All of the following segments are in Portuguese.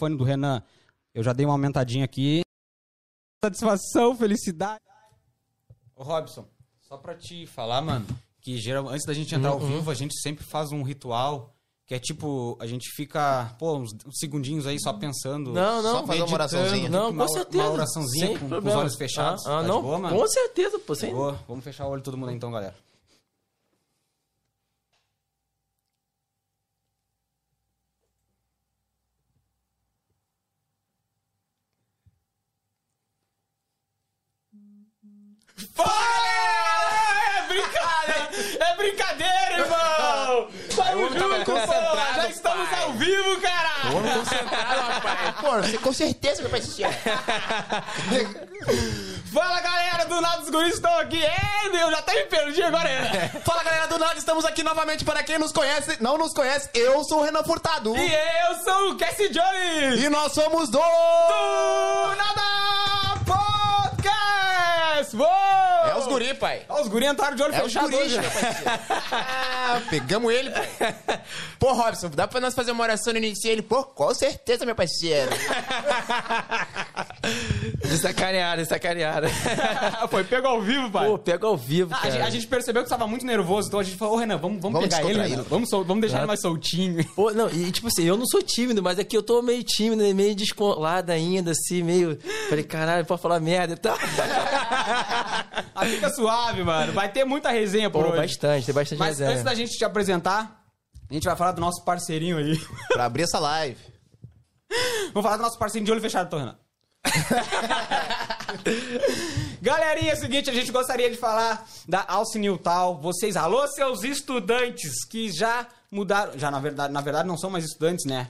microfone do Renan. Eu já dei uma aumentadinha aqui. Satisfação, felicidade. Ô, Robson, só pra te falar, mano, que geral, antes da gente entrar ao Uhum. vivo, a gente sempre faz um ritual que é tipo, a gente fica, pô, uns, segundinhos aí só pensando. Não, não. Só fazer uma oraçãozinha. Não, uma, com certeza. Uma oraçãozinha com, com os olhos fechados. Ah, ah, tá não. boa? Com certeza, pô. Sem... Boa. Vamos fechar o olho todo mundo aí, então, galera. É brincadeira! É brincadeira, irmão! Vamos junto, pô! Já estamos pai. ao vivo, cara! Vamos concentrado, rapaz. Pô, você com certeza, meu parceiro. Fala, galera do Nada dos Guris, estão aqui! É, meu, já até me perdi agora. é. Fala, galera do Nada, estamos aqui novamente. Para quem nos conhece, não nos conhece, eu sou o Renan Furtado. E eu sou o Cassie Jones! E nós somos do... do Nada Podcast! Uou! Os guri, pai. Ó, os guri entraram de olho É fechado hoje. meu parceiro. Ah, pegamos ele, pai. Pô, Robson, dá pra nós fazer uma oração no início? Ele, pô, com certeza, meu parceiro. Sacaneada, de sacaneada. Foi pego ao vivo, pai. Pô, pega ao vivo, Ah, a, cara. gente, a gente percebeu que você tava muito nervoso, então a gente falou, ô Renan, vamos, vamos, Vamos pegar ele, descontrair. Renan. Vamos, sol- vamos deixar ele mais soltinho. Pô, não, e tipo assim, eu não sou tímido, mas aqui eu tô meio tímido, meio descolado ainda, assim, meio. Falei, caralho, pode falar merda e tal. Ah, fica suave, mano. Vai ter muita resenha por Pô, hoje. bastante, tem bastante Mas resenha. antes da gente te apresentar, a gente vai falar do nosso parceirinho aí. Pra abrir essa live. Vamos falar do nosso parceirinho de olho fechado, tô, Renan. Galerinha, é o seguinte, a gente gostaria de falar da Alce Newtal. Vocês, alô, seus estudantes que já mudaram, já na verdade, na verdade não são mais estudantes, né?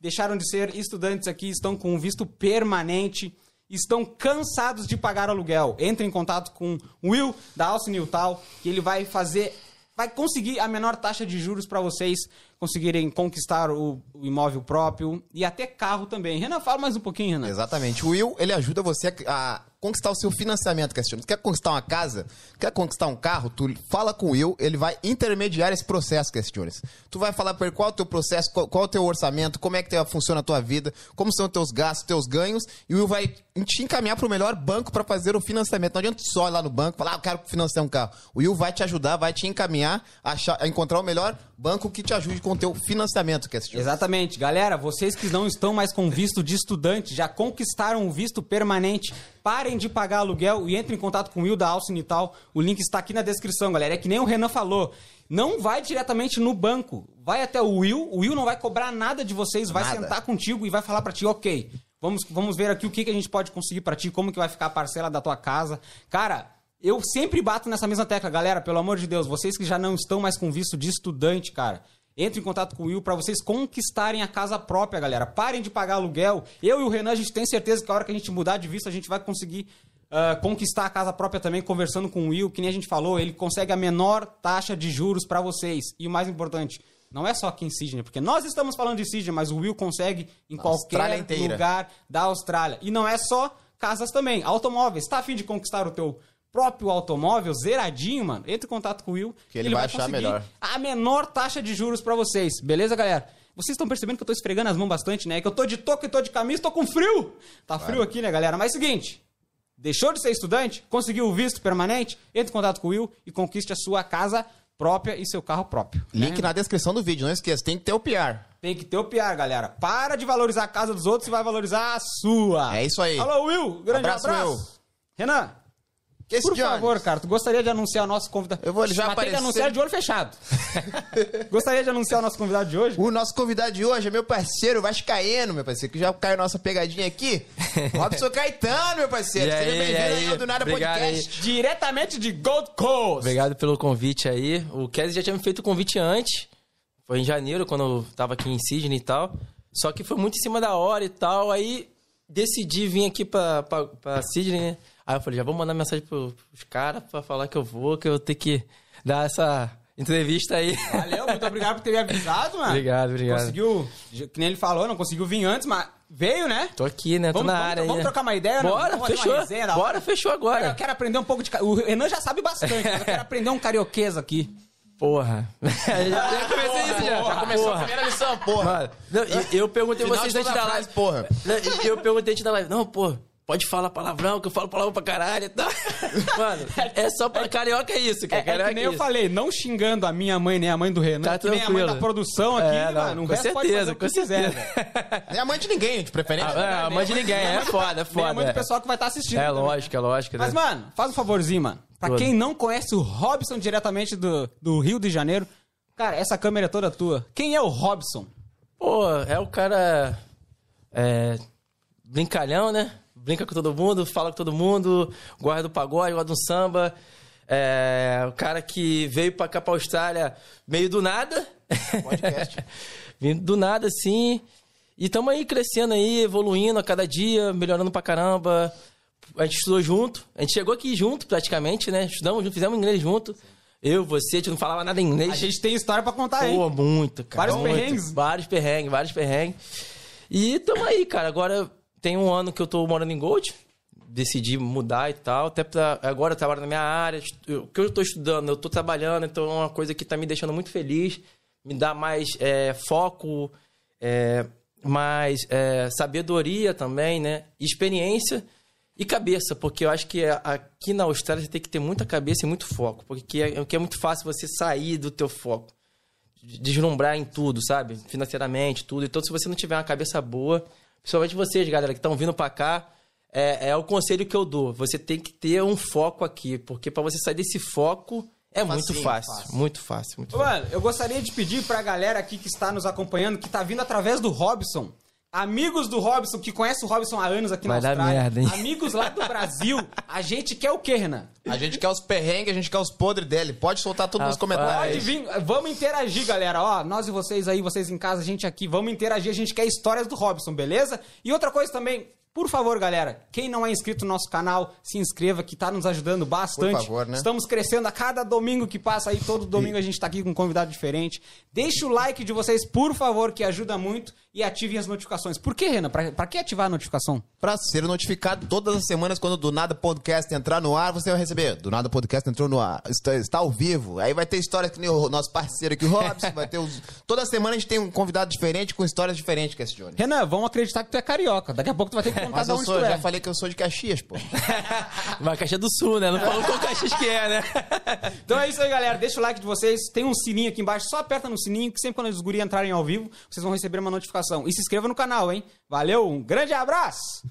Deixaram de ser estudantes aqui, estão com um visto permanente, estão cansados de pagar aluguel. Entre em contato com Will da Alce Newtal, que ele vai fazer vai conseguir a menor taxa de juros para vocês conseguirem conquistar o, o imóvel próprio e até carro também. Renan, fala mais um pouquinho, Renan. Exatamente. O Will, ele ajuda você a conquistar o seu financiamento, Castilho. Quer conquistar uma casa? Quer conquistar um carro? Tu fala com o Will, ele vai intermediar esse processo, Castilhos. Tu vai falar para ele qual é o teu processo, qual, qual é o teu orçamento, como é que funciona a tua vida, como são os teus gastos, teus ganhos, e o Will vai te encaminhar para o melhor banco para fazer o financiamento. Não adianta só ir lá no banco falar, ah, eu quero financiar um carro. O Will vai te ajudar, vai te encaminhar a, achar- a encontrar o melhor banco que te ajude com o teu financiamento, Castilhos. Exatamente. Galera, vocês que não estão mais com visto de estudante, já conquistaram o visto permanente, parem de pagar aluguel e entrem em contato com o Will da Alcine e tal. O link está aqui na descrição, galera. É que nem o Renan falou. Não vai diretamente no banco. Vai até o Will. O Will não vai cobrar nada de vocês. Vai Nada. sentar contigo e vai falar pra ti, ok. Vamos, vamos ver aqui o que, que a gente pode conseguir pra ti, como que vai ficar a parcela da tua casa. Cara, eu sempre bato nessa mesma tecla, galera, pelo amor de Deus, vocês que já não estão mais com visto de estudante, cara, entre em contato com o Will pra vocês conquistarem a casa própria, galera. Parem de pagar aluguel. Eu e o Renan, a gente tem certeza que a hora que a gente mudar de visto, a gente vai conseguir ah, conquistar a casa própria também, conversando com o Will, que nem a gente falou, ele consegue a menor taxa de juros pra vocês. E o mais importante, não é só aqui em Sydney, porque nós estamos falando de Sydney, mas o Will consegue em qualquer lugar da Austrália. E não é só casas também, automóveis. Tá a fim de conquistar o teu próprio automóvel zeradinho, mano? Entre em contato com o Will. Que ele vai achar conseguir melhor. A menor taxa de juros pra vocês. Beleza, galera? Vocês estão percebendo que eu tô esfregando as mãos bastante, né? Que eu tô de touca e tô de camisa, tô com frio. Tá frio aqui, né, galera? Mas é o seguinte, deixou de ser estudante, conseguiu o visto permanente, entre em contato com o Will e conquiste a sua casa própria e seu carro próprio. Link né? na descrição do vídeo, não esqueça, tem que ter o PR. Tem que ter o PR, galera. Para de valorizar a casa dos outros e vai valorizar a sua. É isso aí. Alô, Will. Grande Abraço, abraço. Will. Renan, Esse por Jones? favor, cara, tu gostaria de anunciar o nosso convidado? Eu vou já Mas tem que aparecer. anunciar de olho fechado. gostaria de anunciar o nosso convidado de hoje? O nosso convidado de hoje é meu parceiro Vascaíno, meu parceiro, que já caiu nossa pegadinha aqui. Robson Caetano, meu parceiro. E Seja aí, bem-vindo aí ao Do Nada Obrigado Podcast. Diretamente de Gold Coast. Obrigado pelo convite aí. O Kes já tinha me feito o convite antes. Foi em janeiro, quando eu tava aqui em Sydney e tal. Só que foi muito em cima da hora e tal. Aí decidi vir aqui pra, pra, pra Sydney, né? Aí eu falei, já vou mandar mensagem pro- pros caras pra falar que eu vou, que eu tenho que dar essa entrevista aí. Valeu, muito obrigado por ter me avisado, mano. Obrigado, obrigado. Conseguiu, que nem ele falou, não conseguiu vir antes, mas veio, né? Tô aqui, né? Tô Vamos- na vamos- área vamos aí. né? trocar uma ideia, né? Bora, uma fechou. resenha. Bora, fechou agora. Eu quero aprender um pouco de. O Renan já sabe bastante, mas eu quero aprender um carioquês aqui. Porra. já comecei isso já. Já começou a Porra. primeira lição, porra. Mano, não, eu perguntei Final vocês antes da frase, live. porra. Não, e Eu perguntei antes da live. Não, pô, pode falar palavrão, que eu falo palavrão pra caralho e tal. Mano, é só pra carioca é isso, É, cara. é Carioca que nem é eu isso. falei, não xingando a minha mãe nem a mãe do Renan, Tá que nem a mãe da produção aqui, É, não, mano. O com resto pode fazer certeza, o que com quiser, certeza. velho. Nem a mãe de ninguém, de preferência. Ah, é, a mãe de ninguém, é foda, é Nem a foda. mãe do é. pessoal que vai estar assistindo. É também. lógico, é lógico. Mas, né? mano, faz um favorzinho, mano. Pra Todo. quem não conhece o Robson diretamente do, do Rio de Janeiro, cara, essa câmera é toda tua. Quem é o Robson? Pô, é o cara. É. Brincalhão, né? Brinca com todo mundo, fala com todo mundo, gosta do pagode, gosta do samba. É. O cara que veio pra cá pra Austrália meio do nada. Podcast. Vindo do nada, assim. E tamo aí crescendo aí, evoluindo a cada dia, melhorando pra caramba. A gente estudou junto. A gente chegou aqui junto, praticamente, né? Estudamos junto, fizemos inglês junto. Eu, você, a gente não falava nada em inglês. A gente tem história pra contar aí. Pô, muito, cara. Vários muito. perrengues? Vários perrengues, vários perrengues. E tamo aí, cara. Agora tem um ano que eu tô morando em Gold. Decidi mudar e tal. Até pra, agora eu trabalho na minha área. estu- O que eu tô estudando, eu tô trabalhando. Então é uma coisa que tá me deixando muito feliz. Me dá mais é, foco, é, mais é, sabedoria também, né? Experiência e cabeça. Porque eu acho que aqui na Austrália você tem que ter muita cabeça e muito foco. Porque é, que é muito fácil você sair do teu foco deslumbrar em tudo, sabe? Financeiramente, tudo. Então, se você não tiver uma cabeça boa, principalmente vocês, galera, que estão vindo pra cá, é, é o conselho que eu dou. Você tem que ter um foco aqui, porque pra você sair desse foco é muito fácil, fácil. muito fácil, muito Ô, fácil. Mano, eu gostaria de pedir pra galera aqui que está nos acompanhando, que tá vindo através do Robson, amigos do Robson, que conhece o Robson há anos aqui Vai na dar Austrália, merda, hein? amigos lá do Brasil, a gente quer o quê, Renan? A gente quer os perrengues, a gente quer os podres dele. Pode soltar tudo nos Rapaz. comentários. Pode vir, vamos interagir, galera. Ó, nós e vocês aí, vocês em casa, a gente aqui, vamos interagir. A gente quer histórias do Robson, beleza? E outra coisa também, por favor, galera, quem não é inscrito no nosso canal, se inscreva, que tá nos ajudando bastante. Por favor, né? Estamos crescendo a cada domingo que passa aí, todo domingo a gente tá aqui com um convidado diferente. Deixa o like de vocês, por favor, que ajuda muito. E ativem as notificações. Por que, Renan? Pra, pra que ativar a notificação? Pra ser notificado todas as semanas quando do Nada Podcast entrar no ar, você vai receber. Do Nada Podcast entrou no ar, está, está ao vivo. Aí vai ter histórias que nem o nosso parceiro aqui, o Robson, vai ter os... Toda semana a gente tem um convidado diferente com histórias diferentes que esse Johnny. Renan, vão acreditar que tu é carioca. Daqui a pouco tu vai ter que contar Mas de eu onde sou, tu é. já falei que eu sou de Caxias, pô. Mas Caixa do Sul, né? Não falou qual Caxias que é, né? Então é isso aí, galera. Deixa o like de vocês. Tem um sininho aqui embaixo. Só aperta no sininho que sempre quando os guri entrarem ao vivo, vocês vão receber uma notificação. E se inscreva no canal, hein? Valeu, um grande abraço.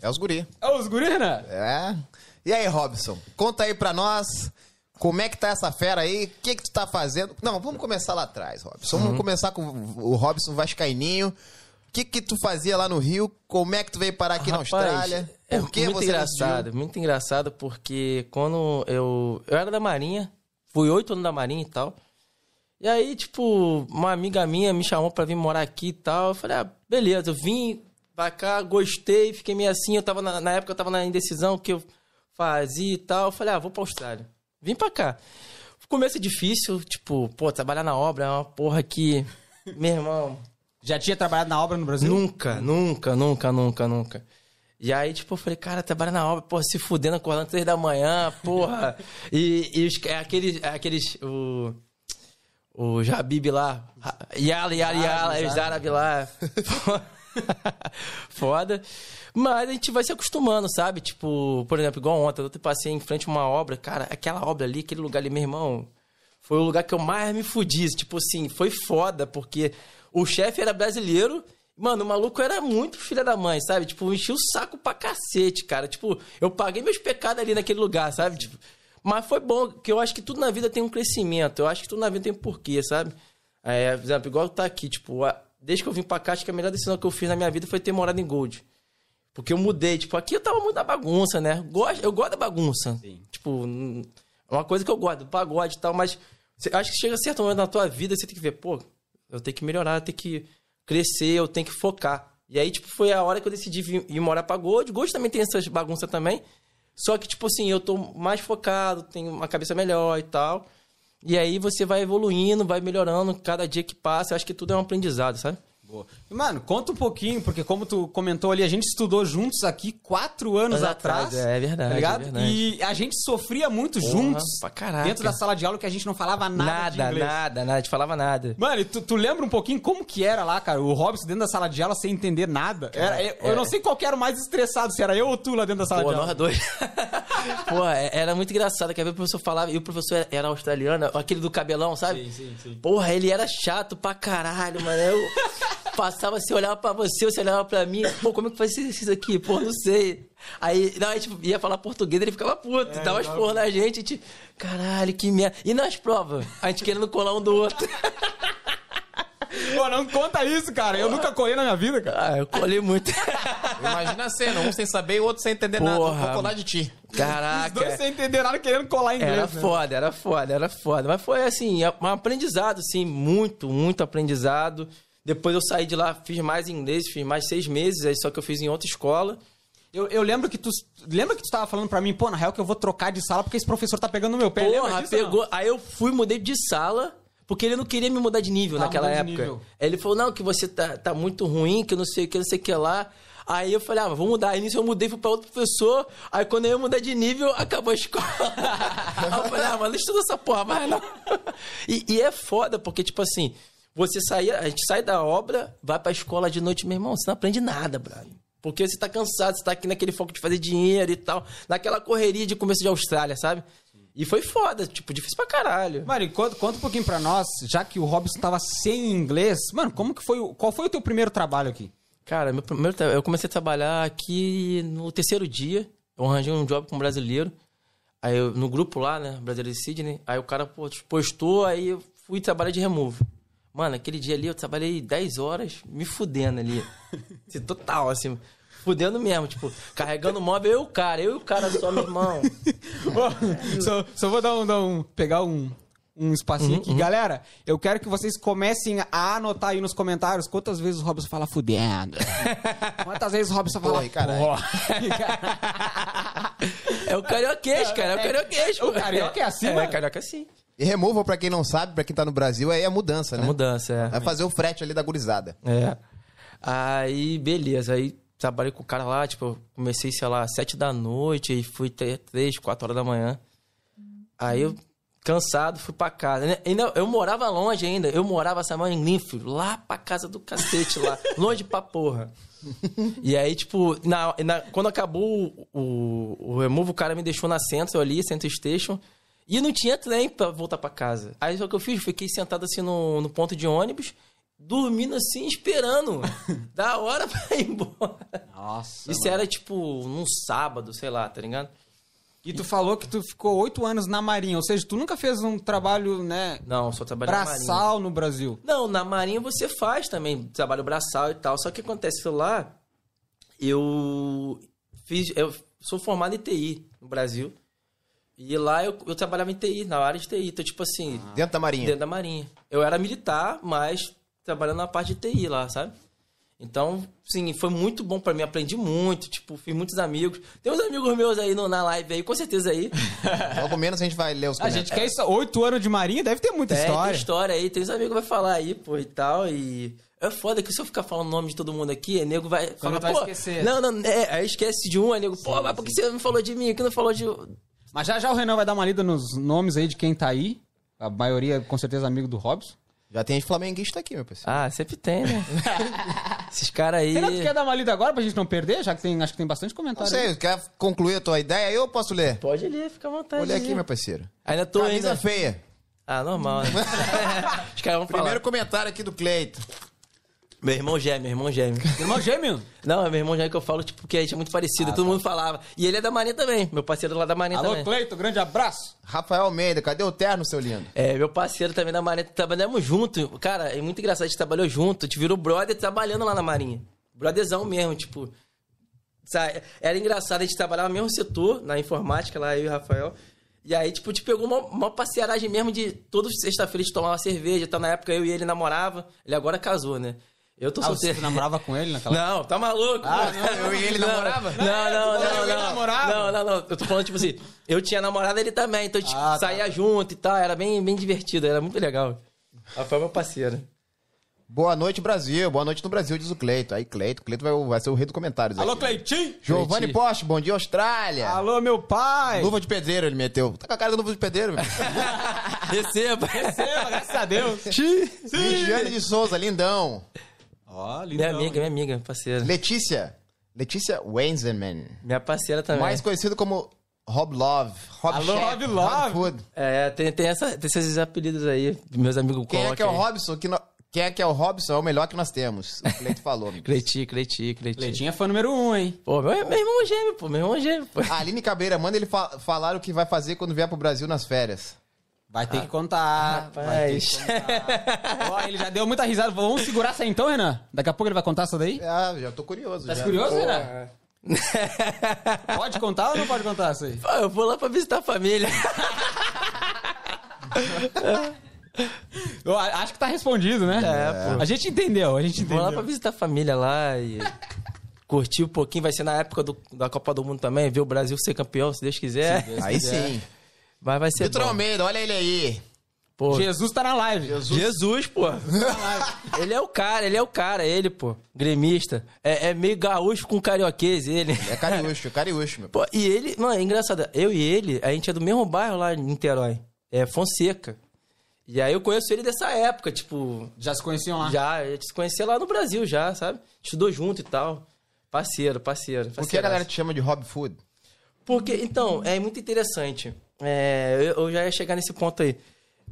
É os guri. É os guri, Renan? É. E aí, Robson? Conta aí pra nós como é que tá essa fera aí, o que que tu tá fazendo. Não, vamos começar lá atrás, Robson. Uhum. Vamos começar com o Robson Vascaininho. O que que tu fazia lá no Rio? Como é que tu veio parar aqui na Rapaz, Austrália? É Por que muito você engraçado, decidiu? muito engraçado, porque quando eu. Eu era da Marinha, fui oito anos da Marinha e tal. E aí, tipo, uma amiga minha me chamou pra vir morar aqui e tal. Eu falei, ah, beleza, eu vim pra cá, gostei, fiquei meio assim. Eu tava na, na época eu tava na indecisão que eu fazia e tal. Eu falei, ah, vou pra Austrália. Vim pra cá. O começo é difícil, tipo, pô, trabalhar na obra é uma porra que. Meu irmão, Já tinha trabalhado na obra no Brasil? Nunca, nunca, nunca, nunca, nunca. E aí, tipo, eu falei, cara, trabalha na obra, porra, se fudendo, acordando três da manhã, porra. e, e os, é aqueles, é aqueles, o, o Jabib lá, Yala, Yala, Yala, os árabes lá. Foda. Mas a gente vai se acostumando, sabe? Tipo, por exemplo, igual ontem, eu passei em frente a uma obra, cara, aquela obra ali, aquele lugar ali, meu irmão, foi o lugar que eu mais me fudi. Tipo assim, foi foda, porque o chefe era brasileiro. Mano, o maluco era muito filha da mãe, sabe? Tipo, enchi o saco pra cacete, cara. Tipo, eu paguei meus pecados ali naquele lugar, sabe? Tipo, mas foi bom, que eu acho que tudo na vida tem um crescimento. Eu acho que tudo na vida tem um porquê, sabe? É, por exemplo, igual tá aqui, tipo, a- desde que eu vim pra cá, acho que a melhor decisão que eu fiz na minha vida foi ter morado em Gold. Porque eu mudei, tipo, aqui eu tava muito na bagunça, né? Gosto, eu gosto da bagunça. Tipo, hum, é uma coisa que eu gosto, do pagode e tal, mas acho que chega certo momento na tua vida, você tem que ver, pô, eu tenho que melhorar, eu tenho que crescer, eu tenho que focar. E aí, tipo, foi a hora que eu decidi vir, ir morar pra Gold. Gold também tem essas bagunças também. Só que, tipo assim, eu tô mais focado, tenho uma cabeça melhor e tal. E aí você vai evoluindo, vai melhorando cada dia que passa. Acho que tudo é um aprendizado, sabe? Boa. Mano, conta um pouquinho, porque como tu comentou ali, a gente estudou juntos aqui quatro anos atrás. atrás, é verdade, Tá ligado? é verdade. E a gente sofria muito Porra, juntos. pra caraca. Dentro da sala de aula que a gente não falava nada, de Nada, inglês. nada, nada, a gente falava nada. Mano, e tu, tu lembra um pouquinho como que era lá, cara? O Robson dentro da sala de aula sem entender nada. Era, eu, eu é. não sei qual que era o mais estressado, se era eu ou tu lá dentro da sala Pô, de aula. nós dois. Pô, é- era muito engraçado. Quer ver o professor falava, e o professor era australiano, aquele do cabelão, sabe? Sim, sim, sim. Porra, ele era chato pra caralho, mano. Eu passava, você olhava pra você, você olhava pra mim. Pô, como é que faz isso aqui? Pô, não sei. Aí, não, a gente ia falar português, ele ficava puto, dava as porra na gente, a gente, caralho, que merda. E nas provas? A gente querendo colar um do outro. Pô, não conta isso, cara. Eu nunca colhei na minha vida, cara. Ah, eu colei muito. Imagina a cena, um sem saber e o outro sem entender nada. Porra. Vou colar de ti. Os Caraca. dois sem entender nada querendo colar inglês. Era né? foda, era foda, era foda. Mas foi assim, um aprendizado, assim, muito, muito aprendizado. Depois eu saí de lá, fiz mais inglês, fiz mais seis meses, aí só que eu fiz em outra escola. Eu, eu lembro que tu. Lembra que tu tava falando pra mim, pô, na real que eu vou trocar de sala porque esse professor tá pegando no meu pé. Porra, disso, não? pegou. Aí eu fui, mudei de sala, porque ele não queria me mudar de nível Tava naquela época. nível. Ele falou, não, que você tá, tá muito ruim, que eu não sei o que, não sei o que lá. Aí eu falei, ah, mas vou mudar. Aí nisso eu mudei, fui pra outro professor. Aí quando eu ia mudar de nível, acabou a escola. Aí eu falei, ah, mas não estuda essa porra mais não. E, e é foda, porque, tipo assim, você saía, a gente sai da obra, vai pra escola de noite, meu irmão, você não aprende nada, brother. Porque você tá cansado, você tá aqui naquele foco de fazer dinheiro e tal, naquela correria de começo de Austrália, sabe? E foi foda, tipo, difícil pra caralho. E conta, conta um pouquinho pra nós, já que o Robson tava sem inglês. Mano, como que foi. Qual foi o teu primeiro trabalho aqui? Cara, meu primeiro, eu comecei a trabalhar aqui no terceiro dia. Eu arranjei um job com um brasileiro. Aí eu, no grupo lá, né, brasileiro de Sydney. Aí o cara pô, postou, aí eu fui trabalhar de removo. Mano, aquele dia ali eu trabalhei 10 horas me fudendo ali. Assim, Total, assim. Fudendo mesmo, tipo, carregando o móvel, eu e o cara, eu e o cara só, meu irmão. Ó, só, só vou dar um, dar um- pegar um, um espacinho Uhum, aqui. Galera, eu quero que vocês comecem a anotar aí nos comentários quantas vezes o Robson fala fudendo. Quantas vezes o Robson fala Porra, caralho. É o carioquês, cara, é o carioquês. O carioca é assim, é, mano? É, carioca é assim. E removal, pra quem não sabe, pra quem tá no Brasil, aí é mudança, né? Mudança, é. Vai fazer o frete ali da gurizada. É. Aí, beleza. Aí trabalhei com o cara lá, tipo, comecei, sei lá, sete da noite e fui até três, quatro horas da manhã. Aí eu, cansado, fui pra casa. Né, Ainda, eu morava longe ainda. Eu morava, sabe, em Linfield, lá pra casa do cacete lá. longe pra porra. E aí, tipo, na, na- quando acabou o, o, o remove, o cara me deixou na Central ali, Central Station. E não tinha trem pra voltar pra casa. Aí o que eu fiz? Fiquei sentado assim no, no ponto de ônibus, dormindo assim, esperando. da hora pra ir embora. Nossa. Isso era tipo num sábado, sei lá, tá ligado? E tu falou que tu ficou oito anos na Marinha, ou seja, tu nunca fez um trabalho, né, Não, só trabalhei Marinha. braçal no Brasil. Não, na Marinha você faz também trabalho braçal e tal. Só que acontece lá, eu fiz, eu sou formado em TI no Brasil. E lá eu, eu trabalhava em TI, na área de TI. Então, tipo assim, Dentro da marinha. dentro da Marinha. Eu era militar, mas trabalhando na parte de TI lá, sabe? Então, sim, foi muito bom pra mim. Aprendi muito, tipo, fiz muitos amigos. Tem uns amigos meus aí no, na live aí, com certeza aí. Logo menos a gente vai ler os A gente comentários. quer isso, oito anos de Marinha, deve ter muita Tem, história. tem história aí, tem uns amigos que vai falar aí, pô, e tal, e... É foda que se eu ficar falando o nome de todo mundo aqui, aí nego vai falar, vai pô... esquecer. Não, não, é, aí esquece de um, aí nego, pô, mas por que você não falou de mim? que não falou de... Mas já já o Renan vai dar uma lida nos nomes aí de quem tá aí. A maioria, com certeza, amigo do Robson. Já tem gente flamenguista aqui, meu parceiro. Ah, sempre tem, né? Esses caras aí... Renan, tu quer dar uma lida agora pra gente não perder? Já que tem, acho que tem bastante Não comentário. sei, aí. quer concluir a tua ideia? Eu posso ler? Pode ler, fica à vontade. Vou ler aqui, meu parceiro. Ainda tô Camisa ainda... feia. Ah, normal, né? Os caras vão falar. Primeiro comentário aqui do Cleito. Meu irmão gêmeo, meu irmão gêmeo. Irmão gêmeo? Não, é meu irmão gêmeo que eu falo, tipo, que a gente é muito parecido. todo mundo falava. E ele é da Marinha também, meu parceiro lá da Marinha Alô, também. Cleito, grande abraço. Rafael Almeida, cadê o terno, seu lindo? É, meu parceiro também da Marinha. Trabalhamos junto. Cara, é muito engraçado. A gente trabalhou junto. A gente virou brother trabalhando lá na Marinha. Brotherzão mesmo, tipo. sabe? Era engraçado. A gente trabalhava no mesmo setor, na informática, lá eu e o Rafael. E aí, tipo, a gente pegou uma, uma parceiragem mesmo de toda sexta-feira a gente tomava cerveja. Então, na época, eu e ele namorava. Ele agora casou, né? Eu tô Ah, você solteiro. namorava com ele naquela Não, tá maluco? Ah, não, eu e ele Não, namorava? Não, não, falou não, não. namorava? Não, não, não. Eu tô falando, tipo assim, eu tinha namorada ele também, então a gente Ah, tá. saía junto e tal, era bem, bem divertido, era muito legal. Ela foi meu parceiro. Boa noite, Brasil. Boa noite no Brasil, diz o Cleito. Aí, Cleito. Cleito vai, vai ser o rei do comentários Alô. Cleitinho! Giovanni. Poste, bom dia, Austrália. Alô, meu pai! Luva de pedreiro, ele meteu. Tá com a cara de luva de pedreiro, meu. Receba! Receba, graças a Deus! Ligiane de Souza, lindão. Ó, minha amiga, minha amiga, parceira. Letícia. Letícia Wenzelman. Minha parceira também. Mais conhecido como Rob Love. Rob Alô, Chef, Rob Love. Food. É, tem, tem, essa, tem esses apelidos aí, meus amigos Quem é que é o aí. Robson? Que no- Quem é que é o Robson? É o melhor que nós temos. O Cleito falou. amigo. Cleiti, Cleiti, Cleiti. Cleitinho é fã número um, hein? Pô, meu, meu irmão gêmeo, pô, meu irmão gêmeo, pô. A Aline Cabreira, manda ele fa falar o que vai fazer quando vier pro Brasil nas férias. Vai ter que contar. Vai ter que Rapaz. Ó, ele já deu muita risada. Vamos segurar essa aí então, Renan? Daqui a pouco ele vai contar essa daí? Ah, já tô curioso. Tá já. curioso, Renan? Pode contar ou não pode contar essa aí? Pô, eu vou lá pra visitar a família. Eu acho que tá respondido, né? É, pô. A gente entendeu, a gente Vou lá pra entendeu. visitar a família lá e curtir um pouquinho. Vai ser na época do- da Copa do Mundo também, ver o Brasil ser campeão, se Deus quiser. Aí sim. Mas vai ser Vitor bom. Almeida, olha ele aí. Pô, Jesus tá na live. Jesus, pô. ele é o cara, ele é o cara, ele, pô. Gremista. É, é meio gaúcho com carioquês, ele. É cariúcho, é cariúcho, meu. Pô, e ele, mano, é engraçado. Eu e ele, a gente é do mesmo bairro lá em Niterói. É Fonseca. E aí eu conheço ele dessa época, tipo, Já se conheciam lá? já, a gente se conhecia lá no Brasil já, sabe? Estudou junto e tal. Parceiro, parceiro. Por que a galera te chama de Rob Food? Porque, então, é muito interessante. É, eu, já ia chegar nesse ponto aí.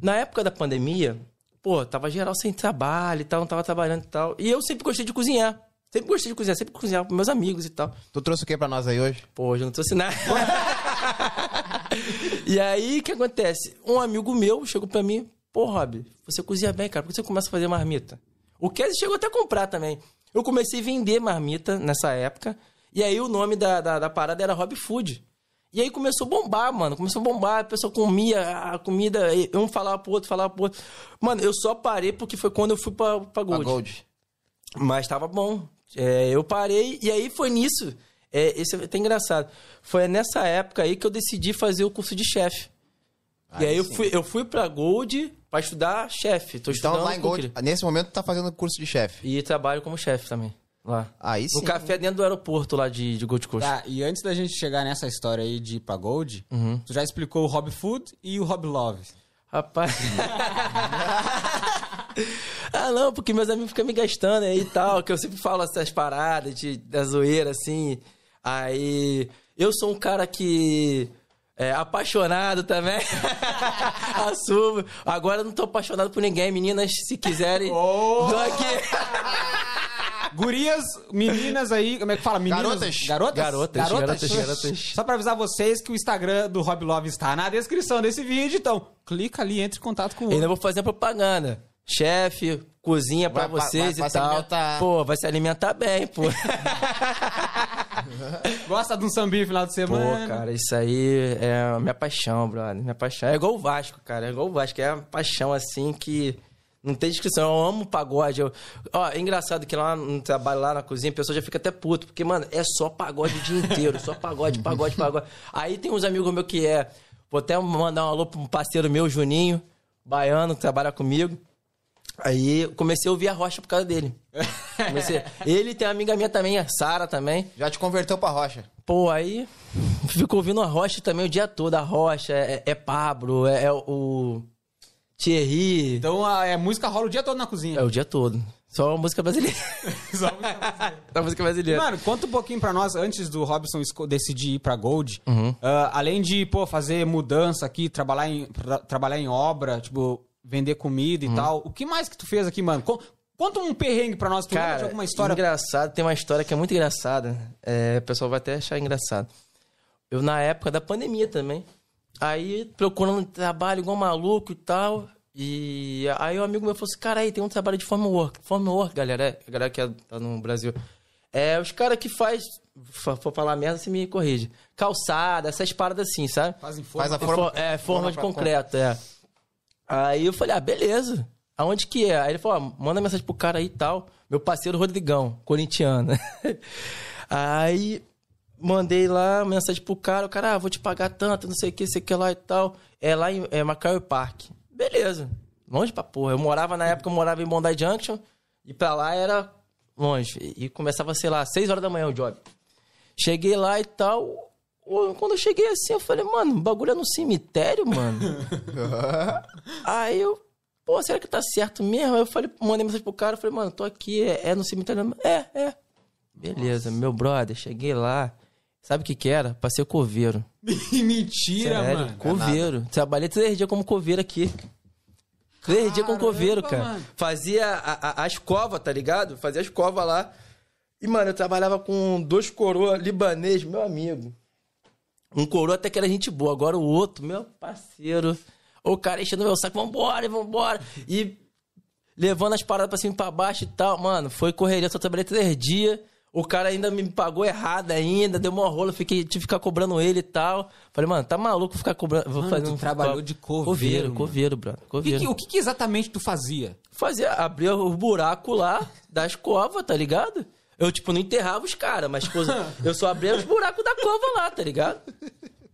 Na época da pandemia, pô, tava geral sem trabalho e tal, não tava trabalhando e tal. E eu sempre gostei de cozinhar. Sempre gostei de cozinhar, sempre cozinhava pros meus amigos e tal. Tu trouxe o que pra nós aí hoje? Pô, hoje eu não trouxe nada. e aí, o que acontece? Um amigo meu chegou pra mim, pô, Rob, você cozinha bem, cara, por que você começa a fazer marmita? O Kessie chegou até a comprar também. Eu comecei a vender marmita nessa época, e aí o nome da, da, da parada era Rob Food. E aí começou a bombar, mano. Começou a bombar, a pessoa comia a comida, um falava pro outro, falava pro outro. Mano, eu só parei porque foi quando eu fui pra, pra A Gold. Gold. Mas tava bom. É, eu parei e aí foi nisso. É, esse é até engraçado. Foi nessa época aí que eu decidi fazer o curso de chefe. E aí eu fui, eu fui pra Gold pra estudar chefe. Tô Então estudando lá em Gold, nesse momento tá fazendo curso de chefe. E trabalho como chefe também. Lá. Aí sim. No café dentro do aeroporto lá de, de Gold Coast. Tá, e antes da gente chegar nessa história aí de ir pra Gold, tu já explicou o Rob Food e o Rob Love. Rapaz. ah, não, porque meus amigos ficam me gastando aí e tal, que eu sempre falo essas paradas de, da zoeira, assim. Aí. Eu sou um cara que. É apaixonado também. Assumo. Agora eu não tô apaixonado por ninguém, meninas, se quiserem. Oh! Tô aqui. Gurias, meninas aí, como é que fala? Meninas, Garotas. Garotas? Garotas, garotas, garotas. Só pra avisar vocês que o Instagram do Rob Love está na descrição desse vídeo, então clica ali, entre em contato com o Ainda vou fazer propaganda. Chefe, cozinha pra Vai pa- vocês vai- vai e se tal. alimentar. Pô, vai se alimentar bem, pô. Gosta de um sambinho final de Pô, semana. cara, isso aí é a minha paixão, brother. Minha paixão. É igual o Vasco, cara. É igual o Vasco. É uma paixão, assim, que não tem descrição. Eu amo pagode. Eu... Ó, é engraçado que lá no trabalho, lá na cozinha, a pessoa já fica até puto. Porque, mano, é só pagode o dia inteiro. Só pagode, pagode, pagode. Aí tem uns amigos meus que é... Vou até mandar um alô pra um parceiro meu, Juninho, baiano, que trabalha comigo. Aí comecei a ouvir a rocha por causa dele. Comecei... Ele tem uma amiga minha também, a Sara também. Já te converteu pra rocha. Pô, aí fico ouvindo a Rocha também o dia todo. A Rocha, é, é Pablo, é, é o Thierry. Então a, é, música rola o dia todo na cozinha. É o dia todo. Só música brasileira. Só música brasileira. Só música brasileira. Mano, conta um pouquinho pra nós, antes do Robson decidir ir pra Gold, Uhum. ah, além de, pô, fazer mudança aqui, trabalhar em, tra- trabalhar em obra, tipo, vender comida e Uhum. tal, o que mais que tu fez aqui, mano? Con- Conta um perrengue pra nós, tu lembra de Cara, alguma história? engraçado, tem uma história que é muito engraçada. É, o pessoal vai até achar engraçado. Eu, na época da pandemia também, aí procurando trabalho igual maluco e tal. E aí um amigo meu falou assim: cara, aí tem um trabalho de form work. Form work, galera, é, a galera que é- tá no Brasil. É os caras que faz. For falar merda, você me corrige. Calçada, essas paradas assim, sabe? Fazem Faz a forma. forma- For- é, forma de pra- concreto, é. Aí eu falei, ah, beleza. Aonde que é? Aí ele falou, ah, manda mensagem pro cara aí e tal. Meu parceiro Rodrigão, corintiano. aí mandei lá mensagem pro cara, o cara, ah, vou te pagar tanto, não sei o que, sei o que lá e tal. É lá em é, Macau Park. Beleza. Longe pra porra. Eu morava, na época, eu morava em Bondi Junction. E pra lá era longe. E começava, sei lá, 6 horas da manhã o job. Cheguei lá e tal. Quando eu cheguei assim, eu falei, mano, o bagulho é no cemitério, mano. Aí eu, pô, será que tá certo mesmo? Aí eu falei, mandei mensagem pro cara, eu falei, mano, tô aqui, é, é no cemitério? É, é. Beleza, meu brother, cheguei lá. Sabe o que que era? Pra ser coveiro. Mentira, Sério, mano. coveiro. Trabalhei três dias como coveiro aqui. Três dias como coveiro, cara. mano. Fazia a, a, as covas, tá ligado? Fazia as covas lá. E, mano, eu trabalhava com dois coroa libanês, meu amigo. Um coroa até que era gente boa. Agora o outro, meu parceiro. O cara enchendo meu saco, vambora, vambora. E levando as paradas pra cima e pra baixo e tal. Mano, foi correria, só trabalhei três dias. O cara ainda me pagou errado ainda, deu uma rola, fiquei, tive que ficar cobrando ele e tal. Falei, mano, tá maluco ficar cobrando. Vou Mano, fazer um- trabalhou de coveiro, Coveiro, mano. coveiro, brother. O que, Coveiro. que- o que que exatamente tu fazia? Fazia, abria o buraco lá das covas, tá ligado? Eu, tipo, não enterrava os caras, mas, tipo, eu só abria os buracos da cova lá, tá ligado?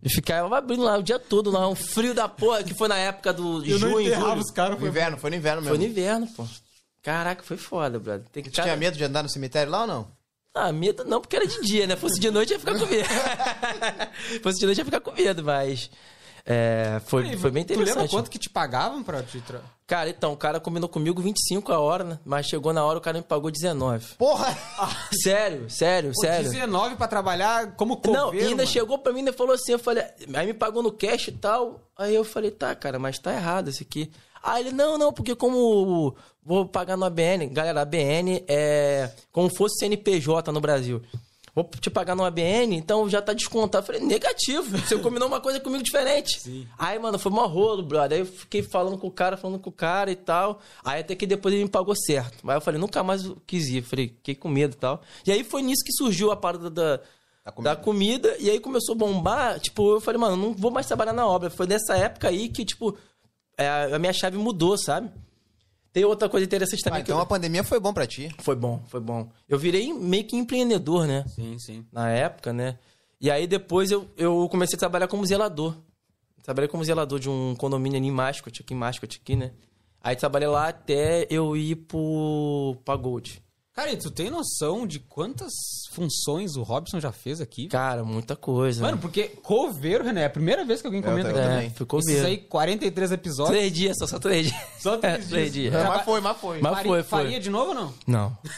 E ficava abrindo lá o dia todo, lá, um frio da porra, que foi na época do junho, julho. caras. No inverno, foi no inverno Foi mesmo. no inverno, pô. Caraca, foi foda, brother. Tem que Tu tinha medo de andar no cemitério lá ou não? Ah, medo não, porque era de dia, né? Fosse de noite ia ficar com medo. Fosse de noite ia ficar com medo, mas. É, foi, foi bem Tu lembra interessante. quanto que te pagavam pra te... Tra... Cara, então, o cara combinou comigo 25 a hora, né? Mas chegou na hora o cara me pagou 19. Porra! Sério, sério, Pô, sério. 19 pra trabalhar como coveiro, Não, e ainda mano. chegou pra mim e falou assim, eu falei, aí me pagou no cash e tal. Aí eu falei, tá, cara, mas tá errado esse aqui. Aí ele, não, não, porque como vou pagar no ABN, galera, ABN é como fosse CNPJ no Brasil. Vou te pagar no ABN, então já tá descontado. Eu falei, negativo, você combinou uma coisa comigo diferente. Aí, mano, foi mó rolo, brother. Aí eu fiquei falando com o cara, falando com o cara e tal. Aí até que depois ele me pagou certo. Mas eu falei, nunca mais eu quis ir. Falei, fiquei com medo e tal. E aí foi nisso que surgiu a parada da, Da comida. da comida. E aí começou a bombar. Tipo, eu falei, mano, não vou mais trabalhar na obra. Foi nessa época aí que, tipo, a minha chave mudou, sabe? Tem outra coisa interessante também Ah, que então eu- a pandemia foi bom pra ti. Foi bom, foi bom. Eu virei meio que empreendedor, né? Sim, sim. Na época, né? E aí depois eu, eu comecei a trabalhar como zelador. Trabalhei como zelador de um condomínio ali em Mascot, aqui em Mascot, aqui, né? Aí trabalhei lá até eu ir pro, pra Gold. Cara, e tu tem noção de quantas funções o Robson já fez aqui? Cara, muita coisa. Mano, porque coveiro, René, é a primeira vez que alguém comenta eu aqui. é, ficou mesmo. aí, 43 episódios. Três dias, só, só três dias. Só três É, três dias. dias. É, mas foi, mas foi. Mas Faria- foi, foi. Faria de novo ou não? Não.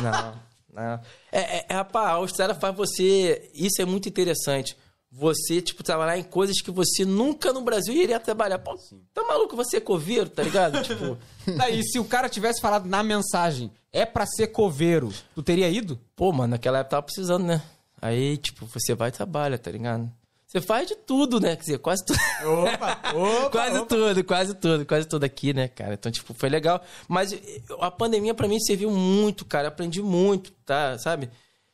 não, não. É, é, é, rapaz, a Austrália faz você. Isso é muito interessante. Você, tipo, trabalhar em coisas que você nunca no Brasil iria trabalhar. Pô, tá maluco você é coveiro, tá ligado? tipo. Tá, e se o cara tivesse falado na mensagem, é pra ser coveiro, tu teria ido? Pô, mano, naquela época tava precisando, né? Aí, tipo, você vai e trabalha, tá ligado? Você faz de tudo, né? Quer dizer, quase tudo. Opa, opa, quase tudo, quase tudo, quase tudo aqui, né, cara? Então, tipo, foi legal. Mas eh, a pandemia pra mim serviu muito, cara. Eu aprendi muito, tá? Sabe?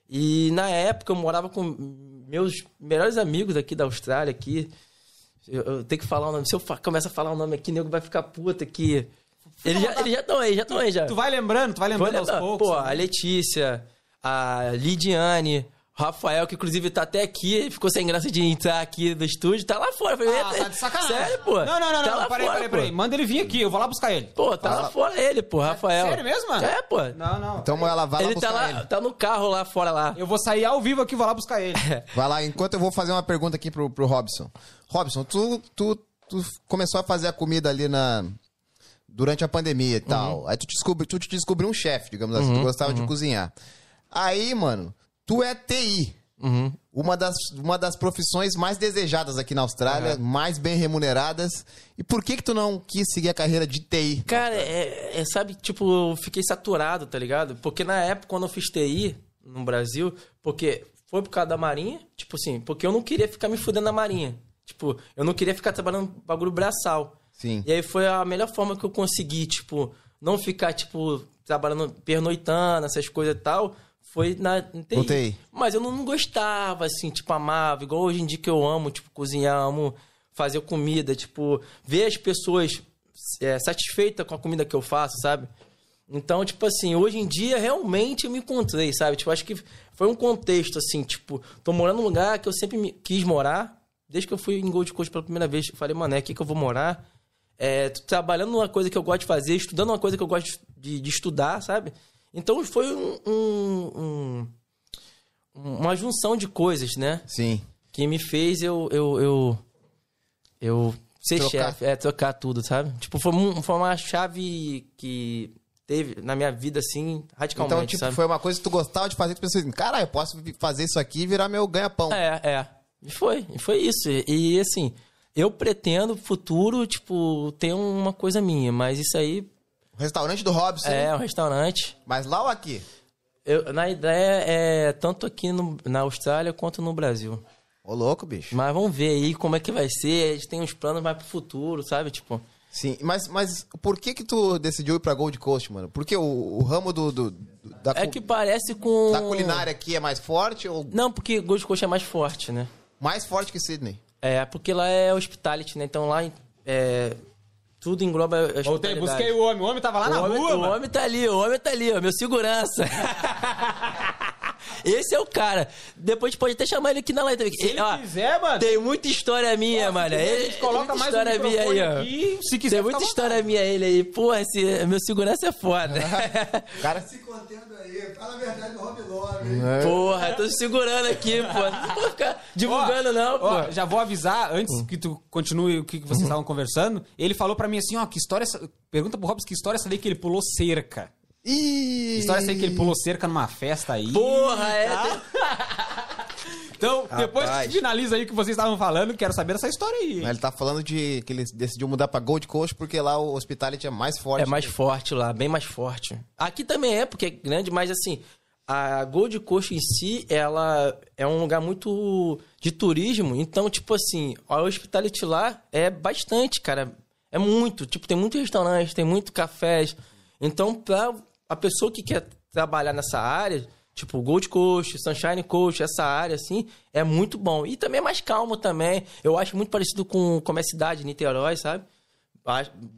E na época eu morava com meus melhores amigos aqui da Austrália, aqui. Eu, eu tenho que falar o nome. Se eu começar a falar o nome aqui, nego vai ficar puta aqui. Eles já estão já estão aí, já estão aí já. Tu vai lembrando, tu vai lembrando aos poucos. Pô, né? a Letícia, a Lidiane, o Rafael, que inclusive tá até aqui, ele ficou sem graça de entrar aqui do estúdio, tá lá fora. Falei, Ah, "Eita, tá de sacanagem. Sério, pô? Não, não, não, tá não. lá Peraí, fora, peraí, peraí. Manda ele vir aqui, eu vou lá buscar ele. Pô, tá lá fora ele, pô, Rafael. Sério mesmo, mano? É, pô. Não, não. Então ela vai lá ele tá buscar lá, ele. tá no carro lá fora lá. Eu vou sair ao vivo aqui e vou lá buscar ele. Vai lá, enquanto eu vou fazer uma pergunta aqui pro, pro Robson. Robson, tu, tu, tu começou a fazer a comida ali na. Durante a pandemia e tal. Aí tu, descobri, tu te descobriu um chefe, digamos assim. Tu gostava de cozinhar. Aí, mano, tu é TI. Uma, das, uma das profissões mais desejadas aqui na Austrália, mais bem remuneradas. E por que que tu não quis seguir a carreira de TI? Cara, é, é, sabe, tipo, eu fiquei saturado, tá ligado? Porque na época, quando eu fiz TI no Brasil, porque foi por causa da Marinha, tipo assim, porque eu não queria ficar me fudendo na Marinha. Tipo, eu não queria ficar trabalhando bagulho braçal. Sim. E aí foi a melhor forma que eu consegui, tipo, não ficar, tipo, trabalhando, pernoitando, essas coisas e tal. Foi na TI. TI. Mas eu não, não gostava, assim, tipo, amava. Igual hoje em dia que eu amo, tipo, cozinhar, amo fazer comida, tipo, ver as pessoas é, satisfeitas com a comida que eu faço, sabe? Então, tipo assim, hoje em dia realmente eu me encontrei, sabe? Tipo, acho que foi um contexto, assim, tipo, tô morando num lugar que eu sempre me- quis morar. Desde que eu fui em Gold Coast pela primeira vez, falei, mano, é aqui que eu vou morar. é, trabalhando numa coisa que eu gosto de fazer, estudando uma coisa que eu gosto de, de estudar, sabe? Então foi um, um- um- uma junção de coisas, né? Sim. Que me fez eu. eu, eu, eu ser Trocar. chefe, é, trocar tudo, sabe? Tipo, foi, foi uma chave que teve na minha vida, assim, radicalmente, Então, tipo, sabe? foi uma coisa que tu gostava de fazer, tu pensou assim, cara, eu posso fazer isso aqui e virar meu ganha-pão. É, é. E foi, e foi isso. E, e, assim, eu pretendo futuro, tipo, ter uma coisa minha, mas isso aí O restaurante do Robson, é um restaurante. mas lá ou aqui? Eu, na ideia é tanto aqui no- na Austrália quanto no Brasil. Ô, louco, bicho. Mas vamos ver aí como é que vai ser. A gente tem uns planos mais pro futuro, sabe? Tipo, Sim, mas, mas por que que tu decidiu ir pra Gold Coast, mano? Porque o, o ramo do, do- do- da, é que parece com. da culinária aqui é mais forte ou Não, porque Gold Coast é mais forte, né? mais forte que Sydney? É, porque lá é hospitality, né? Então lá é, tudo engloba a Voltei, busquei o homem. O homem tava lá na o homem, rua, o mano. homem tá ali, o homem tá ali, ó, meu segurança. Esse é o cara. Depois a gente pode até chamar ele aqui na live. Se ele quiser, mano. Tem muita história minha, mano. A Ele, gente coloca muita mais um história minha microfone aí, ó. aqui. Se quiser, Tem muita história minha ele aí. Pô, esse meu segurança é foda. Cara, Se contendo aí, fala a verdade do Rob Love, hein? Porra, tô segurando aqui, pô. Não vou ficar divulgando, Ó, não, pô. ó, já vou avisar, antes que tu continue o que vocês estavam conversando, ele falou pra mim assim, ó, que história... é Pergunta pro Robson que história é essa daí que ele pulou cerca. Ih! Que história é essa aí que ele pulou cerca numa festa aí. Porra, é. Tá? Então, depois que Rapaz. finaliza aí o que vocês estavam falando, quero saber dessa história aí. Mas Ele tá falando de que ele decidiu mudar pra Gold Coast porque lá o hospitality é mais forte. É mais forte lá, bem mais forte. Aqui também é, porque é grande, mas assim, a Gold Coast em si, ela é um lugar muito de turismo, então, tipo assim, a hospitality lá é bastante, cara. É muito, tipo, tem muito restaurante, tem muito cafés. Então, pra a pessoa que quer trabalhar nessa área, tipo Gold Coast, Sunshine Coast, essa área, assim, é muito bom. E também é mais calmo também. Eu acho muito parecido com, com a minha cidade, Niterói, sabe?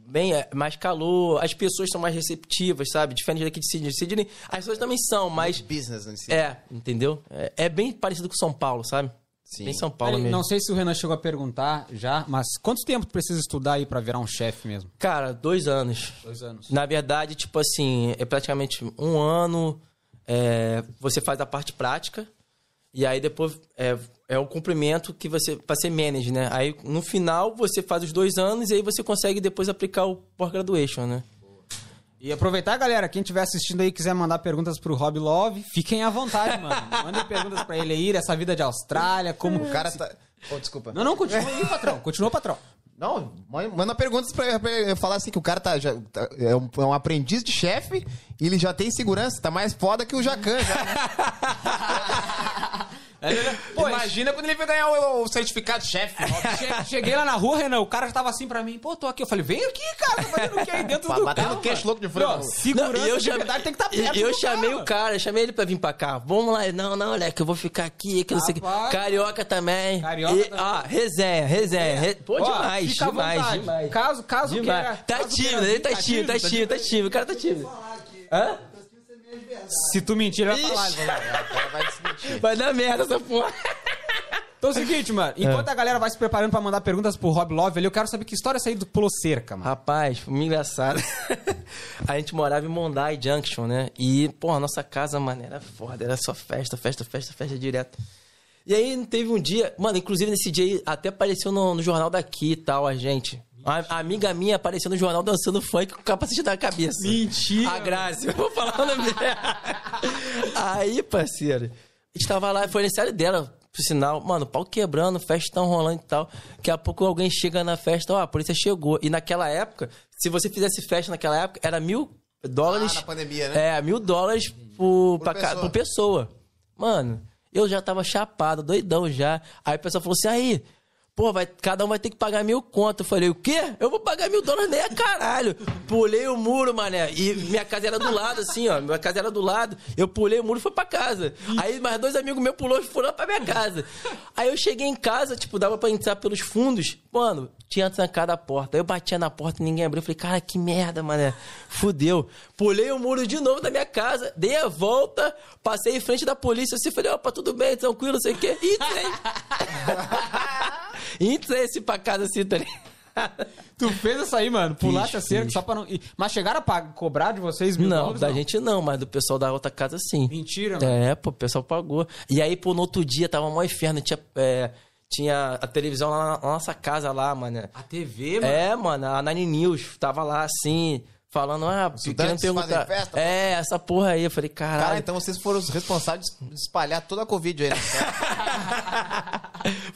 Bem, é mais calor, as pessoas são mais receptivas, sabe? Diferente daqui de Sydney. Sydney, as pessoas também são, mas. business nesse É, entendeu? É, é bem parecido com São Paulo, sabe? Sim. Bem São Paulo Peraí, mesmo. Não sei se o Renan chegou a perguntar já, mas quanto tempo tu precisa estudar aí pra virar um chefe mesmo? Cara, dois anos. Dois anos. Na verdade, tipo assim, é praticamente um ano. é, você faz a parte prática. E aí depois é, é o cumprimento que você. pra ser manager, né? Aí no final você faz os dois anos e aí você consegue depois aplicar o post-graduation, né? E aproveitar, galera, quem estiver assistindo aí e quiser mandar perguntas pro Rob Love, fiquem à vontade, mano. Mandem perguntas pra ele aí, essa vida de Austrália, como... O cara tá. Oh, desculpa. Não, não, continua aí, patrão. Continua, patrão. Não, manda perguntas pra, pra eu falar assim que o cara tá, já, tá- é, um, é um aprendiz de chefe e ele já tem segurança, tá mais foda que o Jacan já. né? Pô, Imagina quando ele vai ganhar o, o certificado de chefe. che- cheguei lá na rua, Renan, o cara já tava assim pra mim. Pô, tô aqui. Eu falei, vem aqui, cara. Tá fazendo o que aí dentro do Batendo carro? queixo louco de frango. Segurança Não, eu verdade tem que estar e- perto Eu chamei cara. o cara, chamei ele pra vir pra cá. Vamos lá. Não, não, moleque, eu vou ficar aqui, que não sei o que. Carioca também. Carioca E, também. ó, resenha, resenha. Re- Pô, Ó, demais, demais, demais. Caso, caso Demais. queira... Tá caso tímido, ele tá tímido, tá tímido, tá tímido. O cara tá tímido. Hã? Se tu mentir, ele vai falar. Ixi. ele vai vai desmentir. Vai dar merda essa porra. Então é o seguinte, mano. Enquanto a galera vai se preparando pra mandar perguntas pro Rob Love ali, eu quero saber que história é essa aí do Pulou Cerca, mano. Rapaz, foi muito engraçado. a gente morava em Mondai Junction, né? E, pô, a nossa casa, mano, era foda. Era só festa, festa, festa, festa direto. E aí teve um dia... Mano, inclusive nesse dia aí, até apareceu no, no jornal daqui e tal, a gente. A, a amiga minha apareceu no jornal dançando funk com o capacete na cabeça. Mentira. A Grazi. Eu vou falar o nome dela. Aí, parceiro, a gente tava lá, foi aniversário dela, por sinal. Mano, pau quebrando, festão rolando e tal. Daqui a pouco alguém chega na festa, ó, a polícia chegou. E naquela época, se você fizesse festa naquela época, era mil dólares. Ah, na pandemia, né? É, mil dólares por, pra ca- pessoa. por pessoa. Mano, eu já tava chapado, doidão já. Aí o pessoal falou assim, aí... Pô, vai, cada um vai ter que pagar mil conto. Eu falei, o quê? Eu vou pagar mil dólares nem a caralho. Pulei o muro, mané. E minha casa era do lado, assim, ó. Minha casa era do lado. Eu pulei o muro e fui pra casa. Aí mais dois amigos meus pulou e foram pra minha casa. Aí eu cheguei em casa, tipo, dava pra entrar pelos fundos. Mano, tinha trancado a porta. Aí eu batia na porta e ninguém abriu. Eu falei, cara, que merda, mané. Fudeu. Pulei o muro de novo da minha casa, dei a volta, passei em frente da polícia assim, falei, opa, tudo bem, tranquilo, não sei o quê. E entrei. E entrei assim pra casa assim, tá? Tu fez essa aí, mano? Fiz, a cerca só pra não. Mas chegaram a cobrar de vocês mil Não, dólares? da gente não, mas do pessoal da outra casa sim. Mentira, mano. É, pô, o pessoal pagou. E aí, pô, no outro dia tava mó inferno. Tinha, é, tinha a televisão lá na, na nossa casa lá, mano. A TV, mano. É, mano, a Nine News tava lá assim, falando, ah, estudantes querendo fazem perguntar. festa, é, essa porra aí. Eu falei, caralho. Cara, então vocês foram os responsáveis de espalhar toda a Covid aí, né?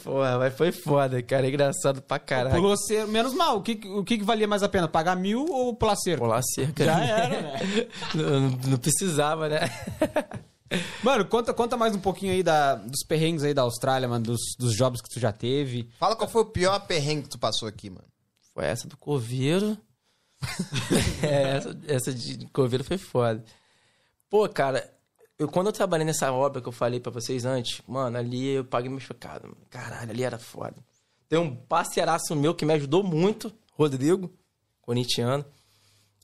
Porra, mas foi foda, cara. Engraçado pra caralho. Pulou cerca. Menos mal. O que, o que que valia mais a pena? Pagar mil ou pular cerca? Pular cerca. Já era, né? não, não- não precisava, né? Mano, conta, conta mais um pouquinho aí da, dos perrengues aí da Austrália, mano, dos, dos jobs que tu já teve. Fala qual foi o pior perrengue que tu passou aqui, mano. Foi essa do coveiro. é, essa, essa de coveiro foi foda. Pô, cara, eu, quando eu trabalhei nessa obra que eu falei pra vocês antes, mano, ali eu paguei meu chocado. Caralho, ali era foda. Tem um parceiraço meu que me ajudou muito, Rodrigo, corintiano.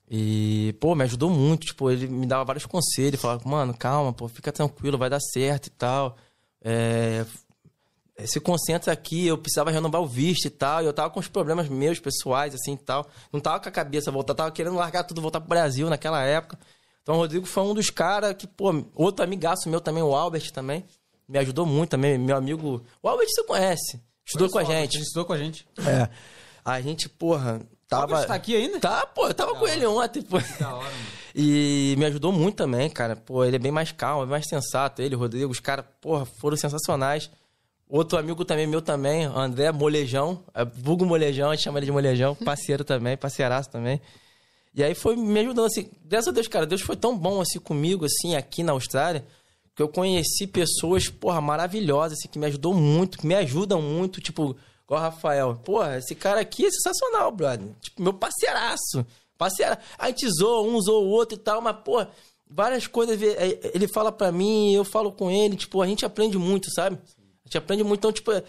E, pô, me ajudou muito. Tipo, ele me dava vários conselhos. Falava, mano, calma, pô, fica tranquilo, vai dar certo e tal. É, se concentra aqui, eu precisava renovar o visto e tal, e eu tava com os problemas meus, pessoais, assim e tal. Não tava com a cabeça voltada, tava querendo largar tudo, voltar pro Brasil naquela época. Então o Rodrigo foi um dos caras que, pô, outro amigaço meu também, o Albert também, me ajudou muito também, meu amigo. O Albert você conhece, estudou com a gente. Ele estudou com a gente. É. A gente, porra, tava. Albert tá aqui ainda? Tá, pô, eu tava com ele ontem, pô. Da hora, mano. E me ajudou muito também, cara. Pô, ele é bem mais calmo, bem mais sensato. Ele, o Rodrigo, os caras, porra, foram sensacionais. Outro amigo também, meu também, André Molejão. É, vulgo Molejão, a gente chama ele de Molejão. Parceiro também, parceiraço também. E aí foi me ajudando, assim. Graças a Deus, cara, Deus foi tão bom, assim, comigo, assim, aqui na Austrália, que eu conheci pessoas, porra, maravilhosas, assim, que me ajudou muito, que me ajudam muito, tipo, igual o Rafael. Porra, esse cara aqui é sensacional, brother. Tipo, meu parceiraço. Parceira. A gente zoa, um zoa o outro e tal, mas, pô, várias coisas. Ele fala pra mim, eu falo com ele, tipo, a gente aprende muito, sabe? A gente aprende muito. Então, tipo, é-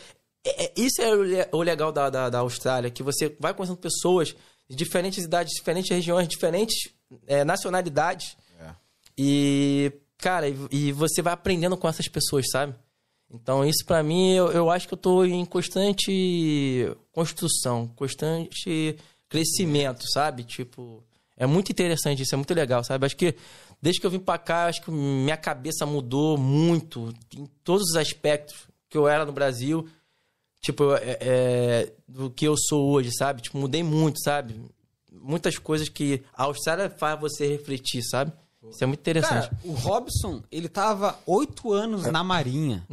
é- isso é o o legal da, da, da Austrália, que você vai conhecendo pessoas de diferentes idades, diferentes regiões, diferentes é, nacionalidades. E, cara, e, e você vai aprendendo com essas pessoas, sabe? Então, isso pra mim, eu, eu acho que eu tô em constante construção, constante crescimento, sabe? Tipo, é muito interessante isso, é muito legal, sabe? Acho que desde que eu vim pra cá, acho que minha cabeça mudou muito em todos os aspectos que eu era no Brasil, tipo, é, é, do que eu sou hoje, sabe? Tipo, mudei muito, sabe? Muitas coisas que a Austrália faz você refletir, sabe? Isso é muito interessante. Cara, o Robson, ele tava oito anos na Marinha.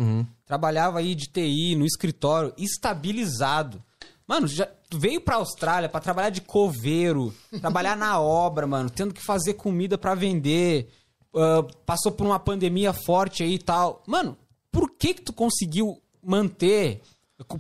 Trabalhava aí de TI, no escritório, estabilizado. Mano, já veio pra Austrália pra trabalhar de coveiro, trabalhar na obra, mano, tendo que fazer comida pra vender. ah, passou por uma pandemia forte aí e tal. Mano, por que que tu conseguiu manter?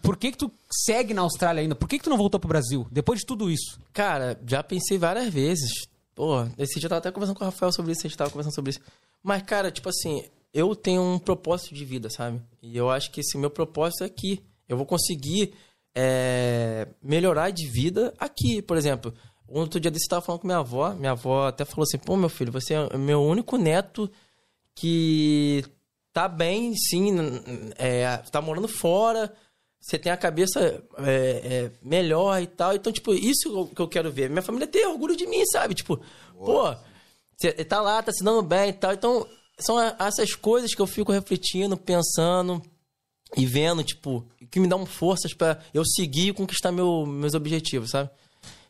Por que que tu segue na Austrália ainda? Por que que tu não voltou pro Brasil? Depois de tudo isso. Cara, já pensei várias vezes. Pô, esse dia eu tava até conversando com o Rafael sobre isso, a gente tava conversando sobre isso. Mas, cara, tipo assim, eu tenho um propósito de vida, sabe? E eu acho que esse meu propósito é aqui. Eu vou conseguir é, melhorar de vida aqui, por exemplo. Outro dia desse eu tava falando com minha avó. Minha avó até falou assim: pô, meu filho, você é meu único neto que tá bem, sim, é, tá morando fora, você tem a cabeça é, é, melhor e tal. Então, tipo, isso que eu quero ver. Minha família tem orgulho de mim, sabe? Tipo, pô, você tá lá, tá se dando bem e tal. Então, são essas coisas que eu fico refletindo, pensando e vendo, tipo, que me dão forças pra eu seguir e conquistar meu, meus objetivos, sabe?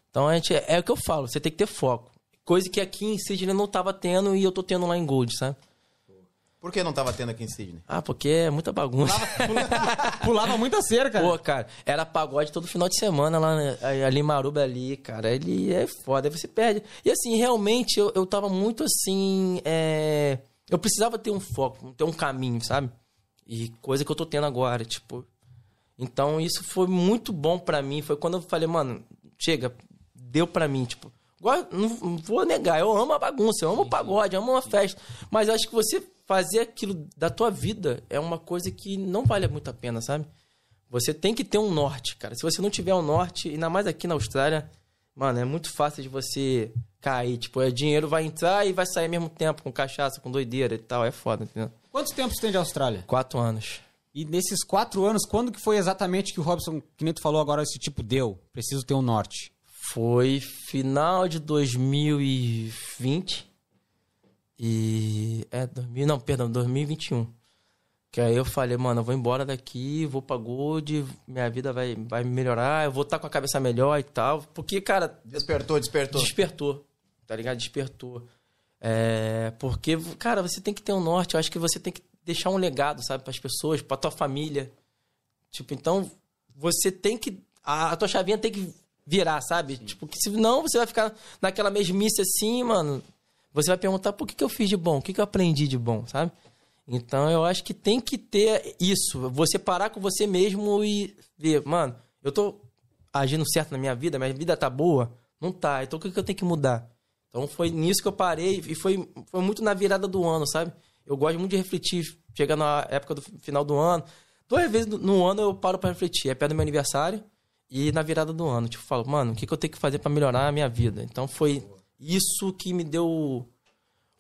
Então, a gente, é o que eu falo, você tem que ter foco. Coisa que aqui em Sydney não tava tendo e eu tô tendo lá em Gold, sabe? Por que não tava tendo aqui em Sydney? Ah, porque é muita bagunça. Pulava muita cerca. Pô, cara, era pagode todo final de semana lá né, ali em Maruba ali, cara. Ele é foda, aí você perde. E assim, realmente, eu, eu tava muito assim. é, Eu precisava ter um foco, ter um caminho, sabe? E coisa que eu tô tendo agora, tipo. Então isso foi muito bom pra mim. Foi quando eu falei, mano, chega, deu pra mim, tipo. Não, vou negar, eu amo a bagunça, eu amo o pagode, eu amo uma festa. Mas eu acho que você fazer aquilo da tua vida é uma coisa que não vale muito a pena, sabe? Você tem que ter um norte, cara. Se você não tiver um norte, ainda mais aqui na Austrália, mano, é muito fácil de você cair. Tipo, é dinheiro vai entrar e vai sair ao mesmo tempo, com cachaça, com doideira e tal. É foda, entendeu? Quantos tempos tem de Austrália? Quatro anos. E nesses quatro anos, quando que foi exatamente que o Robson, que nem tu falou agora, esse tipo deu? Preciso ter um norte. Foi final de 2020. E. É, 2000, não, perdão, 2021. Que aí eu falei, mano, eu vou embora daqui, vou pra Gold, minha vida vai, vai melhorar, eu vou estar com a cabeça melhor e tal. Porque, cara, Despertou, despertou. Despertou, tá ligado? Despertou. É, porque, cara, você tem que ter um norte. Eu acho que você tem que deixar um legado, sabe, pras pessoas, pra tua família. Tipo, então, você tem que. A, a tua chavinha tem que virar, sabe? Tipo, que senão você vai ficar naquela mesmice assim, mano. Você vai perguntar por que, que eu fiz de bom, o que, que eu aprendi de bom, sabe? Então eu acho que tem que ter isso. Você parar com você mesmo e ver, mano, eu tô agindo certo na minha vida, minha vida tá boa? Não tá. Então o que, que eu tenho que mudar? Então foi nisso que eu parei e foi, foi muito na virada do ano, sabe? Eu gosto muito de refletir, chega na época do final do ano. Duas vezes no- no ano eu paro pra refletir. É perto do meu aniversário e na virada do ano. Tipo, falo, mano, o que, que eu tenho que fazer pra melhorar a minha vida? Então foi isso que me deu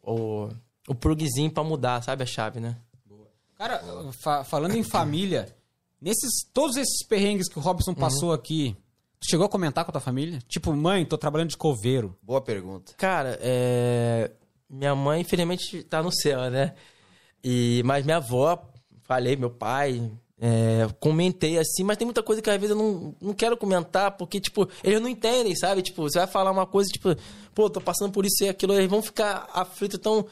o, o, plugzinho pra mudar, sabe? A chave, né? Cara, fa- falando em família, nesses todos esses perrengues que o Robson passou aqui, tu chegou a comentar com a tua família? Tipo, mãe, tô trabalhando de coveiro. Boa pergunta. Cara, é... minha mãe, infelizmente, tá no céu, né? E... Mas minha avó, falei, meu pai, é, comentei assim, mas tem muita coisa que às vezes eu não, não quero comentar, porque, tipo, eles não entendem, sabe? Tipo, você vai falar uma coisa, tipo, pô, tô passando por isso e aquilo, eles vão ficar aflitos, então.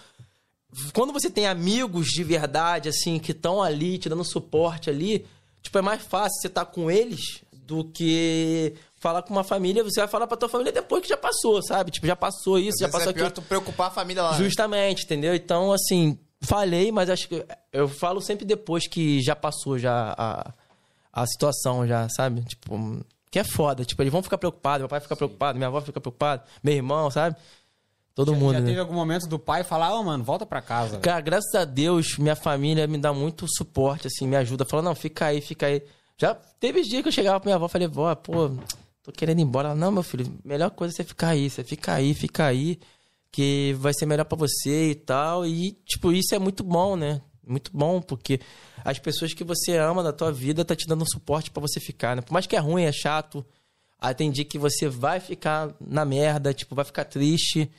Quando você tem amigos de verdade, assim, que estão ali, te dando suporte ali, tipo, é mais fácil você estar com eles do que falar com uma família. Você vai falar pra tua família depois que já passou, sabe? Tipo, já passou isso, Às já vezes passou é pior aquilo. tu preocupar a família lá. né? Justamente, entendeu? Então, assim, falei, mas acho que eu falo sempre depois que já passou já a, a situação, já, sabe? Tipo, que é foda. Tipo, eles vão ficar preocupados, meu pai fica preocupado, minha avó fica preocupada, meu irmão, sabe? Todo mundo. Já né? teve algum momento do pai falar, ô mano, volta pra casa. velho." Cara, graças a Deus, minha família me dá muito suporte, assim, me ajuda. Fala, não, fica aí, fica aí. Já teve dias que eu chegava pra minha avó e falei, vó, pô, tô querendo ir embora. Ela, não, meu filho, melhor coisa é você ficar aí. Você fica aí, fica aí, que vai ser melhor pra você e tal. E, tipo, isso é muito bom, né? Muito bom, porque as pessoas que você ama da tua vida tá te dando um suporte pra você ficar, né? Por mais que é ruim, é chato, aí tem dia que você vai ficar na merda, tipo, vai ficar triste,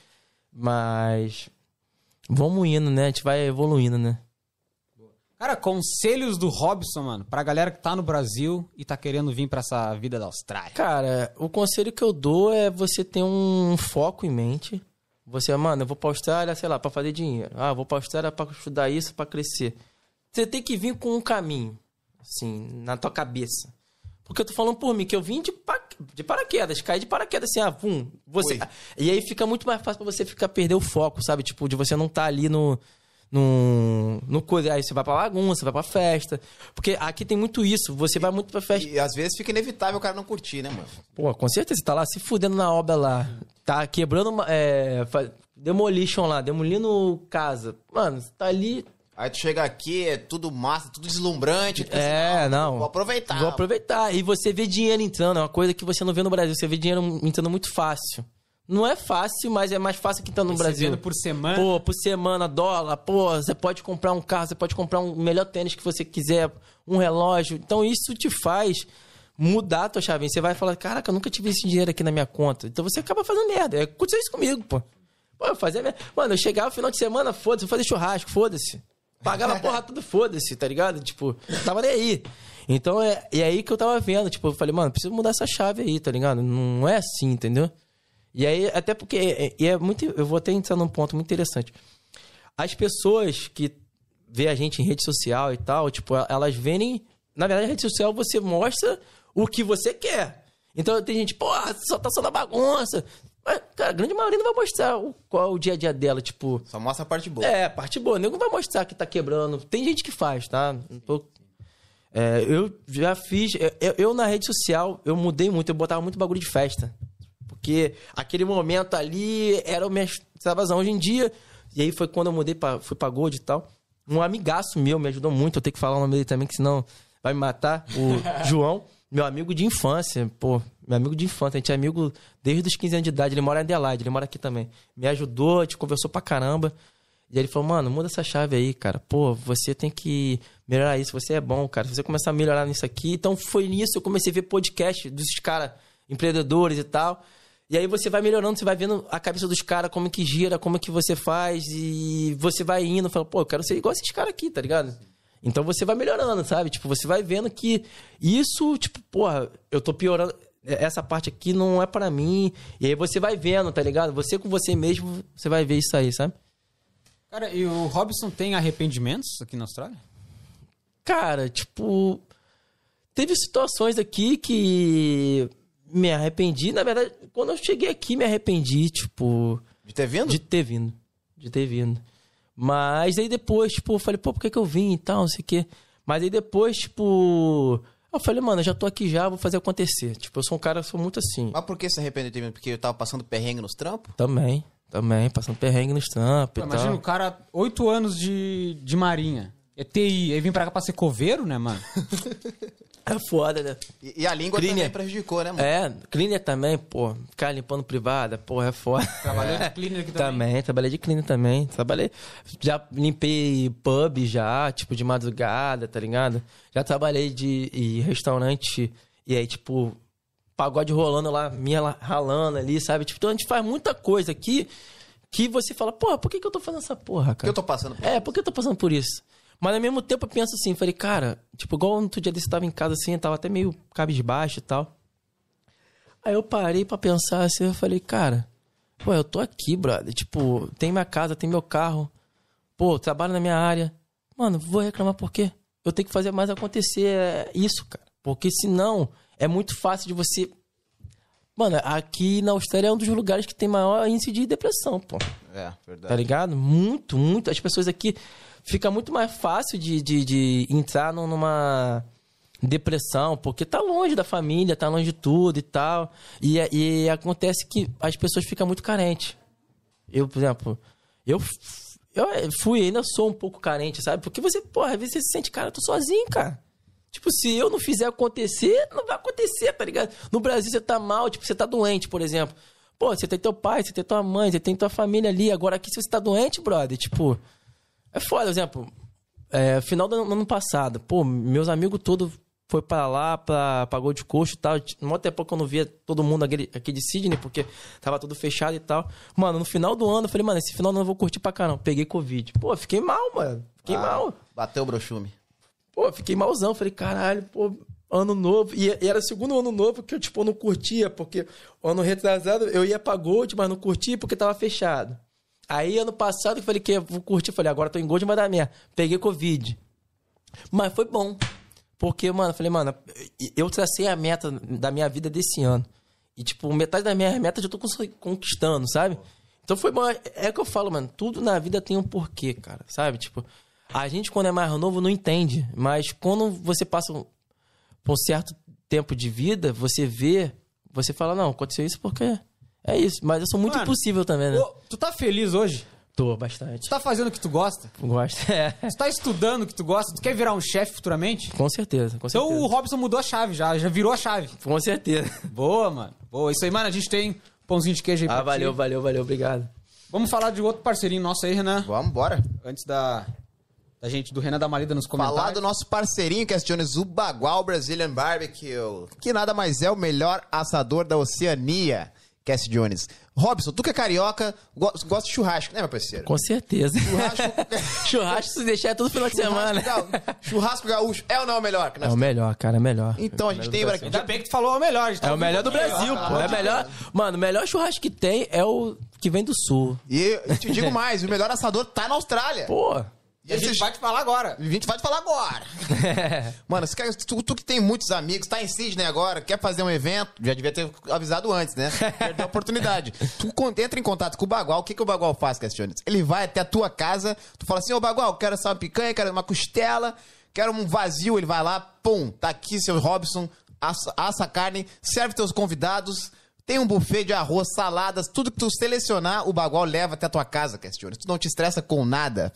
mas vamos indo, né? A gente vai evoluindo, né? Cara, conselhos do Robson, mano, pra galera que tá no Brasil e tá querendo vir pra essa vida da Austrália. Cara, o conselho que eu dou é você ter um foco em mente. Você, mano, eu vou pra Austrália, sei lá, pra fazer dinheiro. Ah, eu vou pra Austrália pra estudar isso, pra crescer. Você tem que vir com um caminho, assim, na tua cabeça. Porque eu tô falando por mim, que eu vim de, pa- de paraquedas, caí de paraquedas assim, ah, pum. Você, e aí fica muito mais fácil pra você ficar perder o foco, sabe? Tipo, de você não tá ali no. No, no coisa. Aí você vai pra bagunça, vai pra festa. Porque aqui tem muito isso. Você vai muito pra festa. E às vezes fica inevitável o cara não curtir, né, mano? Pô, com certeza, você tá lá se fudendo na obra lá. Tá quebrando uma. É, fa- demolition lá, demolindo casa. Mano, você tá ali. Aí tu chega aqui, é tudo massa, tudo deslumbrante. tu pensa, É, não. Vou aproveitar. Vou aproveitar. E você vê dinheiro entrando, é uma coisa que você não vê no Brasil. Você vê dinheiro entrando muito fácil. Não é fácil, mas é mais fácil que tá no Brasil. Por semana. Pô, por semana, dólar, pô, você pode comprar um carro, você pode comprar um melhor tênis que você quiser, um relógio. Então isso te faz mudar a tua chavinha. Você vai falar, caraca, eu nunca tive esse dinheiro aqui na minha conta. Então você acaba fazendo merda. É, Aconteceu isso comigo, pô. Pô, eu fazia merda. Mano, eu chegava no final de semana, foda-se, eu fazia churrasco, foda-se. Pagava porra tudo, foda-se, tá ligado? Tipo, tava nem aí. Então é, é aí que eu tava vendo. Tipo, eu falei, mano, preciso mudar essa chave aí, tá ligado? Não é assim, entendeu? E aí, até porque é, é muito. Eu vou até entrar num ponto muito interessante. As pessoas que vê a gente em rede social e tal, tipo, elas veem. Na verdade, a rede social você mostra o que você quer. Então tem gente, pô, só tá só na bagunça. Mas, cara, a grande maioria não vai mostrar o, qual é o dia a dia dela, tipo. Só mostra a parte boa. É, parte boa. Não vai mostrar que tá quebrando. Tem gente que faz, tá? Não tô- É, eu já fiz. Eu, eu, na rede social, eu mudei muito. Eu botava muito bagulho de festa. Porque aquele momento ali era o minha extravasão. Hoje em dia. E aí foi quando eu mudei pra, fui pra Gold e tal. Um amigaço meu me ajudou muito. Eu tenho que falar o nome dele também, que senão vai me matar. O João. Meu amigo de infância, pô, meu amigo de infância, a gente é amigo desde os 15 anos de idade, ele mora em Adelaide, ele mora aqui também. Me ajudou, a gente conversou pra caramba. E aí ele falou, mano, muda essa chave aí, cara. Pô, você tem que melhorar isso, você é bom, cara. Se você começar a melhorar nisso aqui. Então foi nisso que eu comecei a ver podcast dos caras, empreendedores e tal. E aí você vai melhorando, você vai vendo a cabeça dos caras, como que gira, como que você faz, e você vai indo, fala, pô, eu quero ser igual esses caras aqui, tá ligado? Então você vai melhorando, sabe? Tipo, você vai vendo que isso, tipo, porra, eu tô piorando. Essa parte aqui não é para mim. E aí você vai vendo, tá ligado? Você com você mesmo, você vai ver isso aí, sabe? Cara, e o Robson tem arrependimentos aqui na Austrália? Cara, tipo. Teve situações aqui que me arrependi. Na verdade, quando eu cheguei aqui, me arrependi, tipo. De ter vindo? De ter vindo. De ter vindo. Mas aí depois, tipo, eu falei, pô, por que, que eu vim e tal, não sei o quê. Mas aí depois, tipo. Eu falei, mano, eu já tô aqui já, vou fazer acontecer. Tipo, eu sou um cara, eu sou muito assim. Mas por que se arrependeu de ter vindo? Porque eu tava passando perrengue nos trampos? Também, também, passando perrengue nos trampos e Imagina tal. o cara, oito anos de, de marinha. É TI, aí vem pra cá pra ser coveiro, né, mano? É foda, né? E, e a língua Cleaner. também prejudicou, né, mano? É, cleaner também, pô. Ficar limpando privada, porra, é foda. Trabalhou de cleaner aqui também. Também, trabalhei de cleaner também. Trabalhei. Já limpei pub já, tipo, de madrugada, tá ligado? Já trabalhei de restaurante e aí, tipo, pagode rolando lá, minha ralando ali, sabe? Tipo, então a gente faz muita coisa aqui que você fala, porra, por que, que eu tô fazendo essa porra, Por que cara? eu tô passando por É, por que eu tô passando por isso? Mas ao mesmo tempo eu penso assim, falei, cara, tipo, igual outro dia desse eu tava em casa assim, eu tava até meio cabisbaixo e tal. Aí eu parei pra pensar assim, eu falei, cara, pô, eu tô aqui, brother. Tipo, tem minha casa, tem meu carro. Pô, trabalho na minha área. Mano, vou reclamar por quê? Eu tenho que fazer mais acontecer é, isso, cara. Porque senão é muito fácil de você. Mano, aqui na Austrália é um dos lugares que tem maior índice de depressão, pô. É, Tá verdade. ligado? Muito, muito. As pessoas aqui fica muito mais fácil de, de, de entrar num- numa depressão, porque tá longe da família, tá longe de tudo e tal. E, e acontece que as pessoas ficam muito carentes. Eu, por exemplo, eu, eu fui, ainda sou um pouco carente, sabe? Porque você, porra, às vezes você se sente, cara, eu tô sozinho, cara. Tipo, se eu não fizer acontecer, não vai acontecer, tá ligado? No Brasil você tá mal, tipo, você tá doente, por exemplo. Pô, você tem teu pai, você tem tua mãe, você tem tua família ali. Agora aqui, se você tá doente, brother, tipo. É foda, exemplo. É, final do ano passado, pô, meus amigos todos foi pra lá, pra, pra Gold Coast e tal. Um tempo que eu não via todo mundo aquele, aqui de Sydney, porque tava tudo fechado e tal. Mano, no final do ano, eu falei, mano, esse final do ano eu vou curtir pra caramba. Peguei Covid. Pô, fiquei mal, mano. Fiquei Ah, mal. Bateu o brochume. Pô, fiquei malzão. Falei, caralho, pô, ano novo. E, e era o segundo ano novo que eu, tipo, não curtia, porque o ano retrasado eu ia pra Gold, mas não curtia porque tava fechado. Aí, ano passado, eu falei que vou curtir. Falei, agora tô em Gold, vai dar merda. Peguei Covid. Mas foi bom. Porque, mano, eu falei, mano, eu tracei a meta da minha vida desse ano. E, tipo, metade da minha meta eu tô conquistando, sabe? Então foi bom. É é que eu falo, mano. Tudo na vida tem um porquê, cara. Sabe? Tipo, a gente, quando é mais novo, não entende. Mas quando você passa um, um certo tempo de vida, você vê, você fala, não, aconteceu isso porque é isso. Mas eu sou muito Mano, impossível também, né? Ô, tu tá feliz hoje? Tô bastante. Tu tá fazendo o que tu gosta? Gosto. É. Tu tá estudando o que tu gosta? Tu quer virar um chefe futuramente? Com certeza, com certeza. Então o Robson mudou a chave já, já virou a chave. Com certeza. Boa, mano. Boa. Isso aí, mano, a gente tem pãozinho de queijo aí pra Ah, ti. valeu, valeu, valeu, obrigado. Vamos falar de outro parceirinho nosso aí, Renan. Vamos embora. Antes da, da gente, do Renan dar uma lida nos comentários. Falar do nosso parceirinho, questiones, o Bagual Brazilian Barbecue. Que nada mais é o melhor assador da Oceania, Cass Jones. Robson, tu que é carioca, go- gosta de churrasco, né, meu parceiro? Com certeza. Churrasco. Churrasco, se deixar, é todo final de semana. Churrasco, gaú- churrasco gaúcho é ou não é o melhor? que nós É o melhor, cara, é melhor. Então, a gente tem aqui. Ainda bem que tu falou o melhor. tá É o melhor do aqui, ó. Brasil, pô. É o melhor. Mano, o melhor churrasco que tem é o que vem do sul. E eu te digo mais, o melhor assador tá na Austrália. Pô. E A gente vai te falar agora. A gente vai te falar agora. Mano, quer- tu, tu que tem muitos amigos, tá em Sydney agora, quer fazer um evento, já devia ter avisado antes, né? Perdeu a oportunidade. Tu entra em contato com o Bagual, o que, que o Bagual faz, Castiones? Ele vai até a tua casa, tu fala assim, ô Bagual, quero essa picanha, quero uma costela, quero um vazio, ele vai lá, pum, tá aqui seu Robson, assa, assa carne, serve teus convidados, tem um buffet de arroz, saladas, tudo que tu selecionar, o Bagual leva até a tua casa, Castiones. Tu não te estressa com nada.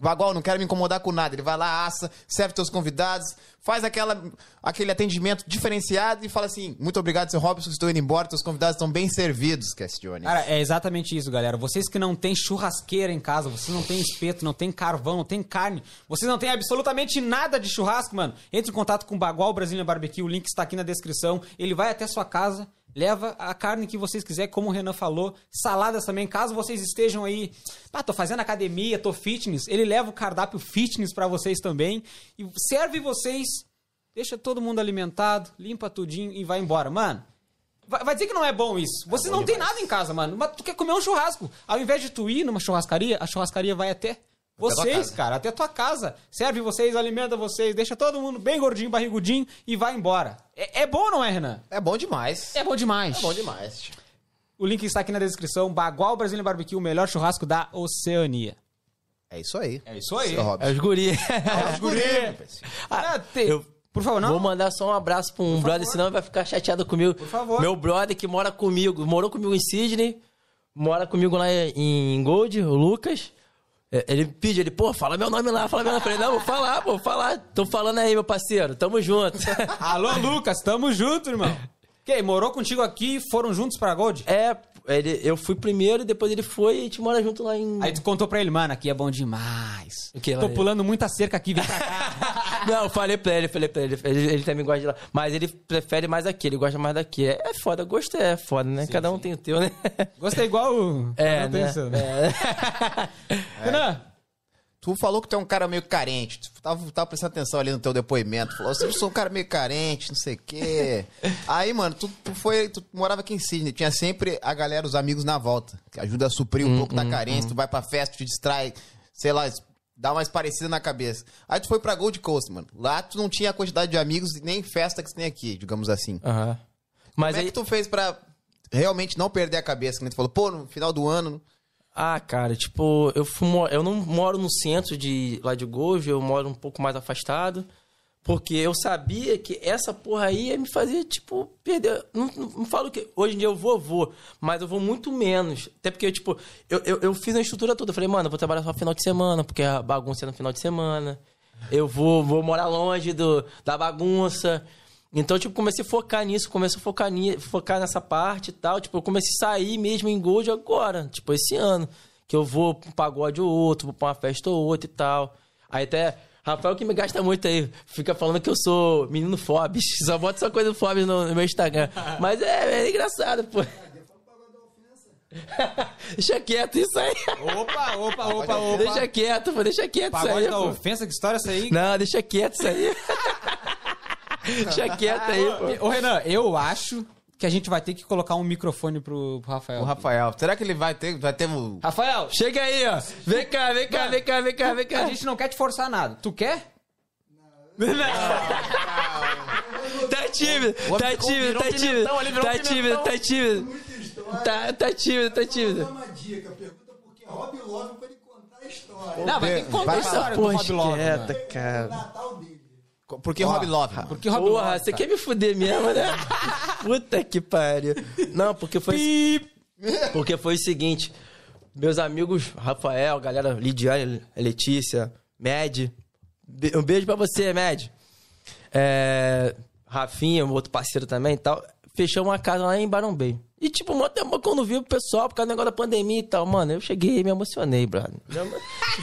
Bagual, não quero me incomodar com nada. Ele vai lá, assa, serve teus convidados, faz aquela, aquele atendimento diferenciado e fala assim: muito obrigado, seu Robson, estou indo embora, teus convidados estão bem servidos, Castione. Cara, é exatamente isso, galera. Vocês que não têm churrasqueira em casa, vocês não têm espeto, não tem carvão, não tem carne, vocês não têm absolutamente nada de churrasco, mano. Entre em contato com o Bagual Brasília Barbecue, o link está aqui na descrição. Ele vai até sua casa, leva a carne que vocês quiserem, como o Renan falou, saladas também, caso vocês estejam aí, ah, tô fazendo academia, tô fitness, ele leva o cardápio fitness pra vocês também e serve vocês, deixa todo mundo alimentado, limpa tudinho e vai embora. Mano, Vai, vai dizer que não é bom isso. Você não tem nada em casa, mano. Mas tu quer comer um churrasco. Ao invés de tu ir numa churrascaria, a churrascaria vai até vocês, cara. Até tua casa. Serve vocês, alimenta vocês, deixa todo mundo bem gordinho, barrigudinho e vai embora. É, é bom não é, Renan? É bom demais. É bom demais. É bom demais. O link está aqui na descrição. Bagual Brasília Barbecue, o melhor churrasco da Oceania. É isso aí. É isso aí. É os guri. É os guri, parceiro. Ah, te- eu- Por favor, não? Vou mandar só um abraço pra um brother, senão ele vai ficar chateado comigo. Por favor. Meu brother que mora comigo, morou comigo em Sydney, mora comigo lá em Gold, o Lucas. É, Ele pede, ele, pô, fala meu nome lá, fala meu nome. Eu falei, não, vou falar, vou falar. Tô falando aí, meu parceiro, tamo junto. Alô, Lucas, tamo junto, irmão. Quem? Morou contigo aqui e foram juntos pra Gold? é, ele, eu fui primeiro, depois ele foi e a gente mora junto lá em... Aí tu contou pra ele, mano, aqui é bom demais. O que, Tô pulando muita cerca aqui, vem pra cá. Não, eu falei pra ele, falei pra ele, ele, ele também gosta de lá. Mas ele prefere mais aqui, ele gosta mais daqui. É, é foda, gosto é foda, né? Cada um tem o teu, né? Gostei igual o... É, né? pensou, É. Renan, Tu falou que tu é um cara meio carente. Tu tava, tava prestando atenção ali no teu depoimento. Falou assim, eu sou um cara meio carente, não sei o quê. Aí, mano, tu, tu foi. Tu morava aqui em Sydney. Tinha sempre a galera, os amigos na volta. Que ajuda a suprir um pouco da carência. Tu vai pra festa, te distrai, sei lá, dá mais parecida na cabeça. Aí tu foi pra Gold Coast, mano. Lá tu não tinha a quantidade de amigos e nem festa que tu tem aqui, digamos assim. Aham. Mas Como é aí, que tu fez pra realmente não perder a cabeça? Que nem tu falou, pô, no final do ano. Ah, cara, tipo, eu, fui, eu não moro no centro de lá de Gojo, eu moro um pouco mais afastado. Porque eu sabia que essa porra aí me fazer, tipo, perder. Não, não, não falo que hoje em dia eu vou, vou, mas eu vou muito menos. Até porque, tipo, eu, eu, eu fiz a estrutura toda. Eu falei, mano, eu vou trabalhar só final de semana, porque a bagunça é no final de semana. Eu vou, vou morar longe do, da bagunça. Então, tipo, comecei a focar nisso, comecei a focar, ni, focar nessa parte e tal. Tipo, eu comecei a sair mesmo em Gold agora, tipo, esse ano. Que eu vou pra um pagode ou outro, vou pra uma festa ou outra e tal. Aí até. Rafael que me gasta muito aí, fica falando que eu sou menino Fobs. Só bota só coisa do Fobs no, no meu Instagram. Mas é, é engraçado, pô. deixa quieto isso aí. Opa, opa, opa, opa. Deixa quieto, pô, deixa quieto isso aí. da pô. ofensa, que história é essa aí? Não, deixa quieto isso aí. deixa quieto aí, pô. Ô, Renan, eu acho que a gente vai ter que colocar um microfone pro, pro Rafael. O Rafael, será que ele vai ter, vai ter um... Rafael, Chega aí, ó. Vem cá, vem cá, vem cá, vem cá, vem cá. a gente não quer te forçar nada. Tu quer? Tá tímido, tá tímido, tá tímido. Tá tímido, tá tímido. Tá, tá tímido, tá tímido. dar uma dica. Pergunta por que Rob Love pra ele contar a história. Não, vai ter que contar a história Essa do porra Rob Love. quieta, mano. O cara. Natal dele. Por que Rob Love? mano? Porque Rob Porra, Love, você quer me fuder mesmo, né? Puta que pariu. Não, porque foi. Porque foi o seguinte: meus amigos, Rafael, galera, Lidiane, Letícia, Med. Um beijo pra você, Med. É, Rafinha, um outro parceiro também e tal. Fechou uma casa lá em Barão. E, tipo, mó tempo quando vi o pessoal, por causa do negócio da pandemia e tal. Mano, eu cheguei e me emocionei, brother.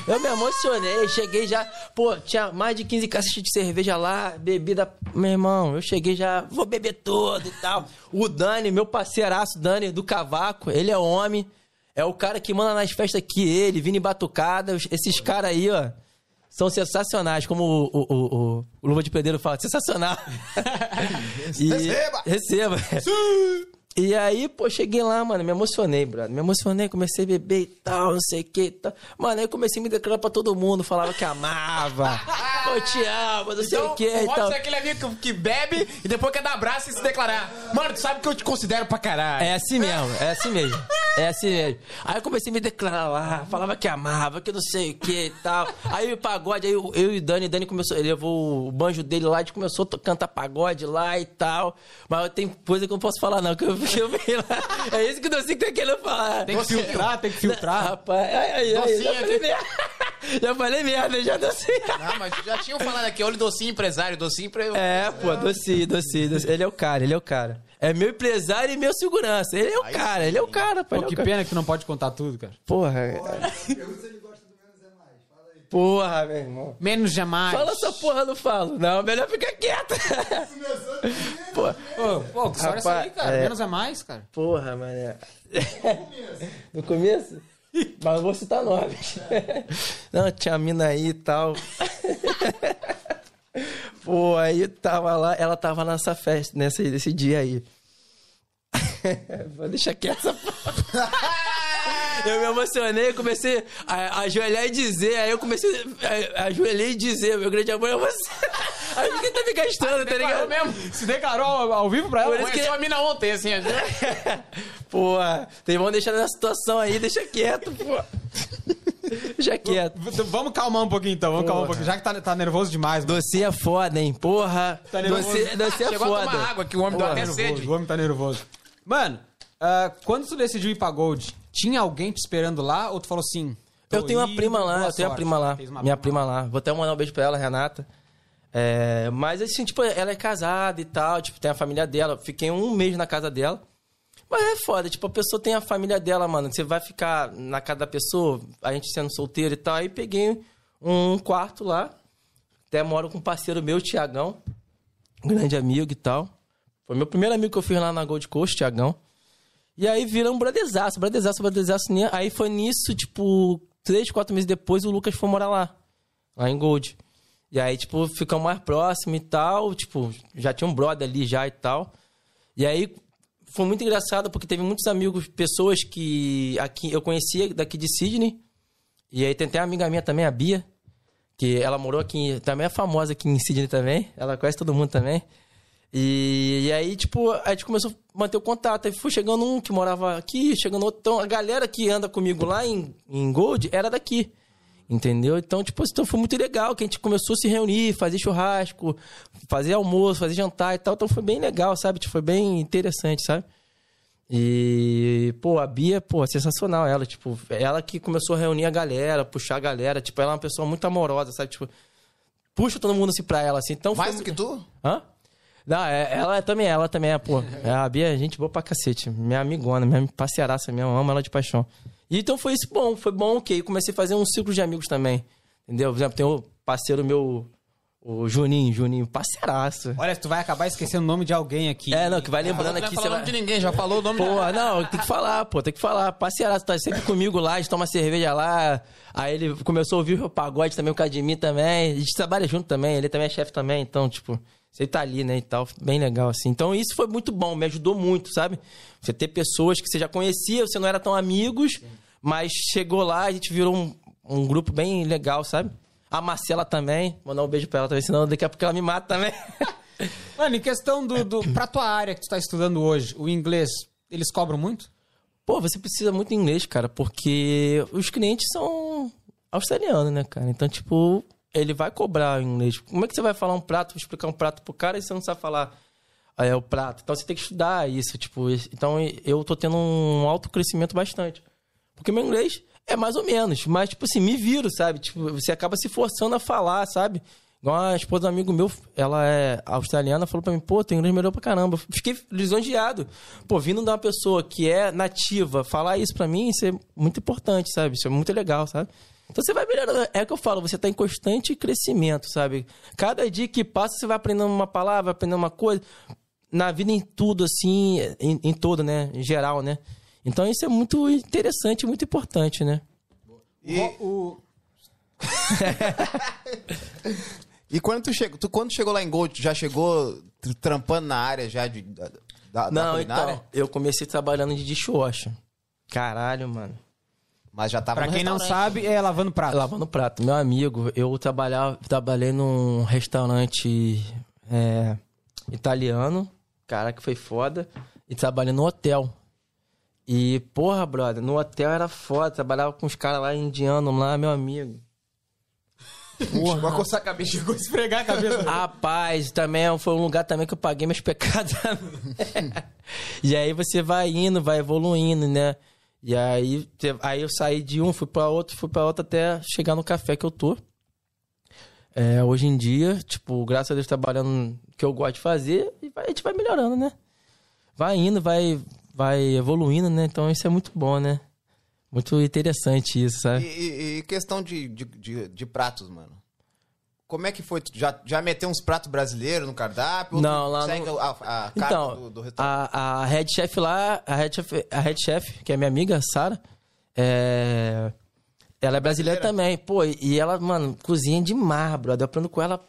Eu me- emocionei, cheguei já. Pô, tinha mais de 15 caixas de cerveja lá, bebida. Meu irmão, eu cheguei já, vou beber todo e tal. O Dani, meu parceiraço, Dani do Cavaco, ele é homem. É o cara que manda nas festas aqui, ele, Vini Batucada. Esses caras aí, ó. São sensacionais, como o, o, o, o- Luva de Pedreiro fala, sensacional. E- Receba! Receba! E aí, pô, cheguei lá, mano, me emocionei, brother. Me emocionei, comecei a beber e tal, não sei o que e tal. Mano, aí comecei a me declarar pra todo mundo, falava que amava. eu te amo, não sei o que e tal. é aquele amigo que, bebe e depois quer dar abraço e se declarar. Mano, tu sabe que eu te considero pra caralho. É assim mesmo, é assim mesmo. É assim mesmo. Aí eu comecei a me declarar lá, falava que amava, que não sei o que e tal. Aí o pagode, aí eu, eu e o Dani, Dani começou, ele levou o banjo dele lá, a gente começou a cantar pagode lá e tal. Mas tem coisa que eu não posso falar, não, que eu, que eu lá. É isso que o Docinho tá querendo falar. Tem que filtrar, tem que filtrar. Rapaz, aí, aí, aí, falei, já falei merda, já docinho. Não, mas já tinham falado aqui, olha o docinho empresário, docinho empresário. É, pô, docinho, docinho, docinho. Ele é o cara, ele é o cara. É meu empresário e meu segurança. Ele é o cara, ele é o cara, pô. Pô, é que pena que tu não pode contar tudo, cara. Porra. é- Pergunta se ele gosta do menos é mais. Fala aí. Porra, meu irmão. Menos jamais. Fala essa porra, não falo. Não, melhor ficar quieto. Começou primeiro. Pô, Pô, pô, que história é essa aí, cara? é. Menos é mais, cara. porra, mané. No começo? Mas não vou citar nomes. Não, tinha a mina aí e tal. Pô, aí tava lá, ela tava nessa festa, nesse, nesse dia aí. Vou deixar quieto essa. Eu me emocionei, comecei a, a ajoelhar e dizer, aí eu comecei a, a ajoelhei e dizer, meu grande amor é você. Aí ninguém tá me gastando, tá ligado? mesmo. Se declarou ao, ao vivo pra ela? Por isso que- Conheceu a mina ontem, assim. ó. Pô, vocês vão deixar nessa situação aí, deixa quieto, pô. Deixa quieto. V- Vamos calmar um pouquinho então, vamos calmar um pouquinho. Já que tá, tá nervoso demais, mano. Docinho é foda, hein? Porra. Tá nervoso. Docinho, docinho é Chegou a foda. tomar água, que o homem deu até nervoso, sede. o homem tá nervoso. Mano, ah, quando tu decidiu ir pra Gold, tinha alguém te esperando lá ou tu falou assim? Eu tenho uma indo, prima lá, boa eu tenho uma sorte"? prima lá. Fez uma Minha prima lá. Vou até mandar um beijo pra ela, Renata. É, mas assim, tipo, ela é casada e tal, tipo, tem a família dela. Fiquei um mês na casa dela. Mas é foda, tipo, a pessoa tem a família dela, mano. Você vai ficar na casa da pessoa, a gente sendo solteiro e tal. Aí peguei um quarto lá. Até moro com um parceiro meu, Tiagão. Grande amigo e tal. Foi meu primeiro amigo que eu fiz lá na Gold Coast, Tiagão. E aí vira um brotherzaço, brotherzaço, brotherzaço. né? Aí foi nisso, tipo, três, quatro meses depois, o Lucas foi morar lá. Lá em Gold. E aí, tipo, ficamos mais próximos e tal. Tipo, já tinha um brother ali já e tal. E aí foi muito engraçado porque teve muitos amigos, pessoas que aqui eu conhecia daqui de Sydney. E aí tem até uma amiga minha também, a Bia, que ela morou aqui, também é famosa aqui em Sydney também. Ela conhece todo mundo também. E, e aí, tipo, a gente começou a manter o contato. Aí foi chegando um que morava aqui, chegando outro. Então, a galera que anda comigo lá em, em Gold era daqui. Entendeu? Então, tipo, então foi muito legal que a gente começou a se reunir, fazer churrasco, fazer almoço, fazer jantar e tal. Então foi bem legal, sabe? Tipo, foi bem interessante, sabe? E, pô, a Bia, pô, sensacional ela, tipo, ela que começou a reunir a galera, puxar a galera, tipo, ela é uma pessoa muito amorosa, sabe? Tipo, puxa todo mundo assim pra ela, assim. Então, Mais foi do que tu? Hã? Não, é- ela também, ela também é, pô. É, a Bia é gente boa pra cacete. Minha amigona, minha parceiraça mesmo, amo ela de paixão. E então foi isso bom, foi bom que aí comecei a fazer um ciclo de amigos também. Entendeu? Por exemplo, tem o parceiro meu, o Juninho, Juninho, parceiraço. Olha, tu vai acabar esquecendo o nome de alguém aqui. É, não, que vai Falou lembrando não aqui. vai você falar o vai- nome de ninguém, já falou o nome Pô, da... não, tem que falar, pô, tem que falar. Parceiraço, tá sempre comigo lá, a gente toma cerveja lá. Aí ele começou a ouvir o pagode também, o cara de mim também. A gente trabalha junto também, ele também é chefe também, então, tipo, você tá ali, né, e tal, bem legal, assim. Então isso foi muito bom, me ajudou muito, sabe? Você ter pessoas que você já conhecia, você não era tão amigos, mas chegou lá, a gente virou um, um grupo bem legal, sabe? A Marcela também, mandar um beijo pra ela também, senão daqui a pouco ela me mata também. Mano, em questão do, do. Pra tua área que tu tá estudando hoje, o inglês, eles cobram muito? Pô, você precisa muito inglês, cara, porque os clientes são australianos, né, cara? Então, tipo, ele vai cobrar em inglês. Como é que você vai falar um prato, explicar um prato pro cara e você não sabe falar é, o prato? Então, você tem que estudar isso, tipo... Então, eu tô tendo um alto crescimento bastante. Porque meu inglês é mais ou menos, mas, tipo assim, me viro, sabe? Tipo, você acaba se forçando a falar, sabe? Igual a esposa do amigo meu, ela é australiana, falou pra mim, pô, tem inglês melhor pra caramba. Fiquei lisonjeado. Pô, vindo de uma pessoa que é nativa, falar isso pra mim, isso é muito importante, sabe? Isso é muito legal, sabe? Então você vai melhorando. É o que eu falo, você tá em constante crescimento, sabe? Cada dia que passa, você vai aprendendo uma palavra, vai aprendendo uma coisa. Na vida em tudo, assim, em, em todo, né? Em geral, né? Então isso é muito interessante, muito importante, né? E, O, e quando tu chegou, tu quando chegou lá em Gold, tu já chegou tr- trampando na área já de, da, da, da Não, culinária? então, eu comecei trabalhando de dishwasher. Caralho, mano. Mas já tava pra no quem não sabe, é lavando prato. Lavando prato. Meu amigo, eu trabalhava, trabalhei num restaurante é, italiano, cara que foi foda, e trabalhei no hotel. E, porra, brother, no hotel era foda, trabalhava com os caras lá indianos lá, meu amigo. Chegou a coçar a cabeça. Chegou a esfregar a cabeça. Rapaz, também foi um lugar também que eu paguei meus pecados. e aí você vai indo, vai evoluindo, né? E aí, aí eu saí de um, fui pra outro, fui pra outro até chegar no café que eu tô. É, hoje em dia, tipo, graças a Deus trabalhando que eu gosto de fazer, e vai- a gente vai melhorando, né? Vai indo, vai, vai evoluindo, né? Então isso é muito bom, né? Muito interessante isso, sabe? e- e questão de, de, de- de pratos, mano. Como é que foi? Já, já meteu uns pratos brasileiros no cardápio? Não, lá segue no- a, a carta Então, do, do a, a head chef lá, a head chef, a head chef, que é minha amiga, Sara, é... ela é brasileira, também. Pô, e ela, mano, cozinha demais, brother. Eu aprendo com ela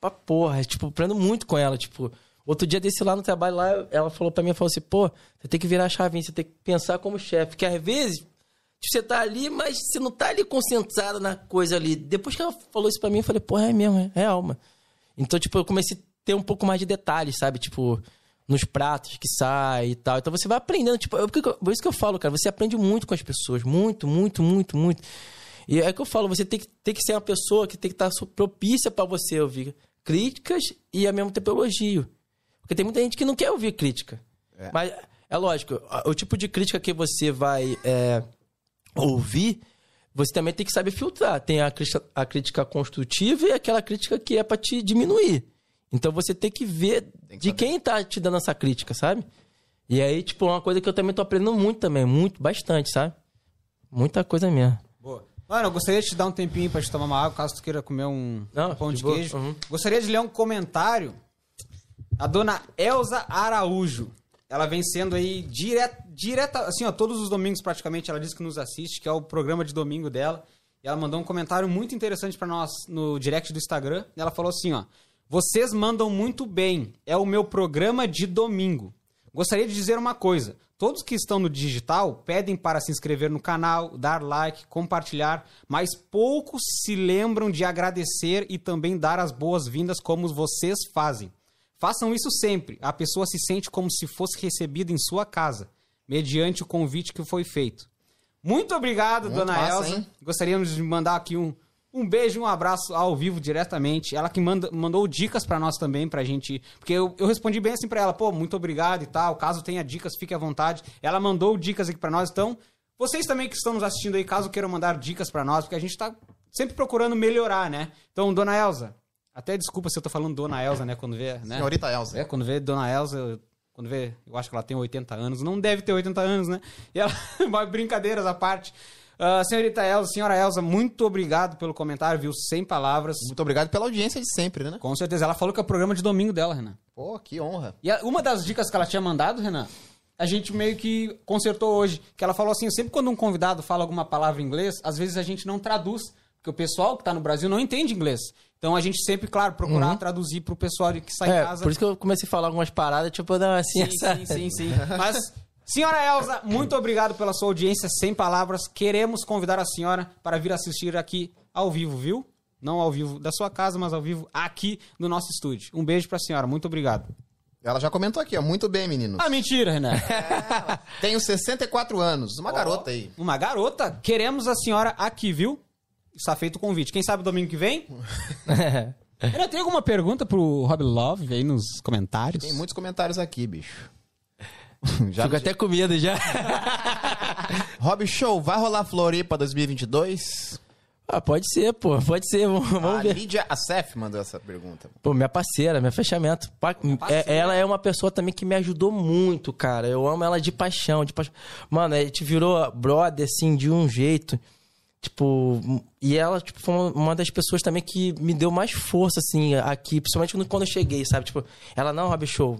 pra porra. Tipo, aprendo muito com ela. Tipo, outro dia desse lá no trabalho, lá, ela falou pra mim, falou assim, pô, você tem que virar a chavinha, você tem que pensar como chefe. Que às vezes, você tá ali, mas você não tá ali concentrado na coisa ali. Depois que ela falou isso pra mim, eu falei, pô, é mesmo, é real, mano. Então, tipo, eu comecei a ter um pouco mais de detalhes, sabe? Tipo, nos pratos que sai e tal. Então você vai aprendendo, tipo, é eu- por isso que eu falo, cara, você aprende muito com as pessoas, muito, muito, muito, muito. E é que eu falo, você tem que, tem que ser uma pessoa que tem que estar propícia pra você ouvir críticas e ao mesmo tempo elogio. Porque tem muita gente que não quer ouvir crítica. Mas é lógico, o tipo de crítica que você vai é, ouvir, você também tem que saber filtrar. Tem a crítica, a crítica construtiva e aquela crítica que é pra te diminuir. Então você tem que ver Tem que de saber. quem tá te dando essa crítica, sabe? E aí, tipo, é uma coisa que eu também tô aprendendo muito também, muito, bastante, sabe? Muita coisa mesmo. Boa. Mano, eu gostaria de te dar um tempinho pra te tomar uma água, caso tu queira comer um, Não, um pão de de, queijo. Uhum. Gostaria de ler um comentário. A dona Elza Araújo. Ela vem sendo aí direta, direta, assim, ó, todos os domingos praticamente ela diz que nos assiste, que é o programa de domingo dela. E ela mandou um comentário muito interessante pra nós no direct do Instagram. Ela falou assim, ó: "Vocês mandam muito bem. É o meu programa de domingo. Gostaria de dizer uma coisa. Todos que estão no digital pedem para se inscrever no canal, dar like, compartilhar, mas poucos se lembram de agradecer e também dar as boas-vindas como vocês fazem. Façam isso sempre. A pessoa se sente como se fosse recebida em sua casa, mediante o convite que foi feito. Muito obrigado, Muito dona massa, Elza. hein? Gostaríamos de mandar aqui um, um beijo um abraço ao vivo diretamente. Ela que manda- mandou dicas pra nós também, pra gente. Porque eu, eu respondi bem assim pra ela, pô, muito obrigado e tal. Caso tenha dicas, fique à vontade. Ela mandou dicas aqui pra nós, então. Vocês também que estão nos assistindo aí, caso queiram mandar dicas pra nós, porque a gente tá sempre procurando melhorar, né? Então, dona Elza, até desculpa se eu tô falando dona Elza, né? Quando vê, né? Senhorita Elza. É, quando vê Dona Elza, eu- quando vê, eu acho que ela tem 80 anos, não deve ter 80 anos, né? E ela, brincadeiras à parte. Ah, senhorita Elza, senhora Elza, muito obrigado pelo comentário, viu? Sem palavras. Muito obrigado pela audiência de sempre, né? Com certeza. Ela falou que é o programa de domingo dela, Renan. Pô, que honra. E a- uma das dicas que ela tinha mandado, Renan, a gente meio que consertou hoje. Que ela falou assim: sempre quando um convidado fala alguma palavra em inglês, às vezes a gente não traduz. Porque o pessoal que tá no Brasil não entende inglês. Então a gente sempre, claro, procurar traduzir pro pessoal que sai em É, casa. por isso que eu comecei a falar algumas paradas, tipo, uma assim, Sim, essa... sim, sim, sim. Mas, senhora Elza, muito obrigado pela sua audiência, sem palavras. Queremos convidar a senhora para vir assistir aqui ao vivo, viu? Não ao vivo da sua casa, mas ao vivo aqui no nosso estúdio. Um beijo pra senhora, muito obrigado. Ela já comentou aqui, ó. Muito bem, menino. Ah, mentira, Renan. Tenho 64 anos. Uma garota aí. Uma garota. Queremos a senhora aqui, viu? Está feito o convite. Quem sabe domingo que vem? Renan, tem alguma pergunta pro Rob Love aí nos comentários? Tem muitos comentários aqui, bicho. Já, Fico até com medo já. Rob Show, vai rolar Floripa 2022? ah, pode ser, pô, pode ser, vamos, vamos a ver. Lídia Acef mandou essa pergunta. Pô, minha parceira, meu fechamento. Pa- é- ela é uma pessoa também que me ajudou muito, cara. Eu amo ela de paixão, de paixão. Mano, a gente virou brother, assim, de um jeito. Tipo, e ela, tipo, foi uma- das pessoas também que me deu mais força, assim, aqui. Principalmente quando- eu cheguei, sabe? Tipo, ela, não, Rob Show.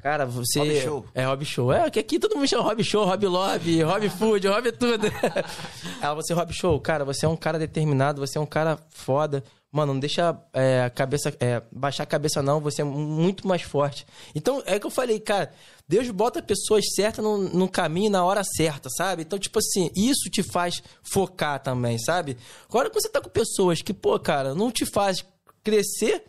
Cara, você. Rob Show. É, Rob Show. É, que aqui todo mundo chama Rob Show, Rob Love, Rob Food, Rob tudo. Ela, você, Rob Show, cara, você é um cara determinado, você é um cara foda. Mano, não deixa é, a cabeça, é, baixar a cabeça, não. Você é muito mais forte. Então, é que eu falei, cara, Deus bota pessoas certas no, no caminho na hora certa, sabe? Então, tipo assim, isso te faz focar também, sabe? Agora, quando você tá com pessoas que, pô, cara, não te faz crescer,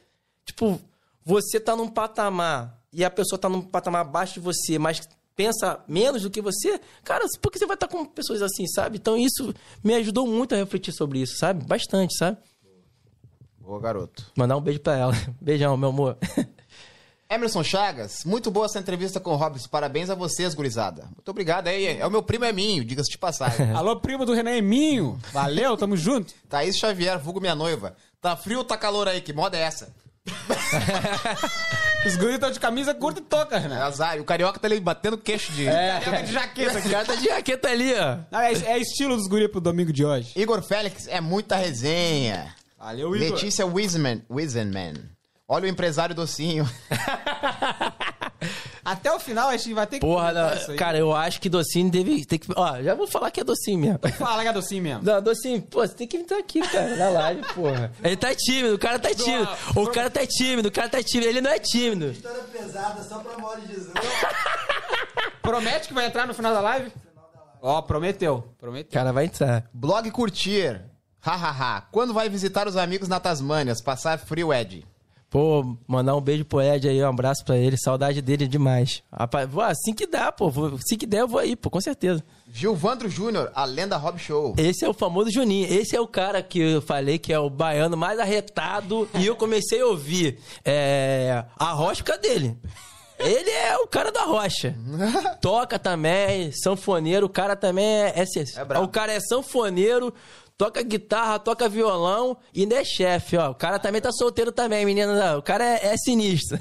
tipo, você tá num patamar e a pessoa tá num patamar abaixo de você, mas pensa menos do que você, cara, por que você vai estar com pessoas assim, sabe? Então isso me ajudou muito a refletir sobre isso, sabe? Bastante, sabe? Boa, garoto. Mandar um beijo pra ela. Beijão, meu amor. Emerson Chagas, muito boa essa entrevista com o Robson. Parabéns a vocês, gurizada. Muito obrigado aí. É o meu primo Eminho, diga-se de passagem. Alô, primo do Renan Eminho. Valeu, tamo junto. Thaís Xavier, vulgo minha noiva. Tá frio ou tá calor aí? Que moda é essa? Os guris estão de camisa curta e toca, É Renan. azar. E o carioca tá ali batendo queixo de. Toca de jaqueta O cara tá de jaqueta ali, ó. Não, é, é estilo dos guris pro domingo de hoje. Igor Félix, é muita resenha. Valeu, Igor. Letícia Wiseman. Wiseman. Olha o empresário docinho. Até o final a gente vai ter que... Porra, não, isso aí. cara, eu acho que docinho deve. Tem que, ó, já vou falar que é docinho mesmo. Fala, que é docinho mesmo. Não, docinho, pô, você tem que entrar aqui, cara, na live, porra. Ele tá tímido, o cara tá tímido. O cara tá tímido, o cara tá tímido. Ele não é tímido. História pesada, só pra de 18. Promete que vai entrar no final da live? Ó, prometeu. O Prometeu. cara vai entrar. Blog Curtir. Hahaha. Quando vai visitar os amigos na Tasmânia? Passar frio, Ed. Pô, mandar um beijo pro Ed aí, um abraço pra ele. Saudade dele demais. Rapaz, assim que dá, pô. assim que der, eu vou aí, pô, com certeza. Gilvandro Júnior, a lenda Rob Show. Esse é o famoso Juninho. Esse é o cara que eu falei que é o baiano mais arretado. e eu comecei a ouvir é, a rocha dele. Ele é o cara da rocha. Toca também, sanfoneiro. O cara também é. é, É brabo. o cara é sanfoneiro, toca guitarra, toca violão e ainda é chefe, ó. O cara também tá solteiro também, menina. O cara é, é sinistro.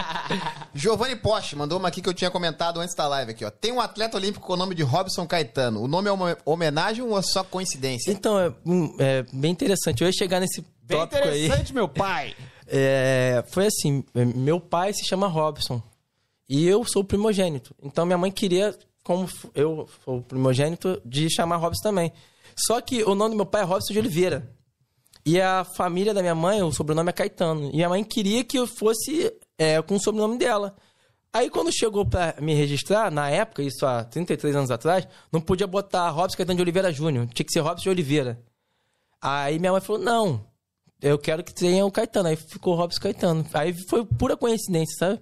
Giovanni Poste mandou uma aqui que eu tinha comentado antes da live aqui, ó. Tem um atleta olímpico com o nome de Robson Caetano. O nome é uma homenagem ou é só coincidência? então, é, é bem interessante. Eu ia chegar nesse Bem tópico aí. interessante, meu pai. É, foi assim, é, meu pai se chama Robson e eu sou o primogênito. Então minha mãe queria, como eu sou o primogênito, de chamar Robson também. Só que o nome do meu pai é Robson de Oliveira. E a família da minha mãe, o sobrenome é Caetano. E minha mãe queria que eu fosse é, com o sobrenome dela. Aí quando chegou pra me registrar, na época, isso há 33 anos atrás, não podia botar Robson Caetano de Oliveira Júnior. Tinha que ser Robson de Oliveira. Aí minha mãe falou, não, eu quero que tenha o Caetano. Aí ficou Robson Caetano. Aí foi pura coincidência, sabe?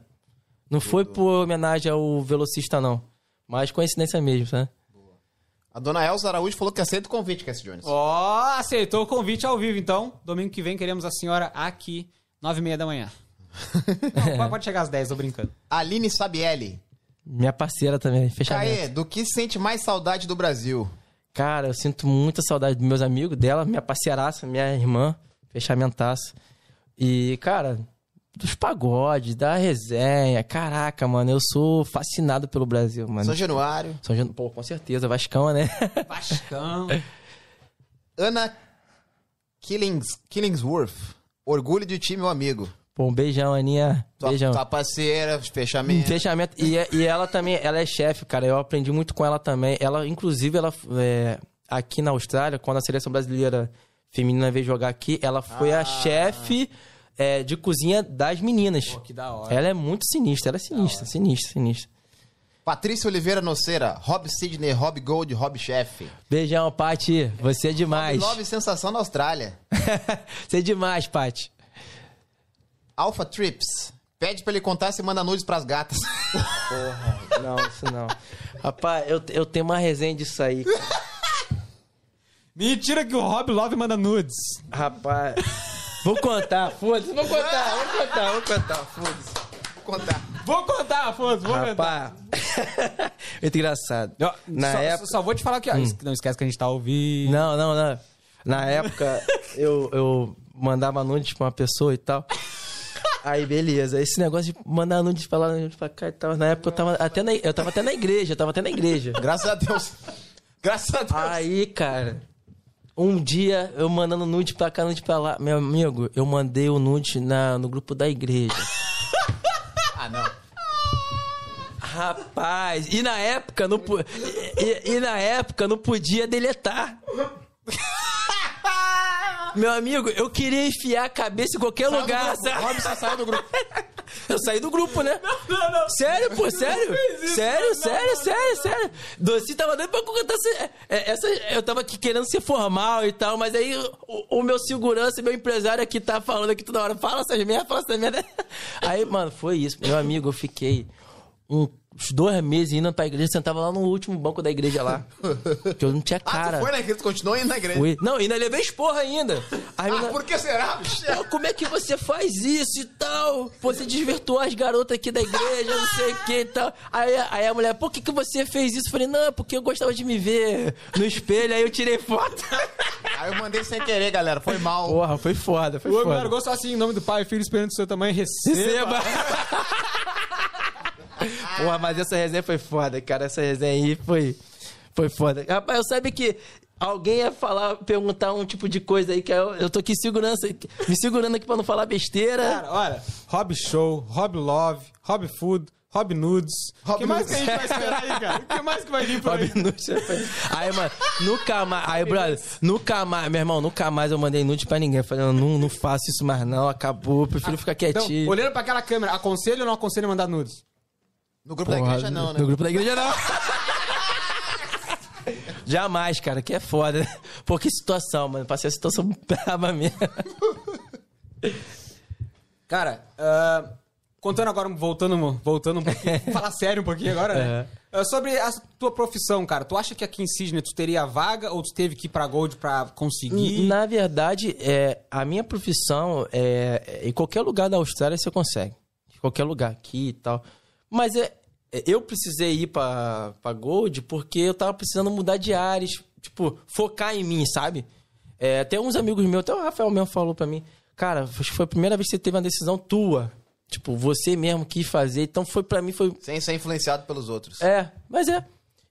Não foi por homenagem ao velocista, não. Mas coincidência mesmo, sabe? A dona Elza Araújo falou que aceita o convite, Cassie Jones. Ó, aceitou o convite ao vivo, então. Domingo que vem queremos a senhora aqui, nove e meia da manhã. Não, pode- chegar às 10, tô brincando. Aline Sabielli. Minha parceira também, fechamento. Caê, do que sente mais saudade do Brasil? Cara, eu sinto muita saudade dos meus amigos, dela, minha parceiraça, minha irmã, fechamentaça. E, cara, dos pagodes, da resenha. Caraca, mano, eu sou fascinado pelo Brasil, mano. São Januário. São Januário, pô, com certeza, Vascão, né? Vascão. Ana Killings, Killingsworth. Orgulho de ti, meu amigo. Pô, um beijão, Aninha. Tua, Beijão. tua parceira, fechamento. Fechamento. E, e ela também, ela é chefe, cara. Eu aprendi muito com ela também. Ela, inclusive, ela é, aqui na Austrália, quando a seleção brasileira feminina veio jogar aqui, ela foi Ah. a chefe é, de cozinha das meninas. Pô, que da hora. Ela é muito sinistra, ela é sinistra, sinistra, sinistra. Patrícia Oliveira Noceira. Rob Sidney, Rob Gold, Rob Chef. Beijão, Paty. Você é demais. Nove sensação da Austrália. Você é demais, Paty. Alpha Trips. Pede pra ele contar se manda nudes pras gatas. Não, isso não. Rapaz, eu, eu tenho uma resenha disso aí. cara. Mentira que o Rob Love manda nudes. Rapaz. Vou contar, foda-se. Vou contar, vou contar, vou contar, foda-se. Vou contar. Vou contar, foda-se, vou contar. Rapaz. Muito engraçado. Ó, Na só, época. só vou te falar aqui, ó. Não esquece que a gente tá ouvindo. Não, não, não. Na época, eu, eu mandava nudes pra uma pessoa e tal. Aí, beleza. Esse negócio de mandar nudes pra lá, nudes pra cá e tal. Na época, eu tava até na, eu tava até na igreja. Eu tava até na igreja. Graças a Deus. Graças a Deus. Aí, cara, um dia eu mandando nude pra cá, nude pra lá. Meu amigo, eu mandei o nude na, no grupo da igreja. Ah, não. Rapaz, e na época não e- e na época não podia deletar. Meu amigo, eu queria enfiar a cabeça em qualquer lugar, sabe? Robson saiu do grupo. Eu saí do grupo, né? Não, não. Sério, pô, sério? sério, sério, sério, sério. Doce tava dando pra contar essa, é, essa. Eu tava aqui querendo ser formal e tal, mas aí o, o meu segurança, meu empresário aqui tá falando aqui toda hora, fala essas merda, fala essas merda. Aí, mano, foi isso. Meu amigo, eu fiquei uns dois meses indo pra igreja, sentava lá no último banco da igreja lá. que eu não tinha Ah, cara. tu foi na igreja, tu continuou indo na igreja. Fui. Não, ainda levei esporra ainda. Aí Ah, ainda- por que será, bicho? Pô, como é que você faz isso e tal? Pô, Você desvirtuou as garotas aqui da igreja, não sei o que e tal. Aí, aí a mulher, por que, que você fez isso? Eu falei, não, é porque eu gostava de me ver no espelho, aí eu tirei foto. Aí eu mandei sem querer, galera. Foi mal. Porra, foi foda, foi O foda. Agora gostou assim, em nome do Pai, Filho e Espírito Santo também, receba. Receba! Porra, mas essa resenha foi foda, cara. Essa resenha aí foi, foi foda. Rapaz, eu sabia que alguém ia falar, perguntar um tipo de coisa aí que eu, eu tô aqui segurança, me segurando aqui pra não falar besteira. Cara, olha, Hobby Show, Hobby Love, Hobby Food, Hobby Nudes. O que mais que a gente vai esperar aí, cara? O que mais que vai vir por aí? Robin Nudes. Aí, mano, nunca mais. Aí, brother, nunca mais, meu irmão, nunca mais eu mandei nude pra ninguém. Falei, não, não, faço isso mais, não. Acabou, prefiro ficar Então, quietinho. olhando pra aquela câmera, aconselho ou não aconselho mandar nudes? No grupo da Porra, igreja, não, né? No grupo da igreja, não. Jamais, cara, que é foda. Pô, que situação, mano. Passei a situação brava mesmo. Cara, ah, contando agora, voltando, voltando um pouquinho, falar sério um pouquinho agora, né? Ah, sobre a tua profissão, cara, tu acha que aqui em Sydney tu teria vaga ou tu teve que ir pra Gold pra conseguir? Na verdade, é, a minha profissão é, é, em qualquer lugar da Austrália você consegue. Em qualquer lugar aqui e tal. Mas é, é, eu precisei ir pra, pra Gold porque eu tava precisando mudar de áreas, tipo, focar em mim, sabe? É, até uns amigos meus, até o Rafael mesmo falou pra mim, cara, acho que foi a primeira vez que você teve uma decisão tua. Tipo, você mesmo quis fazer. Então foi pra mim, foi, Sem ser influenciado pelos outros. é, mas é.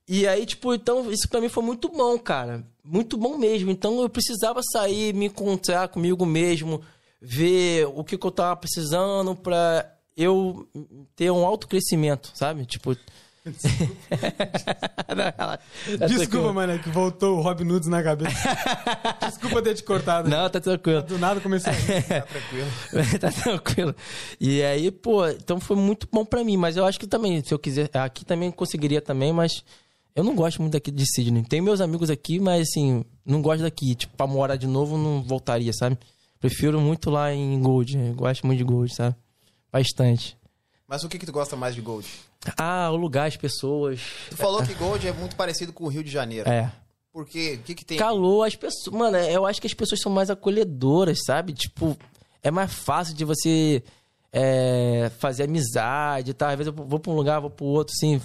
E aí, tipo, então, isso pra mim foi muito bom, cara. Muito bom mesmo. Então eu precisava sair, me encontrar comigo mesmo, ver o que, que eu tava precisando pra eu ter um autocrescimento, sabe? Tipo. Desculpa, mano, é que voltou o Rob Nudes na cabeça. Desculpa ter te cortado. Não, tá tranquilo. Do nada comecei a rir. tá tranquilo. E aí, pô, então foi muito bom pra mim, mas eu acho que também, se eu quiser, aqui também conseguiria também, mas eu não gosto muito daqui de Sydney. Tem meus amigos aqui, mas assim, não gosto daqui. Tipo, pra morar de novo, não voltaria, sabe? Prefiro muito lá em Gold. Eu gosto muito de Gold, sabe? Bastante. Mas o que que tu gosta mais de Gold? Ah, o lugar, as pessoas. Tu falou que Gold é muito parecido com o Rio de Janeiro. É. Por quê? O que que tem? Calor, as pessoas. Mano, eu acho que as pessoas são mais acolhedoras, sabe? Tipo, é mais fácil de você é, fazer amizade e tal. Às vezes eu vou pra um lugar, vou pro outro, assim.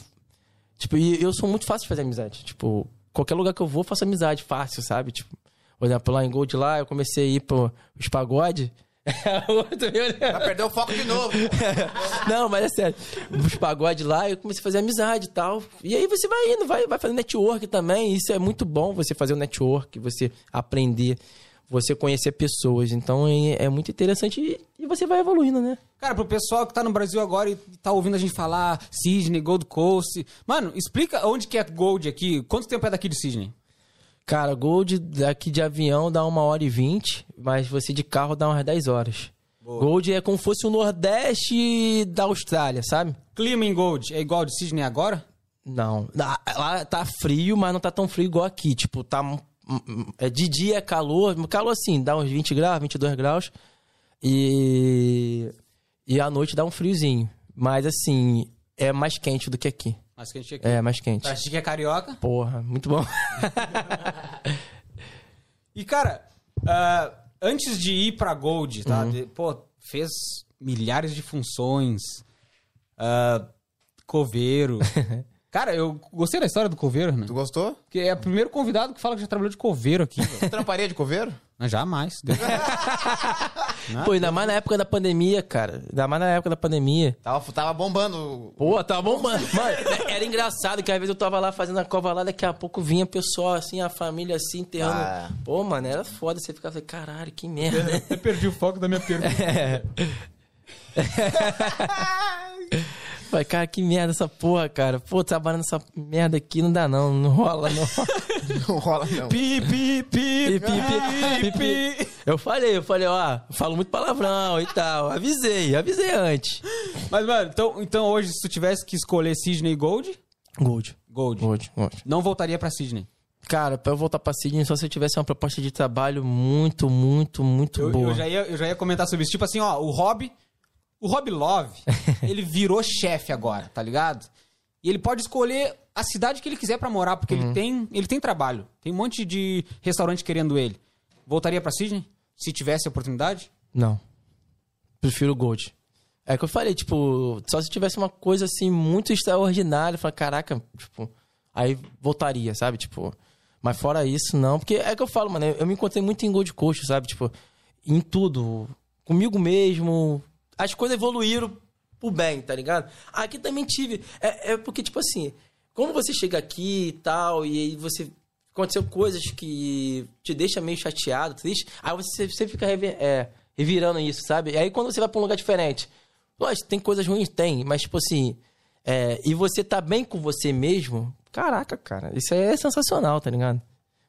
Tipo, e eu sou muito fácil de fazer amizade. Tipo, qualquer lugar que eu vou, eu faço amizade fácil, sabe? Tipo, por exemplo, lá em Gold lá, eu comecei a ir pro os pagode. O outro me olhando. Vai perder o foco de novo. Não, mas é sério. Os pagode lá, eu comecei a fazer amizade e tal. E aí você vai indo, vai, vai fazendo network também. Isso é muito bom, você fazer o network, você aprender, você conhecer pessoas. Então é, é muito interessante e, e você vai evoluindo, né? Cara, pro pessoal que tá no Brasil agora e tá ouvindo a gente falar Sydney, Gold Coast. Mano, explica onde que é Gold aqui. Quanto tempo é daqui de Sydney? Cara, Gold daqui de avião dá uma hora e vinte, mas você de carro dá umas 10 horas. Gold é como se fosse o Nordeste da Austrália, sabe? Clima em Gold é igual de Sydney agora? Não. Lá- tá frio, mas não tá tão frio igual aqui. Tipo, tá. É, de dia é calor. Calor assim, dá uns 20 graus, 22 graus. E. E à noite dá um friozinho. Mas assim, é mais quente do que aqui. Mas que a gente aqui. É, mais quente. Gente que é carioca. Porra, muito bom. E, cara, ah, antes de ir pra Gold, Uhum. tá? De- pô, fez milhares de funções. ah, coveiro. cara, eu gostei da história do coveiro, né? Tu gostou? Porque é o primeiro convidado que fala que já trabalhou de coveiro aqui. Tu tramparia de coveiro? Mas jamais. Pô, ainda mais na época da pandemia, cara. Ainda mais na época da pandemia. Tava, tava bombando. Pô, tá bom, mano. Mano, era engraçado que às vezes eu tava lá fazendo a cova lá, daqui a pouco vinha pessoal assim, a família assim, enterrando. Ah. Pô, mano, era foda. Você ficava assim, caralho, que merda. Eu perdi o foco da minha pergunta. Falei, cara, que merda essa porra, cara. Pô, trabalhando nessa merda aqui não dá não, não rola não. Não rola, não. Pi, pi, pi, Pi, pi, pi, pi, pi. Eu falei, eu falei, ó, falo muito palavrão e tal. Avisei, avisei antes. Mas, mano, então, então hoje, se tu tivesse que escolher Sydney e Gold, Gold. Gold. Gold, Gold. Não voltaria pra Sydney. Cara, pra eu voltar pra Sydney, só se eu tivesse uma proposta de trabalho muito, muito, muito Eu, boa. eu já ia, eu já ia comentar sobre isso. Tipo assim, ó, o Hobby. O Hobby Love ele virou chefe agora, tá ligado? E ele pode escolher a cidade que ele quiser pra morar, porque ele tem, ele tem trabalho. Tem um monte de restaurante querendo ele. Voltaria pra Sydney? Se tivesse a oportunidade? Não. Prefiro o Gold. É que eu falei, tipo, só se tivesse uma coisa assim muito extraordinária, falei, caraca, tipo, aí voltaria, sabe? Tipo, mas fora isso, não. Porque é que eu falo, mano, eu me encontrei muito em Gold Coast, sabe? Tipo, em tudo. Comigo mesmo. As coisas evoluíram pro bem, tá ligado? Aqui também tive. É, é porque, tipo assim, como você chega aqui e tal, e aí você. Aconteceu coisas que te deixa meio chateado, triste, aí você sempre fica revi- é, revirando isso, sabe? E aí quando você vai pra um lugar diferente, lógico, tem coisas ruins? Tem, mas tipo assim. é, e você tá bem com você mesmo, caraca, cara, isso é sensacional, tá ligado?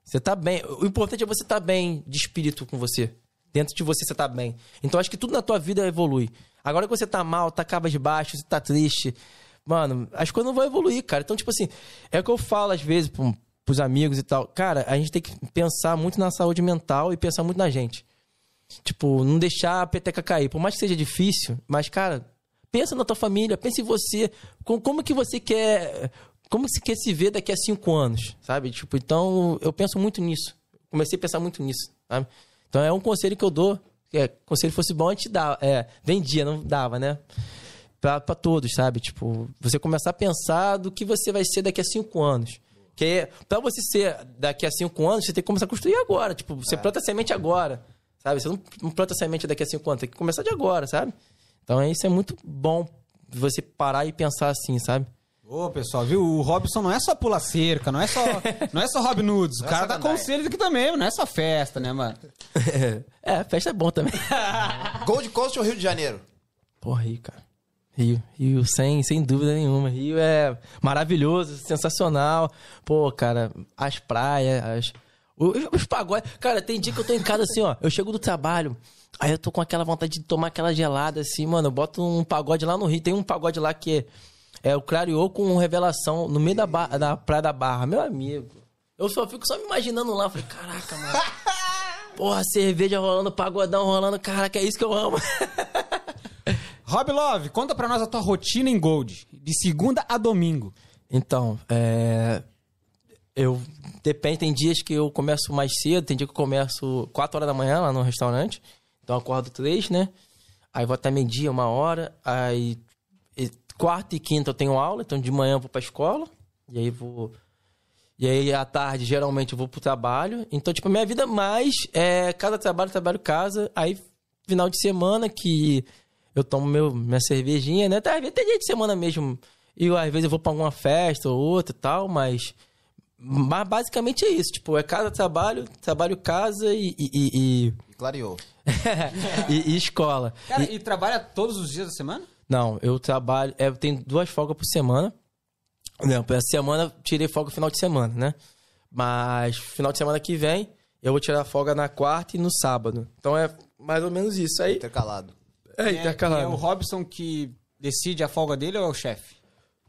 Você tá bem. O importante é você tá bem de espírito com você. Dentro de você você tá bem. Então acho que tudo na tua vida evolui. Agora que você tá mal, tá cabisbaixo, você tá triste, mano, as coisas não vão evoluir, cara. Então, tipo assim, é o que eu falo às vezes pro, pros amigos e tal. Cara, a gente tem que pensar muito na saúde mental e pensar muito na gente. Tipo, não deixar a peteca cair. Por mais que seja difícil, mas, cara, pensa na tua família, pensa em você. Com- Como que você quer. Como você quer se ver daqui a cinco anos, sabe? Tipo, então, eu penso muito nisso. Comecei a pensar muito nisso, sabe? Então, é um conselho que eu dou. Que é, conselho fosse bom, a gente dava. É, vendia, não dava, né? Pra, pra todos, sabe? Tipo, você começar a pensar do que você vai ser daqui a cinco anos. Que é, pra você ser daqui a cinco anos, você tem que começar a construir agora. Tipo, você planta semente agora. Sabe? Você não, não planta semente daqui a cinco anos, tem que começar de agora, sabe? Então isso é muito bom você parar e pensar assim, sabe? Ô, pessoal, viu? O Robson não é só pular cerca, não é só, não é só Robin Nudes. O Não é cara só dá gandaia. conselhos aqui também, não é só festa, né, mano? é, festa é bom também. Gold Coast ou Rio de Janeiro? Pô, Rio, cara. Rio, Rio, sem, sem dúvida nenhuma. Rio é maravilhoso, sensacional. Pô, cara, as praias, as... Os, os pagodes. Cara, tem dia que eu tô em casa assim, ó. Eu chego do trabalho, aí eu tô com aquela vontade de tomar aquela gelada assim, mano. Eu boto um pagode lá no Rio. Tem um pagode lá que é, é o Clareou com revelação no meio da, da Praia da Barra. Meu amigo. Eu só fico só me imaginando lá. Falei, caraca, mano. Porra, cerveja rolando, pagodão rolando. Caraca, é isso que eu amo. Rob Love, conta pra nós a tua rotina em Gold, de segunda a domingo. Então, é... Eu... Depende, tem dias que eu começo mais cedo, tem dia que eu começo 4 horas da manhã lá no restaurante. Então eu acordo 3, né? Aí vou até meio-dia, uma hora. Aí quarta e quinta eu tenho aula, então de manhã eu vou pra escola. E aí vou... E aí à tarde, geralmente, eu vou pro trabalho. Então, tipo, a minha vida mais é casa, trabalho, trabalho, casa. Aí, final de semana que eu tomo meu, minha cervejinha, né? Até, às vezes tem dia de semana mesmo. E às vezes eu vou pra alguma festa ou outra e tal, mas... Mas basicamente é isso. Tipo, é casa, trabalho, trabalho, casa e... e, e, E clareou. e- e- e escola. Cara, e... trabalha todos os dias da semana? Não, eu trabalho. é, Eu tenho duas folgas por semana. Não, essa semana eu tirei folga no final de semana, né? Mas final de semana que vem eu vou tirar folga na quarta e no sábado. Então é mais ou menos isso. Aí Intercalado. é É, intercalado. é o Robson que decide a folga dele ou é o chefe?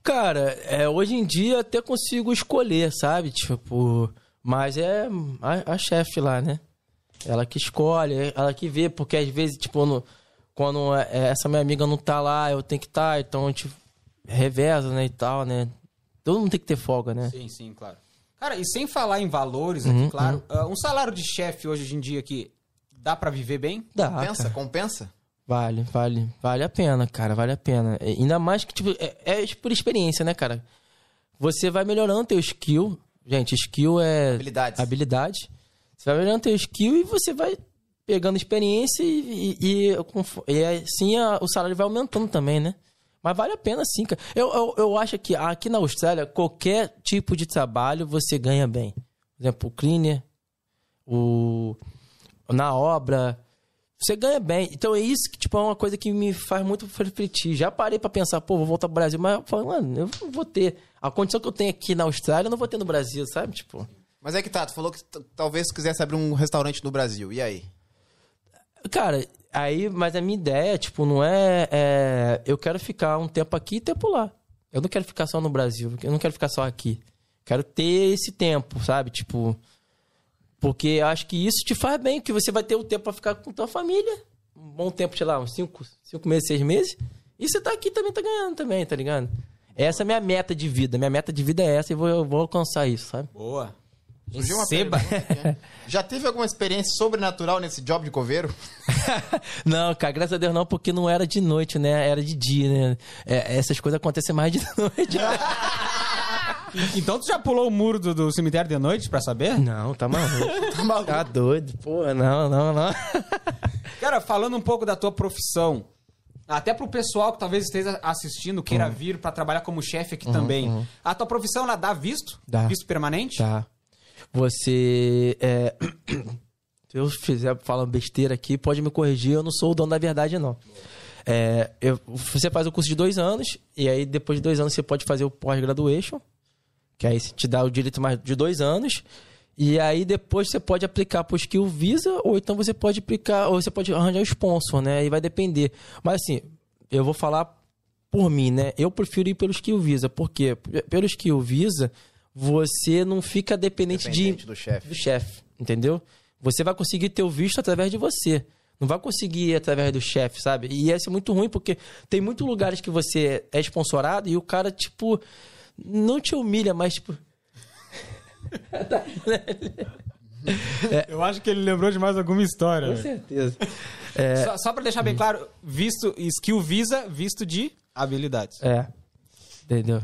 Cara, é, hoje em dia até consigo escolher, sabe? Tipo, mas é a, a chefe lá, né? Ela que escolhe, ela que vê, porque às vezes, tipo, no- quando é, essa minha amiga não tá lá, eu tenho que estar, então a gente reveza, né, e tal, né? Todo mundo tem que ter folga, né? Sim, sim, claro. Cara, e sem falar em valores Uhum, aqui, claro, ah, um salário de chefe hoje em dia aqui dá pra viver bem? Dá, Compensa? cara. Compensa? Vale, vale, vale a pena, cara, vale a pena. É, Ainda mais que, tipo, é, é por experiência, né, cara? Você vai melhorando teu skill. Gente, skill é... Habilidades. Habilidade. Você vai melhorando teu skill e você vai pegando experiência e, e, e, e assim a- o salário vai aumentando também, né? Mas vale a pena sim, cara. Eu, eu, eu acho que aqui na Austrália, qualquer tipo de trabalho você ganha bem. Por exemplo, o cleaner, o, na obra, você ganha bem. Então é isso que tipo, é uma coisa que me faz muito refletir. Já parei pra pensar, pô, vou voltar pro Brasil, mas eu eu vou ter. A condição que eu tenho aqui na Austrália, eu não vou ter no Brasil, sabe? Tipo. Mas é que tá, tu falou que talvez quisesse abrir um restaurante no Brasil. E aí? Cara, aí, mas a minha ideia, tipo, não é, é, Eu quero ficar um tempo aqui e tempo lá. Eu não quero ficar só no Brasil, eu não quero ficar só aqui. Quero ter esse tempo, sabe? Tipo. Porque eu acho que isso te faz bem, que você vai ter o tempo pra ficar com tua família. Um bom tempo, sei lá, uns cinco, cinco meses, seis meses. E você tá aqui também, tá ganhando também, tá ligado? Essa é a minha meta de vida. Minha meta de vida é essa e vou, eu vou alcançar isso, sabe? Boa. Surgiu uma Receba. pergunta né? Já teve alguma experiência sobrenatural nesse job de coveiro? não, cara, graças a Deus não, porque não era de noite, né? Era de dia, né? É, essas coisas acontecem mais de noite. Então tu já pulou o muro do, do cemitério de noite pra saber? não, tá maluco. tá doido. Pô, não, não, não. Cara, falando um pouco da tua profissão, até pro pessoal que talvez esteja assistindo, Uhum. queira vir pra trabalhar como chefe aqui também. A tua profissão, ela dá visto? Dá. Visto permanente? Tá. Você. É... Se eu fizer falando besteira aqui, pode me corrigir, eu não sou o dono da verdade, não. É, eu- você faz o curso de dois anos, e aí depois de dois anos você pode fazer o pós-graduation, que aí te dá o direito mais de dois anos. E aí depois você pode aplicar pro Skill Visa, ou então você pode aplicar, ou você pode arranjar o sponsor, né? Aí vai depender. Mas assim, eu vou falar por mim, né? Eu prefiro ir pelo Skill Visa. Por quê? Pelo Skill Visa, você não fica dependente, Dependente de, do chefe. do chefe, entendeu? Você vai conseguir ter o visto através de você. Não vai conseguir ir através do chefe, sabe? E ia ser muito ruim, porque tem muitos lugares que você é sponsorado e o cara, tipo, não te humilha, mas, tipo. Eu acho que ele lembrou de mais alguma história. Com certeza. Só, só pra deixar bem claro, visto skill visa, visto de habilidades. É. Entendeu?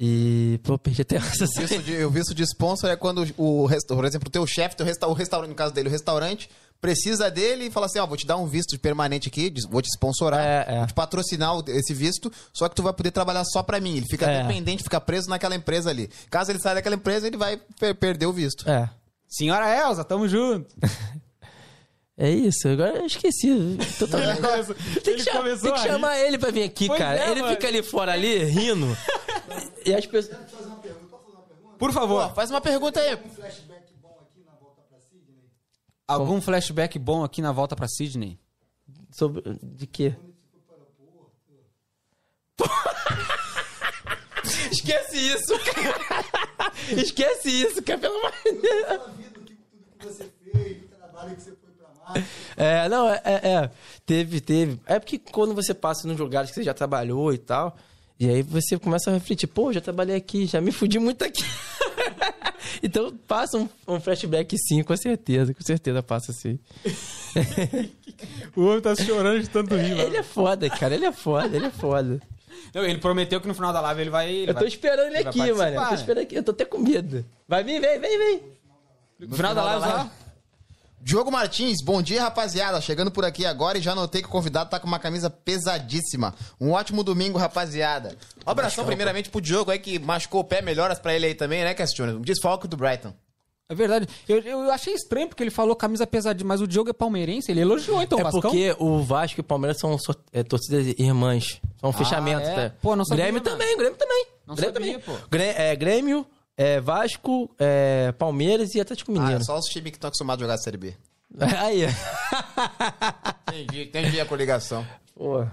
E, pô, perdi até essa Visto de, o visto de sponsor é quando o, resta- por exemplo, o teu chefe, teu resta, o restaurante, no caso dele, o restaurante, precisa dele e fala assim, ó, vou te dar um visto permanente aqui, vou te sponsorar, É, é. vou te patrocinar o- esse visto, só que tu vai poder trabalhar só pra mim. Ele fica É. dependente, fica preso naquela empresa ali. Caso ele saia daquela empresa, ele vai per- perder o visto. É. Senhora Elza, tamo junto. É isso, agora eu esqueci. Totalmente. começou- tem que, cha- começou tem que chamar ele pra vir aqui, Pois cara. é, ele mano. fica ali fora ali, rindo. e as pessoas. Por Pô, favor, faz uma pergunta aí. Um flashback bom aqui na volta pra Sydney. algum flashback bom aqui na volta pra Sydney? Sobre. De quê? Esquece isso, cara. Esquece isso, cara, pelo amor de Deus. Sua vida, o que, tudo que você fez, o trabalho que você. É, não, é, é, é. Teve, teve. É porque quando você passa nos lugares que você já trabalhou e tal, e aí você começa a refletir, pô, já trabalhei aqui, já me fudi muito aqui. então passa um, um flashback sim, com certeza, com certeza passa sim. O homem tá chorando de tanto rir, Ele é foda, cara, ele é foda, ele é foda. Não, ele prometeu que no final da live ele vai. ele Eu tô vai- esperando ele vai aqui, mano. Eu tô esperando aqui, eu tô até com medo. Vai vir, vem, vem, vem. No final da live, ó. Diogo Martins, bom dia, rapaziada. Chegando por aqui agora e já notei que o convidado tá com uma camisa pesadíssima. Um ótimo domingo, rapaziada. Um abração primeiramente pro Diogo aí que machucou o pé. Melhoras pra ele aí também, né, Castilho? Um desfalque do Brighton. É verdade. Eu, eu achei estranho porque ele falou camisa pesadinha, mas o Diogo é palmeirense. Ele elogiou então o É Vascão. porque o Vasco e o Palmeiras são so- é, torcidas irmãs. São fechamentos. é? tá? Pô, não sabia, Grêmio mano. também, Grêmio também. Não Grêmio sabia, também. pô. Grê- é, Grêmio, é, Vasco, é, Palmeiras e Atlético Ah, Mineiro. é só os times que estão acostumados a jogar a Série B. Aí. Entendi, entendi a coligação. Pô.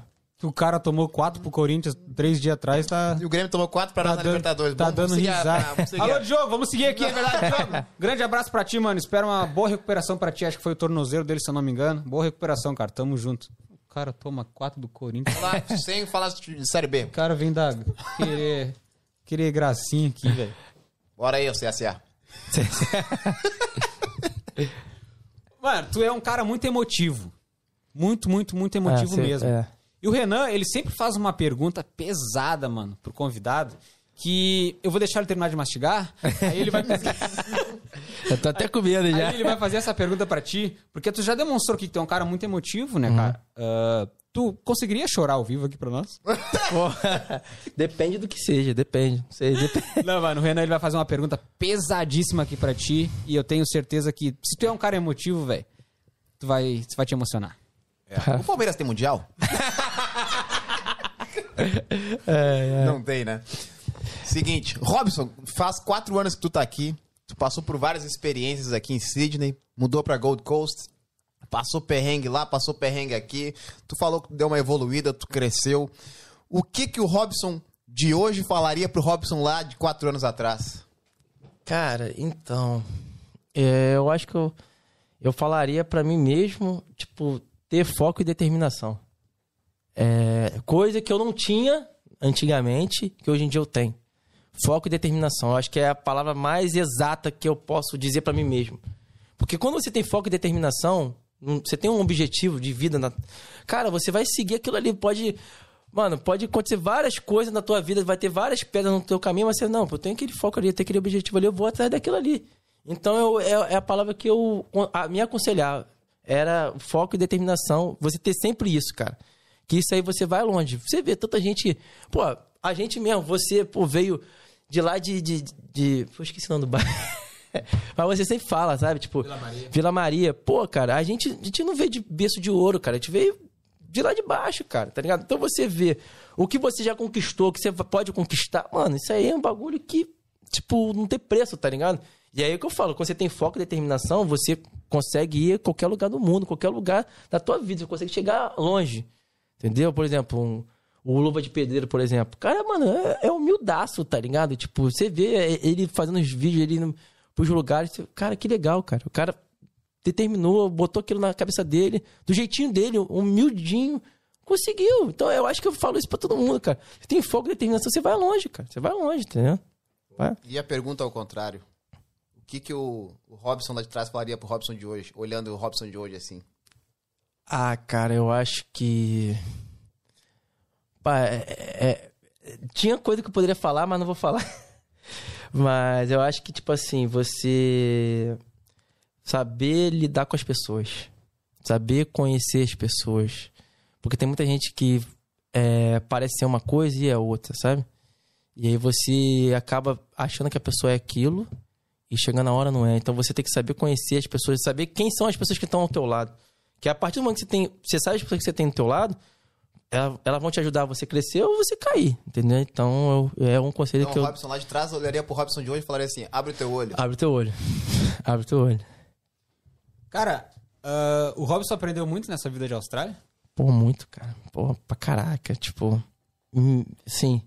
O cara tomou quatro pro Corinthians três dias atrás, tá. E o Grêmio tomou 4 para Tá nós na dando, Libertadores. tá Vamos dando risada. Alô, Diogo, vamos seguir aqui, é verdade, Diogo. Grande abraço pra ti, mano. Espero uma boa recuperação pra ti. Acho que foi o tornozelo dele, se eu não me engano. Boa recuperação, cara. Tamo junto. O cara toma quatro do Corinthians. Lá, sem falar de Série B. O cara vem da. Querer. Querer gracinha aqui, velho. Bora aí, o CSA. Mano, tu é um cara muito emotivo. Muito, muito, muito emotivo cê- mesmo. é. E o Renan, ele sempre faz uma pergunta pesada, mano, pro convidado. Que eu vou deixar ele terminar de mastigar. aí ele vai fazer. Eu tô até com medo já. Aí ele vai fazer essa pergunta pra ti, porque tu já demonstrou que tu é um cara muito emotivo, Uhum. né, cara? Ah, tu conseguiria chorar ao vivo aqui pra nós? Pô, depende do que seja, depende. Não sei, depende. Não, mano, o Renan ele vai fazer uma pergunta pesadíssima aqui pra ti, e eu tenho certeza que se tu é um cara emotivo, velho, tu vai, tu vai te emocionar. O Palmeiras tem Mundial? Não tem, né? Seguinte, Robson, faz quatro anos que tu tá aqui. Tu passou por várias experiências aqui em Sydney, mudou pra Gold Coast, passou perrengue lá, passou perrengue aqui. Tu falou que deu uma evoluída, tu cresceu. O que que o Robson de hoje falaria pro Robson lá de quatro anos atrás? Cara, então. é, eu acho que eu, eu falaria pra mim mesmo, tipo, ter foco e determinação. É, coisa que eu não tinha antigamente, que hoje em dia eu tenho. Foco e determinação. Eu acho que é a palavra mais exata que eu posso dizer pra mim mesmo. Porque quando você tem foco e determinação, você tem um objetivo de vida. Na... Cara, você vai seguir aquilo ali. Pode. Mano, pode acontecer várias coisas na tua vida, vai ter várias pedras no teu caminho, mas você, não, eu tenho aquele foco ali, eu tenho aquele objetivo ali, eu vou atrás daquilo ali. Então eu, é, é a palavra que eu a, me aconselhar. Era foco e determinação. Você ter sempre isso, cara. Que isso aí você vai longe. Você vê tanta gente. Pô, a gente mesmo, você, pô, veio de lá de. de, de pô, esqueci o nome do bairro. Mas você sempre fala, sabe? Tipo, Vila Maria. Vila Maria. Pô, cara, a gente, a gente não veio de berço de ouro, cara. A gente veio de lá de baixo, cara, tá ligado? Então você vê o que você já conquistou, o que você pode conquistar. Mano, isso aí é um bagulho que, tipo, não tem preço, tá ligado? E aí é o que eu falo, quando você tem foco e determinação, você consegue ir a qualquer lugar do mundo, qualquer lugar da tua vida, você consegue chegar longe. Entendeu? Por exemplo, um, o Luva de Pedreiro, por exemplo. Cara, mano, é, é humildaço, tá ligado? Tipo, você vê ele fazendo os vídeos no, pros lugares. Cara, que legal, cara. O cara determinou, botou aquilo na cabeça dele, do jeitinho dele, humildinho. Conseguiu. Então eu acho que eu falo isso pra todo mundo, cara. Você tem foco e determinação, você vai longe, cara. Você vai longe, entendeu? Vai. E a pergunta ao contrário. O que, que o, o Robson lá de trás falaria pro Robson de hoje, olhando o Robson de hoje assim? Ah, cara, eu acho que. Pá, é- é- é- Tinha coisa que eu poderia falar, mas não vou falar. mas eu acho que, tipo assim, você. Saber lidar com as pessoas. Saber conhecer as pessoas. Porque tem muita gente que é, parece ser uma coisa e é outra, sabe? E aí você acaba achando que a pessoa é aquilo e chegando na hora não é. Então você tem que saber conhecer as pessoas, saber quem são as pessoas que estão ao teu lado. Que a partir do momento que você tem, você sabe as pessoas que você tem do teu lado, ela- elas vão te ajudar a você crescer ou você cair, entendeu? Então eu- é um conselho Então que o eu Robson lá de trás olharia pro Robson de hoje e falaria assim: abre o teu olho. abre teu olho, abre teu olho. Cara, ah, o Robson aprendeu muito nessa vida de Austrália? Pô, muito, cara. Pô, pra caraca, tipo, hum, sim.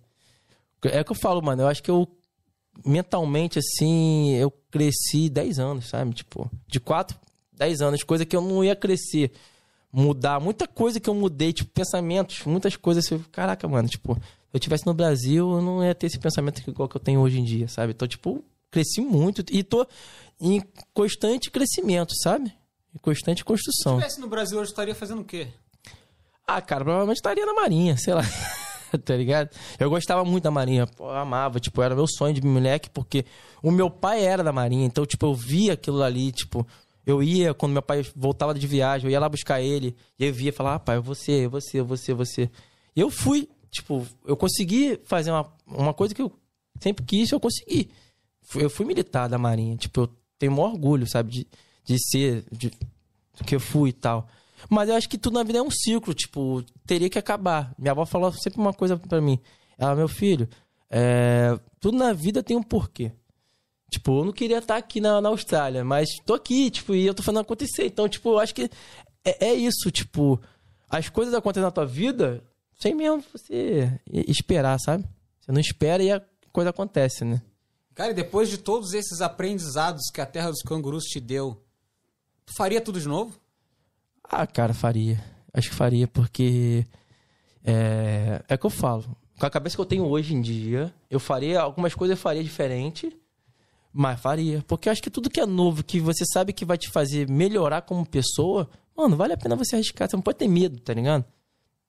É o que eu falo, mano. Eu acho que eu mentalmente assim, eu cresci 10 anos, sabe? Tipo, de 4, 10 anos, coisa que eu não ia crescer, mudar, muita coisa que eu mudei, tipo, pensamentos, muitas coisas, eu, caraca, mano, tipo, se eu tivesse no Brasil, eu não ia ter esse pensamento igual que eu tenho hoje em dia, sabe? Então, tipo, cresci muito e tô em constante crescimento, sabe? Em constante Se construção. estivesse no Brasil hoje, estaria fazendo o quê? Ah, cara, provavelmente estaria na Marinha, sei lá. tá ligado? Eu gostava muito da Marinha, eu amava, tipo, era meu sonho de moleque, porque o meu pai era da Marinha, então, tipo, eu via aquilo ali, tipo, eu ia, quando meu pai voltava de viagem, eu ia lá buscar ele, e eu via, falava, ah, pai, você, você, você, você. E eu fui, tipo, eu consegui fazer uma, uma coisa que eu sempre quis, eu consegui. Eu fui militar da Marinha, tipo, eu tenho o maior orgulho, sabe, de, de ser, de, que eu fui e tal. Mas eu acho que tudo na vida é um ciclo, tipo, teria que acabar. Minha avó falou sempre uma coisa pra mim. Ela, meu filho, é, tudo na vida tem um porquê. Tipo, eu não queria estar aqui na, na Austrália, mas tô aqui, tipo, e eu tô fazendo acontecer. Então, tipo, eu acho que é, é isso, tipo, as coisas acontecem na tua vida sem mesmo você esperar, sabe? Você não espera e a coisa acontece, né? Cara, e depois de todos esses aprendizados que a Terra dos Cangurus te deu, tu faria tudo de novo? Ah, cara, faria. Acho que faria, porque. É, é o que eu falo. Com a cabeça que eu tenho hoje em dia, eu faria. Algumas coisas eu faria diferente, mas faria. Porque eu acho que tudo que é novo, que você sabe que vai te fazer melhorar como pessoa, mano, vale a pena você arriscar. Você não pode ter medo, tá ligado?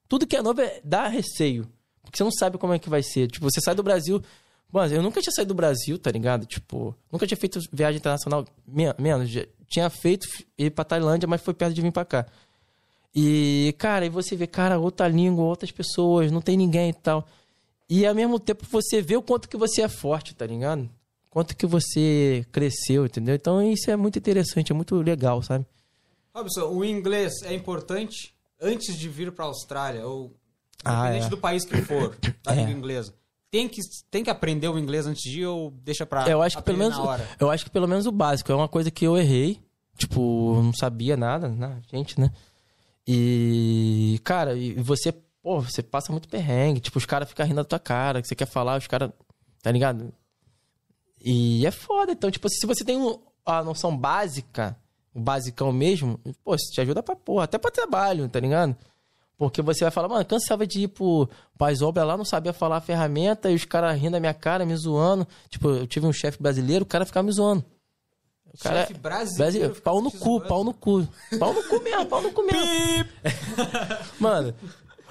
Tudo que é novo é, dá receio. Porque você não sabe como é que vai ser. Tipo, você sai do Brasil. Mano, eu nunca tinha saído do Brasil, tá ligado? Tipo, nunca tinha feito viagem internacional. me- Menos. Tinha feito ir pra Tailândia, mas foi perto de vir pra cá. E, cara, aí você vê, cara, outra língua, outras pessoas, não tem ninguém e tal. E ao mesmo tempo você vê o quanto que você é forte, tá ligado? Quanto que você cresceu, entendeu? Então isso é muito interessante, é muito legal, sabe? Robson, o inglês é importante antes de vir pra Austrália, ou Ah, independente é. do país que for, da É. língua inglesa. Tem que, tem que aprender o inglês antes de ir ou deixa pra eu acho que pelo menos eu acho que pelo menos o básico é uma coisa que eu errei tipo não sabia nada né gente né e cara e você pô você passa muito perrengue tipo os caras ficam rindo da tua cara que você quer falar os caras tá ligado e é foda então tipo se você tem a noção básica o basicão mesmo pô isso te ajuda pra porra até pra trabalho tá ligado Porque você vai falar, mano, cansava de ir pro Paz Obra lá, não sabia falar a ferramenta, e os caras rindo da minha cara, me zoando. Tipo, eu tive um chefe brasileiro, o cara ficava me zoando. O cara, Chefe brasileiro pau no cu, pau no cu. Pau no cu mesmo, pau no cu mesmo. Mano,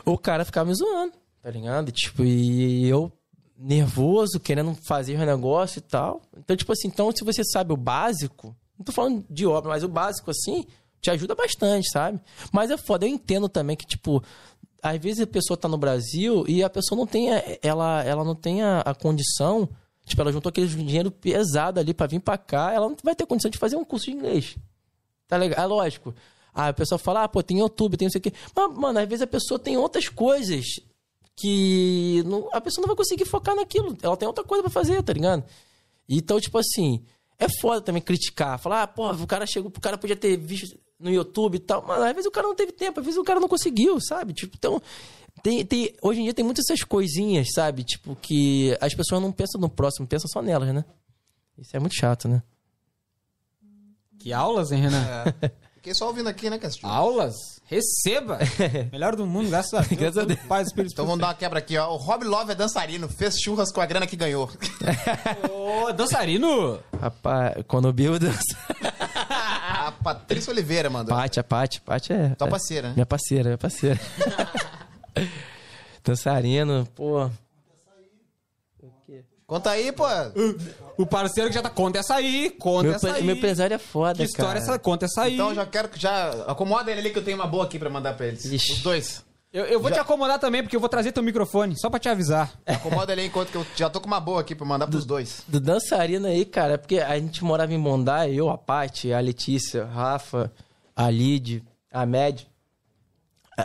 o cara ficava me zoando, tá ligado? Tipo, e eu nervoso, querendo fazer o negócio e tal. Então, tipo assim, então se você sabe o básico, não tô falando de obra, mas o básico assim, te ajuda bastante, sabe? Mas é foda, eu entendo também que, tipo, às vezes a pessoa tá no Brasil e a pessoa não tem, a- ela, ela não tem a, a condição, tipo, ela juntou aquele dinheiro pesado ali pra vir pra cá, ela não vai ter condição de fazer um curso de inglês. Tá legal? É lógico. A pessoa fala, ah, pô, tem YouTube, tem não sei o quê. Mas, mano, às vezes a pessoa tem outras coisas que não- a pessoa não vai conseguir focar naquilo. Ela tem outra coisa pra fazer, tá ligado? Então, tipo assim, é foda também criticar. Falar, ah, pô, o cara chegou, o cara podia ter visto no YouTube e tal. Mas às vezes o cara não teve tempo, às vezes o cara não conseguiu, sabe? Tipo, então. Tem, tem, hoje em dia tem muitas essas coisinhas, sabe? Tipo, que as pessoas não pensam no próximo, pensam só nelas, né? Isso é muito chato, né? Que aulas, hein, Renan? Fiquei só ouvindo aqui, né, Castilho? Aulas? Receba! Melhor do mundo, graças a Deus. Graças a Deus. Paz, Espírito Então vamos dar uma quebra aqui, ó. O Rob Love é dançarino, fez churras com a grana que ganhou. Ô, dançarino! Rapaz, quando o Bill dança. a Patrícia Oliveira mandou. Paty, a Paty, Paty é. Tua parceira, né? Minha parceira, minha parceira. Dançarino, pô. Conta aí, pô. O parceiro que já tá. Conta essa aí, conta Meu, essa aí. meu empresário é foda, Que história cara. essa? Conta essa aí. Então já quero que já. Acomoda ele ali que eu tenho uma boa aqui pra mandar pra eles. Ixi. Os dois. Eu, eu vou te acomodar também, porque eu vou trazer teu microfone, só pra te avisar. Acomoda ele aí enquanto que eu já tô com uma boa aqui pra mandar pros dois. Do dançarino aí, cara, é porque a gente morava em Mondai, eu, a Paty, a Letícia, a Rafa, a Lid, a Med.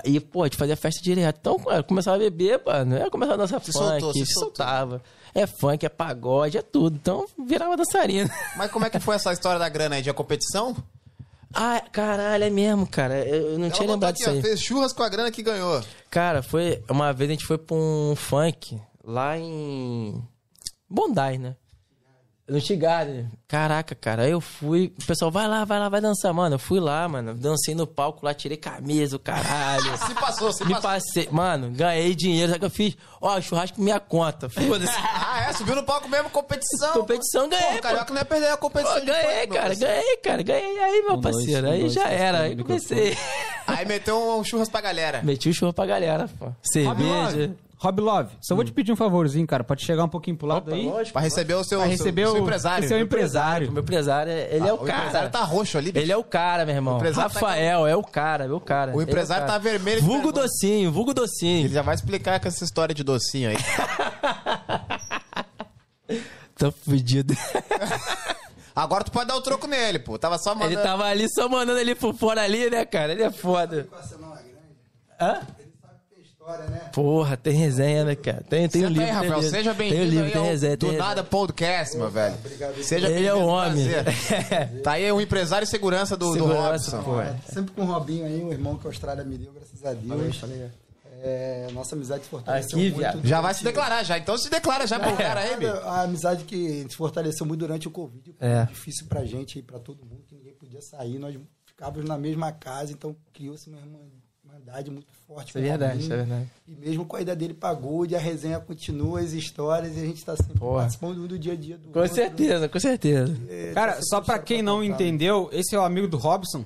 E, pô, a gente fazia festa direto. Então, cara, começava a beber, mano. Eu começava a dançar Se funk, soltou, se se soltou. É funk, é pagode, é tudo. Então, virava dançarino. Mas como é que foi essa história da grana aí? De a competição? Ah, caralho, é mesmo, cara. Eu não Ela tinha lembrado disso aí. fez churras com a grana que ganhou. Cara, foi. Uma vez a gente foi pra um funk lá em. Bondai, né? No Tigare. Caraca, cara. Aí eu fui. O pessoal, vai lá, vai lá, vai dançar. Mano, eu fui lá, mano. Dancei no palco lá, tirei camisa, o caralho. Se passou, se Me passou. passei. Mano, ganhei dinheiro. Sabe o que eu fiz? Ó, churrasco minha conta. Foda-se. Ah, é? Subiu no palco mesmo, competição. Competição, ganhei, Pô, o Carioca não ia perder a competição. Pô, ganhei, cara, ganhei, cara, ganhei. Aí, meu Um, parceiro, um, aí dois, já era. Aí comecei. Aí meteu um churras pra galera. Meti o churro pra galera, pô. Cerveja. Rob Love, só vou te pedir um favorzinho, cara, pode chegar um pouquinho pro lado aí. Pra receber o seu, Pra seu- receber seu o empresário. o seu empresário. O meu empresário, ele é Ah, o o cara. empresário tá roxo ali, bicho. Ele é o cara, meu irmão. empresário tá Rafael, é o cara, é o cara. O Ele é empresário cara. tá vermelho de Vulgo vergonha. docinho, vulgo docinho. Ele já vai explicar com essa história de docinho aí. Tô fudido. Agora tu pode dar o troco nele, pô. Tava só mandando. Ele tava ali só mandando ele por fora ali, né, cara? Ele é foda. Essa não é grande. Hã? Ele sabe que tem história, né? Porra, tem resenha, né, cara? Tem, tem o Senta livro. aí, tem Rafael. livro. Seja Tem o bem-vindo livro, aí tem resenha. Do tem Nada resenha. Podcast, meu velho. Seja Ele é o bem-vindo, homem. Tá aí o empresário e segurança do, do Segurança, Robson. pô. É, sempre com o Robinho aí, um irmão que a Austrália me deu, graças a Deus. É, nossa amizade se fortaleceu Aqui, muito. Já vai se declarar já. Então se declara já pro cara aí, bicho. A amizade que se fortaleceu muito durante o Covid. Foi É. difícil pra gente e pra todo mundo, que ninguém podia sair. Nós ficávamos na mesma casa, então criou-se uma irmandade muito forte. Isso é verdade, isso é verdade. E mesmo com a ida dele pagou, e a resenha continua, as histórias, e a gente está sempre Porra. participando do dia a dia do Com outro. certeza, com certeza. É, tá Cara, só pra história quem não contar. entendeu, esse é o amigo do Robson.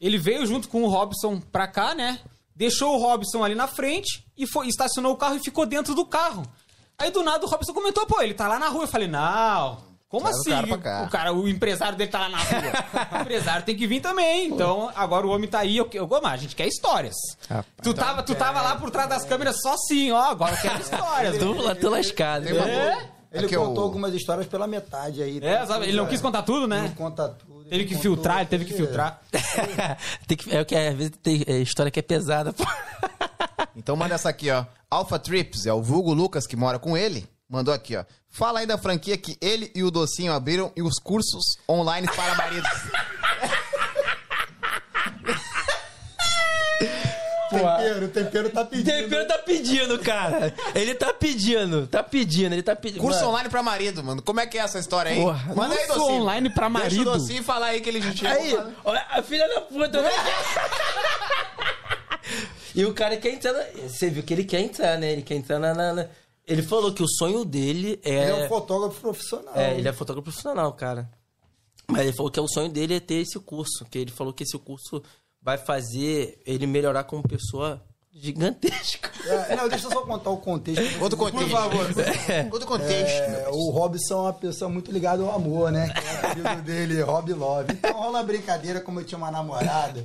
Ele veio junto com o Robson pra cá, né? Deixou o Robson ali na frente e foi, estacionou o carro e ficou dentro do carro. Aí do nada o Robson comentou, pô, ele tá lá na rua. Eu falei, não, como Traz o assim? cara pra cá. O, cara, o empresário dele tá lá na rua. o empresário tem que vir também. Então, agora o homem tá aí. Eu, eu, eu, a gente quer histórias. Rapaz. tu, tava, tu tava lá por trás das câmeras só assim, ó. Agora eu quero histórias. Tô, lá, tô lascado. Tem É? Ele Aqui, contou o- algumas histórias pela metade aí. É, sabe? Ele não quis contar tudo, Não né? conta tudo. Teve que filtrar, ele teve que É. filtrar. tem que, é o que às vezes tem é, história que é pesada, pô. Então manda essa aqui, ó. Alpha Trips, é o vulgo Lucas que mora com ele. Mandou aqui, ó. Fala aí da franquia que ele e o Docinho abriram e os cursos online para maridos. Tempero, o tempero tá O pedindo. tempero tá pedindo, cara. Ele tá pedindo, tá pedindo, ele tá pedindo. Curso Mano, online pra marido, mano. Como é que é essa história aí? Porra. Manda aí, Curso Docinho. online pra Deixa marido? o Docinho falar aí que ele já tinha... Aí, olha, a filha da puta. né? E o cara quer entrar. na- Você viu que ele quer entrar, né? Ele quer entrar na. na- na- Ele falou que o sonho dele é. Ele é um fotógrafo profissional. É, ele é fotógrafo profissional, cara. Mas ele falou que o sonho dele é ter esse curso. Que ele falou que esse curso vai fazer ele melhorar como pessoa gigantesca. É, não, deixa eu só contar o contexto. Outro contexto. Por favor. Outro contexto. É, o Robson é uma pessoa muito ligada ao amor, né? Que é o apelido dele, Rob Love. Então rola uma brincadeira, como eu tinha uma namorada,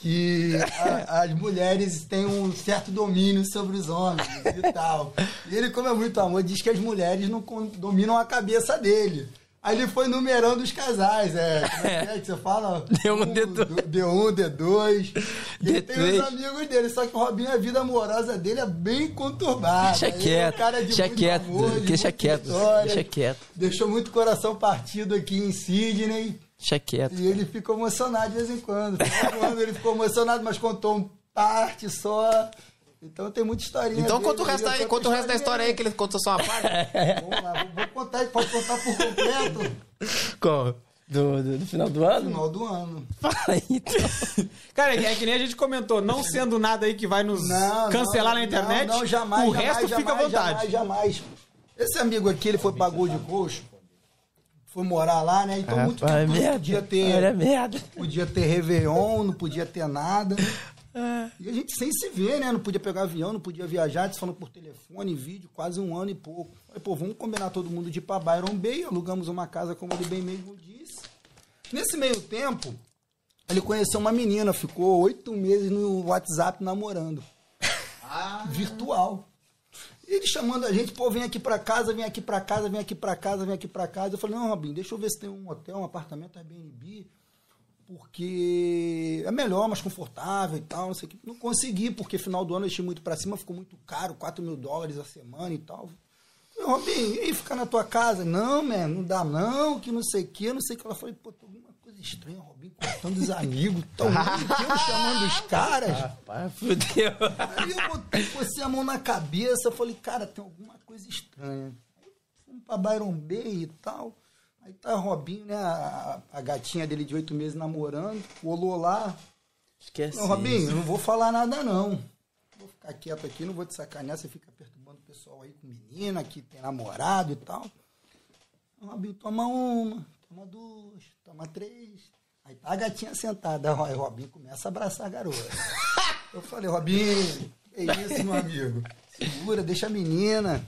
que a- as mulheres têm um certo domínio sobre os homens e tal. E ele, como é muito amor, diz que as mulheres não dominam a cabeça dele. Aí ele foi numerando os casais, é. Como é que, é que você fala? D1, Um, D2. do- D1, D2. E ele tem D3. os amigos dele, só que o Robinho, a vida amorosa dele é bem conturbada. Deixa Ele é um quieto, cara de deixa quieto, amor, de deixa quieto, história. deixa quieto. Deixou muito coração partido aqui em Sydney. Deixa quieto. E ele fica emocionado de vez em quando. Final do ano ele ficou emocionado, mas contou um parte só. Então tem muita historinha. Então dele conta o resto aí, conta o resto da história aí, que ele contou só uma parte. Vamos lá, vou, vou contar, pode contar por completo Qual? Do, do, do final do no ano? final do ano. Fala aí, então. Cara, é que nem a gente comentou, não sendo nada aí que vai nos Não, cancelar não, na internet, Não, não, jamais, o jamais, resto jamais, fica à vontade. Jamais, jamais. Esse amigo aqui, ele foi pra Gold Coast, foi morar lá, né? Então muito Rapaz, tempo merda. podia ter, merda. podia ter Réveillon, não podia ter nada. E a gente sem se ver, né? Não podia pegar avião, não podia viajar, a gente falando por telefone, vídeo, quase um ano e pouco. Falei, pô, vamos combinar todo mundo de ir pra Byron Bay, alugamos uma casa, como ele bem mesmo disse. Nesse meio tempo, ele conheceu uma menina, ficou oito meses no WhatsApp namorando. Virtual. Ele chamando a gente, pô, vem aqui pra casa, vem aqui pra casa, vem aqui pra casa, vem aqui pra casa. Eu falei, não, Robinho, deixa eu ver se tem um hotel, um apartamento Airbnb, porque é melhor, mais confortável e tal, não sei o que. Não consegui, porque final do ano eu deixei muito pra cima, ficou muito caro, 4 mil dólares a semana e tal. Eu falei, Robinho, e ficar na tua casa? Não, man, não dá não, que não sei o que, não sei o que. Ela falei, pô, tô coisa estranha, Robinho cortando os amigos, tão eu chamando os caras. Rapaz, fudeu. Aí eu botei, você a mão na cabeça, falei, cara, tem alguma coisa estranha. Aí fomos pra Byron Bay e tal. Aí tá Robinho, né? A, a gatinha dele de oito meses namorando, colou lá. Esquece. Não, Robinho, eu não vou falar nada não. Vou ficar quieto aqui, não vou te sacanear, você fica perturbando o pessoal aí com menina, que tem namorado e tal. Robinho, toma uma, toma duas, toma três. Aí tá a gatinha sentada. Aí o Robinho começa a abraçar a garota. Eu falei, Robinho, é isso, meu amigo. Segura, deixa a menina.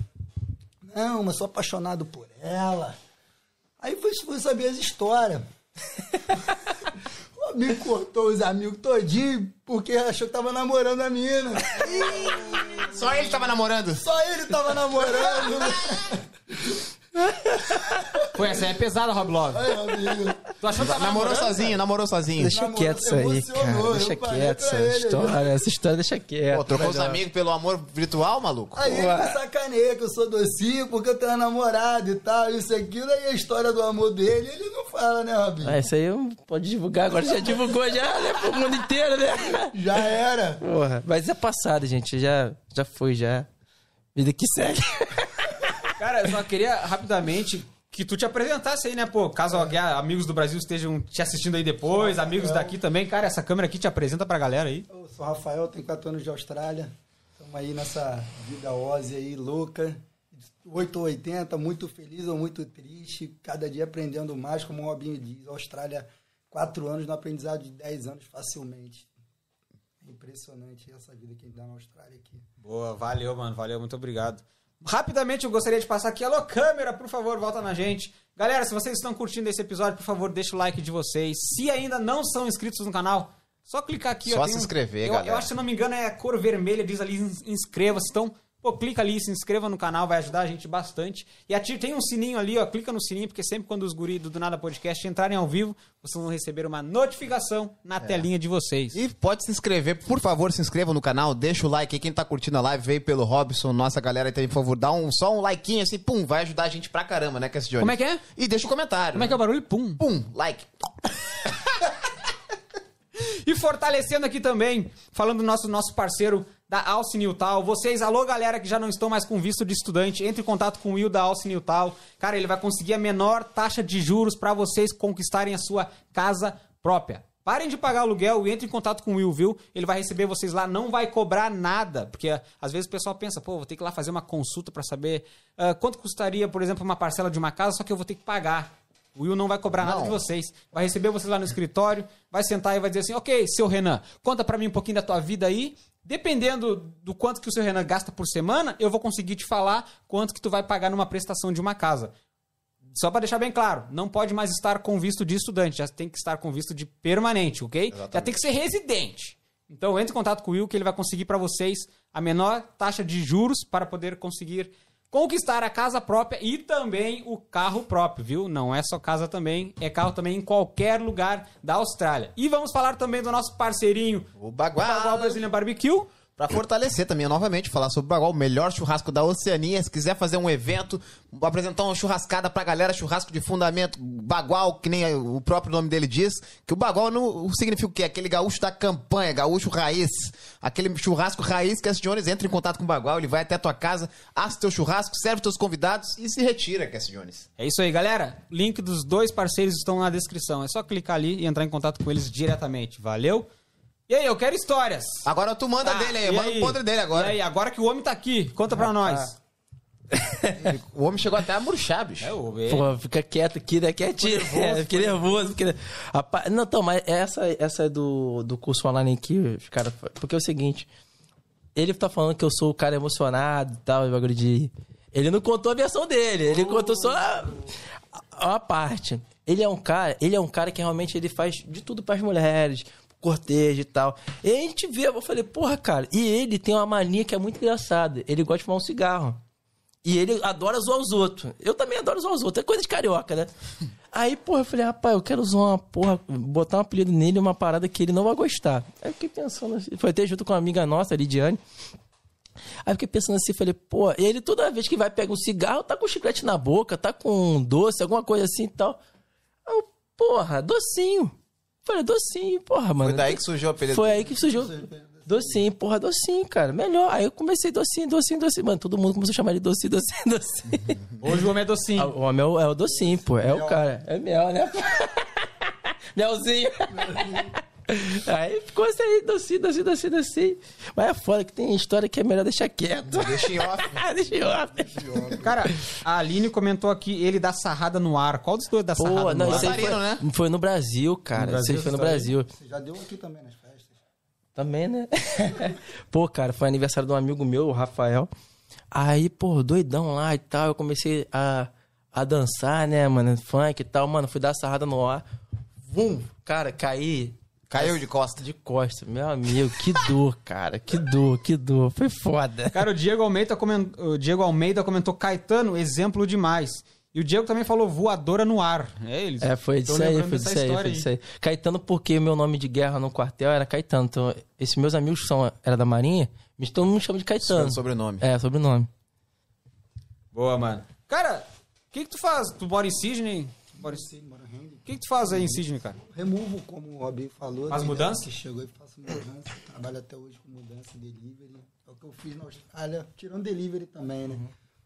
Não, mas sou apaixonado por ela. Aí fui, fui saber as histórias. O Robinho cortou os amigos todinho porque achou que tava namorando a mina. Só ele tava namorando. Só ele tava namorando. Pô, essa aí é pesada, Rob Love. Aí, amigo. Tu achou que tava Namorou sozinho, namorou sozinho. Deixa Namorou, quieto isso aí, cara. Deixa quieto essa ele, história. Essa história deixa quieto. Pô, trocou os Melhor. amigos pelo amor virtual, maluco? Aí ele me sacaneia que eu sou docinho porque eu tenho uma namorada e tal, isso e aquilo. Aí a história do amor dele, ele não fala, né, Robinho? Ah, isso aí eu- pode divulgar agora. Já divulgou já, né? Pro mundo inteiro, né? Já era. Porra. Mas é passado, gente. Já, já foi, já. Vida que segue. Cara, eu só queria rapidamente que tu te apresentasse aí, né, pô? Caso alguém, amigos do Brasil estejam te assistindo aí depois, amigos daqui também. Cara, essa câmera aqui te apresenta pra galera aí. Eu sou o Rafael, tenho 4 anos de Austrália. Estamos aí nessa vida Ozzy aí, louca. 8 ou 80, muito feliz ou muito triste. Cada dia aprendendo mais, como o Robinho diz. Austrália, 4 anos no aprendizado de 10 anos facilmente. É impressionante essa vida que a gente dá na Austrália aqui. Boa, valeu, mano. Valeu, muito obrigado. Rapidamente eu gostaria de passar aqui. Alô, câmera, por favor, volta na gente. Galera, se vocês estão curtindo esse episódio, por favor, deixa o like de vocês. Se ainda não são inscritos no canal, só clicar aqui. Só ó, se um- inscrever, eu, galera. Eu acho, se não me engano, é cor vermelha, diz ali, ins- inscreva-se. Então, pô, clica ali, se inscreva no canal, vai ajudar a gente bastante. E ative, tem um sininho ali, ó, clica no sininho, porque sempre quando os guri do Do Nada Podcast entrarem ao vivo, vocês vão receber uma notificação na telinha de vocês. E pode se inscrever, por favor, se inscreva no canal, deixa o like aí. Quem tá curtindo a live veio pelo Robson, nossa galera aí, por favor, dá um, só um likeinho assim, pum, vai ajudar a gente pra caramba, né, Jones? Como é que é? E deixa o comentário. Como é que é o barulho? Pum. Pum, like. E fortalecendo aqui também, falando do nosso, nosso parceiro da Alce Newtal. Vocês, alô galera que já não estão mais com visto de estudante, entre em contato com o Will da Alce Newtal. Cara, ele vai conseguir a menor taxa de juros para vocês conquistarem a sua casa própria. Parem de pagar aluguel e entre em contato com o Will, viu? Ele vai receber vocês lá, não vai cobrar nada. Porque ah, às vezes o pessoal pensa, pô, vou ter que ir lá fazer uma consulta pra saber ah, quanto custaria, por exemplo, uma parcela de uma casa, só que eu vou ter que pagar. O Will não vai cobrar nada Não. de vocês. Vai receber vocês lá no escritório, vai sentar e vai dizer assim: ok, seu Renan, conta pra mim um pouquinho da tua vida aí. Dependendo do quanto que o seu Renan gasta por semana, eu vou conseguir te falar quanto que tu vai pagar numa prestação de uma casa. Só pra deixar bem claro, não pode mais estar com visto de estudante, já tem que estar com visto de permanente, ok? Já tem que ser residente. Então entre em contato com o Will que ele vai conseguir pra vocês a menor taxa de juros para poder conseguir conquistar a casa própria e também o carro próprio, viu? Não é só casa também, é carro também em qualquer lugar da Austrália. E vamos falar também do nosso parceirinho, O Bagual. Bagual Brazilian Barbecue. Pra fortalecer também, novamente, falar sobre o Bagual, o melhor churrasco da Oceania. Se quiser fazer um evento, apresentar uma churrascada pra galera, churrasco de fundamento, Bagual, que nem o próprio nome dele diz, que o Bagual não significa o quê? Aquele gaúcho da campanha, gaúcho raiz. Aquele churrasco raiz que a Jones entra em contato com o Bagual, ele vai até a tua casa, assa teu churrasco, serve teus convidados e se retira, Cassie Jones. É isso aí, galera. Link dos dois parceiros estão na descrição. É só clicar ali e entrar em contato com eles diretamente. Valeu? E aí, eu quero histórias. Agora tu manda Tá, dele aí, e manda o podre dele E agora. aí, agora que o homem tá aqui, conta pra nós. O homem chegou até a murchar, bicho. É o. Pô, fica quieto aqui, né? Quietinho. É, Fiquei nervoso. Fiquei... Rapaz, não, então, mas essa, essa é do, do curso online aqui, os cara, porque é o seguinte, ele tá falando que eu sou o cara emocionado e tal, e bagulho de... Ele não contou a versão dele, ele contou só a, a parte. Ele é um cara, ele é um cara que realmente ele faz de tudo pras mulheres, cortejo e tal. E a gente vê, eu falei, porra, cara, e ele tem uma mania que é muito engraçada, ele gosta de fumar um cigarro. E ele adora zoar os outros. Eu também adoro zoar os outros. É coisa de carioca, né? Aí, porra, eu falei, rapaz, eu quero zoar uma porra, botar um apelido nele, uma parada que ele não vai gostar. Aí eu fiquei pensando assim, foi até junto com uma amiga nossa, a Lidiane. Aí eu fiquei pensando assim, falei, pô, ele toda vez que vai pegar um cigarro, tá com chiclete na boca, tá com um doce, alguma coisa assim e tal. Eu, porra, docinho. Falei, docinho, porra, mano. Foi daí que surgiu o apelido Foi aí que surgiu. Docinho, porra, docinho, cara. Melhor. Aí eu comecei docinho, docinho, docinho. Mano, todo mundo começou a chamar ele docinho, docinho, docinho. Hoje o homem é docinho. O homem é o, é o docinho, pô. É o cara. É mel, né? Melzinho. Aí ficou assim aí, docinho, docinho, docinho, docinho. Mas é foda que tem história que é melhor deixar quieto. Deixa em off. Deixa em off. Cara, a Aline comentou aqui, ele dá sarrada no ar. Qual dos dois dá Pô, sarrada não, no ar? foi, né? foi no Brasil, cara. No Brasil, isso aí foi no. Brasil. Você já deu aqui também nas festas. Também, né? pô, cara, foi aniversário de um amigo meu, o Rafael. Aí, pô, doidão lá e tal. Eu comecei a, a dançar, né, mano? Funk e tal. Mano, fui dar sarrada no ar. Vum! Cara, caí Caiu de costa. de costa. Meu amigo, que dor, cara. Que dor, que dor. Foi foda. Cara, o Diego Almeida, coment... o Diego Almeida comentou Caetano, exemplo demais. E o Diego também falou voadora no ar. É, eles É, foi disso aí, foi disso aí, foi disso aí. Caetano, porque meu nome de guerra no quartel era Caetano. Então, esses meus amigos são, era da Marinha, mas todo mundo chama de Caetano. Sobrenome. É, sobrenome. Boa, mano. Cara, o que que tu faz? Tu mora em Sydney? Mora em Sydney? Mora em. O que que tu faz aí em Sydney, cara? Removo, como o Robinho falou. Faz né, mudança? Que chegou e faço mudança. Trabalho até hoje com mudança e delivery. É o que eu fiz na Austrália, tirando delivery também, né?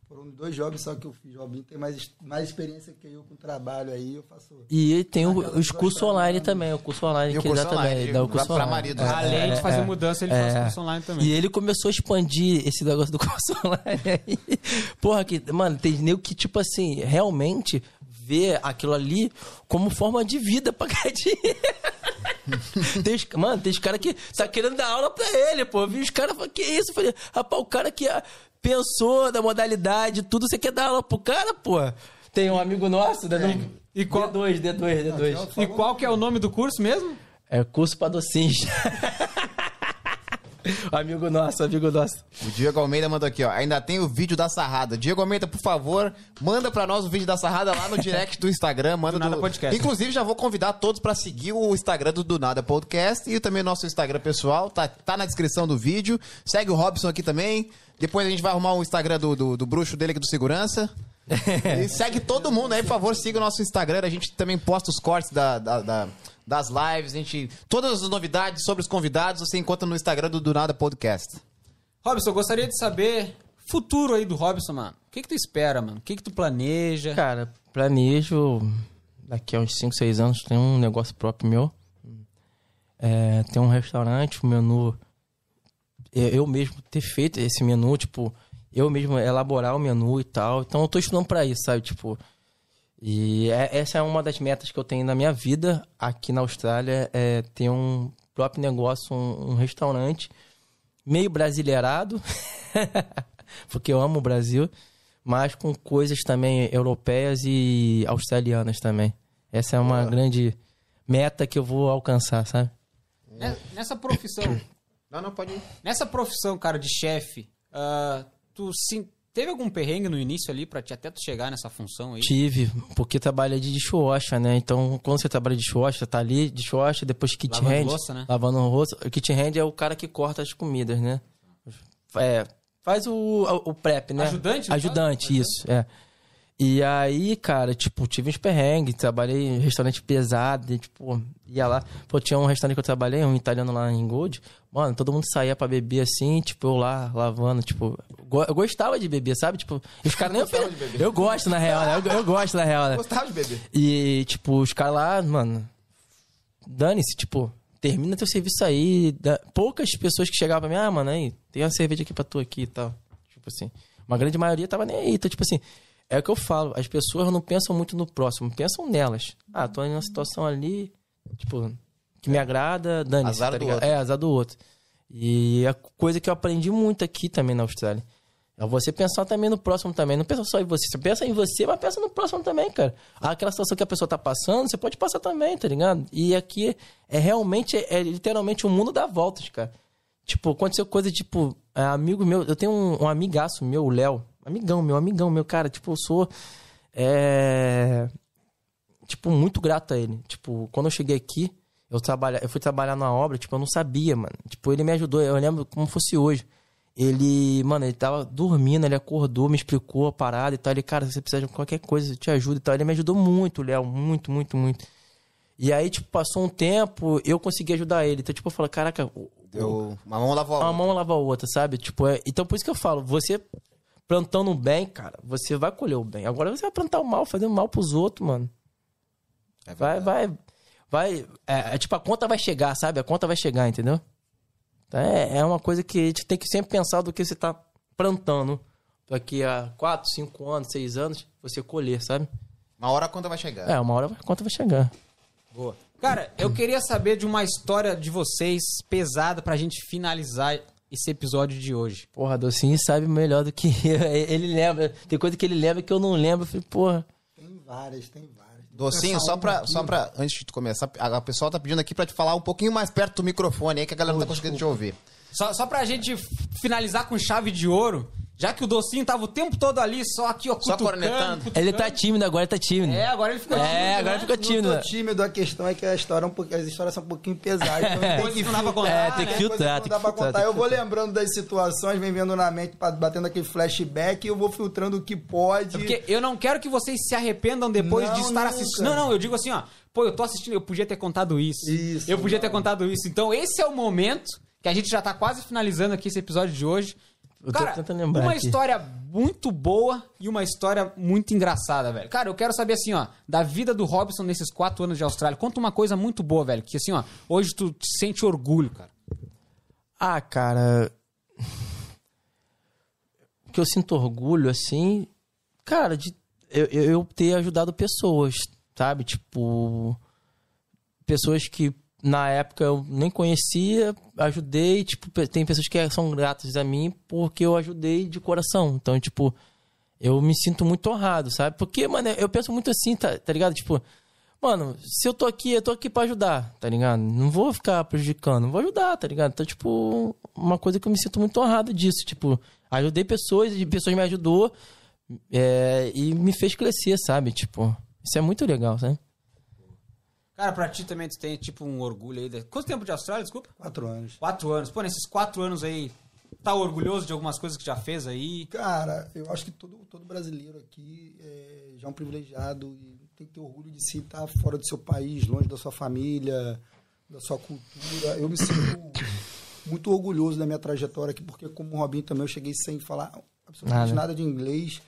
Foram dois jobs só que eu fiz. O Robinho tem mais, mais experiência que eu com trabalho aí. Eu faço. E tem o- os cursos online também, o curso online E o que ele dá online, também, dá o curso pra online. marido. É, Além de é, fazer é. mudança, ele faz curso online também. E ele começou a expandir esse negócio do curso online aí. Porra, que, mano, tem nego que, tipo assim, realmente vê aquilo ali como forma de vida pra ganhar dinheiro. tem os, mano, tem os caras que tá querendo dar aula pra ele, pô. Eu vi os caras falando, que isso? Eu falei, rapaz, o cara que ah, pensou da modalidade, tudo, você quer dar aula pro cara, pô? Tem um amigo nosso, né? E qual- D2, D2, D2. E qual que é o nome do curso mesmo? É curso pra docinhos. amigo nosso, amigo nosso. O Diego Almeida mandou aqui, ó. Ainda tem o vídeo da sarrada. Diego Almeida, por favor, manda pra nós o vídeo da sarrada lá no direct do Instagram. Manda Do Nada Podcast. Inclusive, já vou convidar todos pra seguir o Instagram do Do Nada Podcast e também o nosso Instagram pessoal. Tá, tá na descrição do vídeo. Segue o Robson aqui também. Depois a gente vai arrumar o Instagram do, do, do bruxo dele aqui do segurança. e segue todo mundo aí, por favor, siga o nosso Instagram. A gente também posta os cortes da- da- da- das lives. A gente, todas as novidades sobre os convidados você encontra no Instagram do Do Nada Podcast. Robson, eu gostaria de saber futuro aí do Robson, mano. O que que tu espera, mano? O que que tu planeja? Cara, planejo daqui a uns 5, 6 anos tem um negócio próprio meu. é, ter um restaurante, um menu. Eu, eu mesmo ter feito esse menu, tipo, eu mesmo elaborar o menu e tal. Então eu tô estudando pra isso, sabe? Tipo. E é- essa é uma das metas que eu tenho na minha vida aqui na Austrália, é ter um próprio negócio, um, um restaurante meio brasileirado, porque eu amo o Brasil, mas com coisas também europeias e australianas também. Essa é uma grande meta que eu vou alcançar, sabe? Ne- Nessa profissão, Não, não, pode ir. nessa profissão, cara, de chefe, ah, tu sim, teve algum perrengue no início ali te, até tu chegar nessa função aí? Tive, porque trabalha de dishwasher, né? Então, quando você trabalha de dishwasher, tá ali, dishwasher, depois kit Lavando hand. louça, né? Lavando louça. O kit hand é o cara que corta as comidas, né? É, faz o, o prep, né? Ajudante, Ajudante, isso, é. E aí, cara, tipo, tive uns perrengues, trabalhei em restaurante pesado, e, tipo, ia lá. Pô, tinha um restaurante que eu trabalhei, um italiano lá em Gold. Mano, todo mundo saía pra beber assim, tipo, eu lá, lavando, tipo. go- Eu gostava de beber, sabe? Tipo, os caras nem Gostava de beber. Eu gosto, na real, né? Eu, eu gosto, na real, né? Gostava de beber. E, tipo, os caras lá, mano, dane-se, tipo, termina teu serviço aí. da- Poucas pessoas que chegavam pra mim, ah, mano, aí, tem uma cerveja aqui pra tu aqui e tal. Tipo assim, uma grande maioria tava nem aí. Então, tipo assim, é o que eu falo, as pessoas não pensam muito no próximo, pensam nelas. Ah, tô em uma situação ali, tipo, que me agrada, dane-se, Azar tá do ligado? outro. É, azar do outro. E a coisa que eu aprendi muito aqui também na Austrália. É você pensar também no próximo também. Não pensa só em você. Você pensa em você, mas pensa no próximo também, cara. Aquela situação que a pessoa tá passando, você pode passar também, tá ligado? E aqui é realmente, é, literalmente o mundo dá voltas, cara. Tipo, aconteceu coisa, tipo, é, amigo meu, eu tenho um, um amigaço meu, o Léo. Amigão meu, amigão meu, cara. Tipo, eu sou. É. Tipo, muito grato a ele. Tipo, quando eu cheguei aqui, eu, trabalha, eu fui trabalhar numa obra, tipo, eu não sabia, mano. Tipo, ele me ajudou, eu lembro como fosse hoje. Ele, mano, ele tava dormindo, ele acordou, me explicou a parada e tal. Ele, cara, se você precisar de qualquer coisa, eu te ajudo e tal. Ele me ajudou muito, Léo, muito, muito, muito. E aí, tipo, passou um tempo, eu consegui ajudar ele. Então, tipo, eu falo, caraca, Deu uma mão lavou a uma outra. mão lava a outra, sabe? Tipo, é... então por isso que eu falo, você plantando o bem, cara, você vai colher o bem. Agora você vai plantar o mal, fazendo mal pros outros, mano. É Vai, vai, vai. É, é tipo, a conta vai chegar, sabe? A conta vai chegar, entendeu? Então, é, é uma coisa que a gente tem que sempre pensar do que você tá plantando. Daqui a 4, 5 anos, 6 anos, você colher, sabe? Uma hora a conta vai chegar. É, uma hora a conta vai chegar. Boa. Cara, eu queria saber de uma história de vocês pesada pra gente finalizar esse episódio de hoje. Porra, Docinho sabe melhor do que eu. Ele lembra. Tem coisa que ele lembra que eu não lembro. Eu falei, porra. Tem várias, tem várias. Docinho, só pra, aqui, só pra, antes de tu começar, a a pessoa tá pedindo aqui pra te falar um pouquinho mais perto do microfone aí, que a galera não tá conseguindo te ouvir. Só, só pra gente finalizar com chave de ouro, já que o Docinho tava o tempo todo ali, só aqui, ó, Só cutucando, cornetando. cutucando. Ele tá tímido agora, ele tá tímido. É, agora ele ficou É, tímido, agora né? ele ficou tímido. Não tô tímido, a questão é que a história é um pouquinho, as histórias são um pouquinho pesadas. Então tem Coisa que não dá pra contar, É, tem que né? filtrar, tem não dá pra filtrar, contar. tem Eu vou lembrando das situações, vem vendo na mente, batendo aquele flashback e eu vou filtrando o que pode. É Porque eu não quero que vocês se arrependam depois de Não, estar nunca. assistindo. Não, não, eu digo assim, ó. Pô, eu tô assistindo, eu podia ter contado isso. Isso, Eu podia ter não. contado isso. Então, esse é o momento que a gente já tá quase finalizando aqui esse episódio de hoje. Eu tô Cara, tentando lembrar uma aqui. história muito boa e uma história muito engraçada, velho. Cara, eu quero saber assim, ó, da vida do Robson nesses quatro anos de Austrália. Conta uma coisa muito boa, velho. Que assim, ó, hoje tu te sente orgulho, cara. Ah, cara. O que eu sinto orgulho, assim. Cara, de eu eu ter ajudado pessoas, sabe? Tipo. Pessoas que na época eu nem conhecia, ajudei. Tipo, tem pessoas que são gratas a mim porque eu ajudei de coração. Então, tipo. Eu me sinto muito honrado, sabe? Porque, mano, eu penso muito assim, tá, tá ligado? Tipo, Mano, se eu tô aqui, eu tô aqui pra ajudar, tá ligado? Não vou ficar prejudicando, vou ajudar, tá ligado? Então, tipo, uma coisa que eu me sinto muito honrado disso. Tipo, ajudei pessoas e pessoas me ajudou é, e me fez crescer, sabe? Tipo, isso é muito legal, sabe? Cara, pra ti também tu tem, tipo, um orgulho aí. de- Quanto tempo de Austrália, desculpa? Quatro anos. Quatro anos. Pô, nesses quatro anos aí, tá orgulhoso de algumas coisas que já fez aí? Cara, eu acho que todo, todo brasileiro aqui é já é um privilegiado e tem que ter orgulho de si estar fora do seu país, longe da sua família, da sua cultura. Eu me sinto muito orgulhoso da minha trajetória aqui, porque como o Robinho também eu cheguei sem falar absolutamente Nada. nada, de inglês.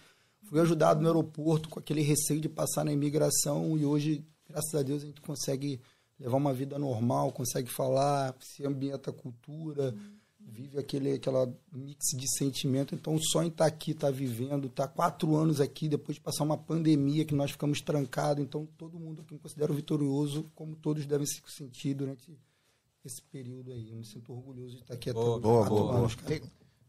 Fui ajudado no aeroporto com aquele receio de passar na imigração e hoje, graças a Deus, a gente consegue levar uma vida normal, consegue falar, se ambienta a cultura, vive aquele aquela mix de sentimento. Então, o sonho está aqui, está vivendo, está quatro anos aqui, depois de passar uma pandemia que nós ficamos trancados. Então, todo mundo aqui me considera vitorioso, como todos devem se sentir durante esse período aí. Eu me sinto orgulhoso de estar aqui até Boa, Boa, quatro boa, boa. anos, cara.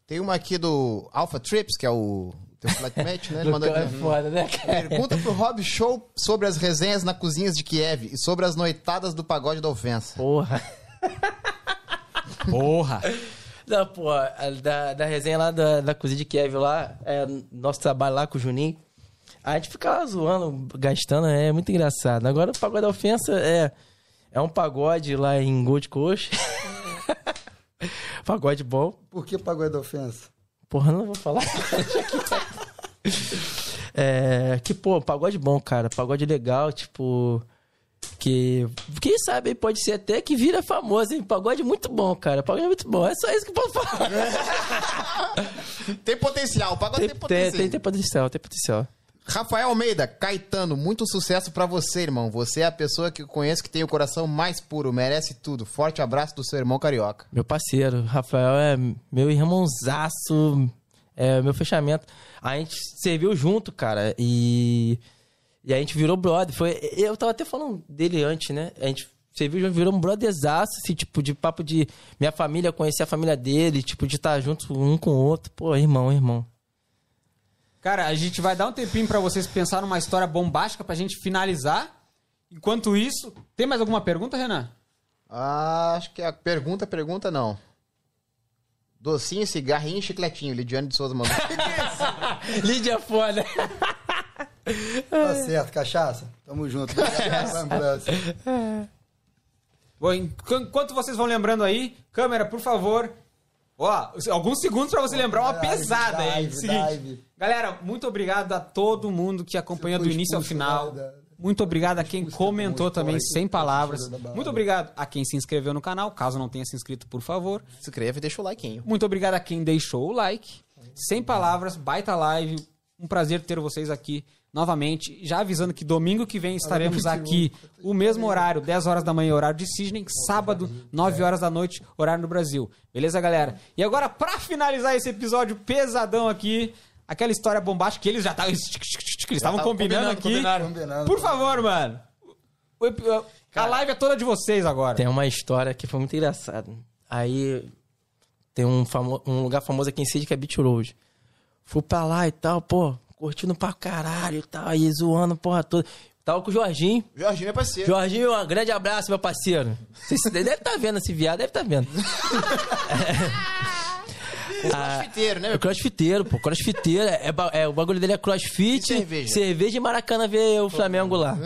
Tem, uma aqui do Alpha Trips, que é o teu flatmate, né? Ele mandou é aqui. foda, né, cara? Pergunta pro Rob Show sobre as resenhas na cozinhas de Kiev e sobre as noitadas do pagode da ofensa. Porra. Porra! Não, pô, da, da resenha lá da, da cozinha de Kiev lá, é, nosso trabalho lá com o Juninho, a gente fica lá zoando, gastando, é muito engraçado. Agora o pagode da ofensa é, é um pagode lá em Gold Coast. pagode bom. Por que pagode da ofensa? Porra, não vou falar. é, que, pô, pagode bom, cara. Pagode legal, tipo. Que. Quem sabe pode ser até que vira famoso, hein? Pagode muito bom, cara. Pagode muito bom. É só isso que eu posso falar. Tem potencial, o pagode Tem, tem, tem, potencial. tem, tem potencial, tem potencial. Rafael Almeida, Caetano, muito sucesso pra você, irmão. Você é a pessoa que eu conheço que tem o coração mais puro, merece tudo. Forte abraço do seu irmão carioca. Meu parceiro, Rafael é meu irmãozaço, é meu fechamento. A gente serviu junto, cara, e, e a gente virou brother. Foi, eu tava até falando dele antes, né? A gente serviu junto, virou um brotherzaço, assim, tipo, de papo de minha família conhecer a família dele, tipo, de estar junto um com o outro. Pô, irmão, irmão. Cara, a gente vai dar um tempinho pra vocês pensar numa história bombástica pra gente finalizar. Enquanto isso, tem mais alguma pergunta, Renan? Ah, acho que a pergunta, pergunta não. Docinho, cigarrinho e chicletinho. Lidiane de Souza mandou. Lídia é foda. Tá certo, cachaça? Tamo junto. Lembrança. Bom, enqu- enquanto vocês vão lembrando aí, câmera, por favor. Ó, alguns segundos pra você lembrar uma pesada aí. dive, Seguinte. Galera, muito obrigado a todo mundo que acompanhou do início ao final. Muito obrigado a quem comentou também, sem palavras. Muito obrigado a quem se inscreveu no canal. Caso não tenha se inscrito, por favor. Se inscreve e deixa o like, hein? Muito obrigado a quem deixou o like. Sem palavras, baita live. Um prazer ter vocês aqui novamente. Já avisando que domingo que vem estaremos aqui, o mesmo horário, 10 horas da manhã, horário de Sydney. Sábado, 9 horas da noite, horário no Brasil. Beleza, galera? E agora, pra finalizar esse episódio pesadão aqui, aquela história bombástica que eles já estavam. Eles estavam tavam combinando, combinando, aqui. combinaram. Combinado. Por favor, mano. A live é toda de vocês agora. Tem uma história que foi muito engraçada. Aí tem um, famo- um lugar famoso aqui em Sydney que é Beach Road. Fui pra lá e tal, pô, curtindo pra caralho e tal, aí zoando, porra toda. Tava com o Jorginho. Jorginho é parceiro. Jorginho, um grande abraço, meu parceiro. Você deve estar vendo esse viado, deve estar vendo. Crossfiteiro, né? É crossfiteiro, pô, crossfiteiro. É, ba- é, o bagulho dele é crossfit, E cerveja? cerveja e Maracanã ver o Flamengo lá.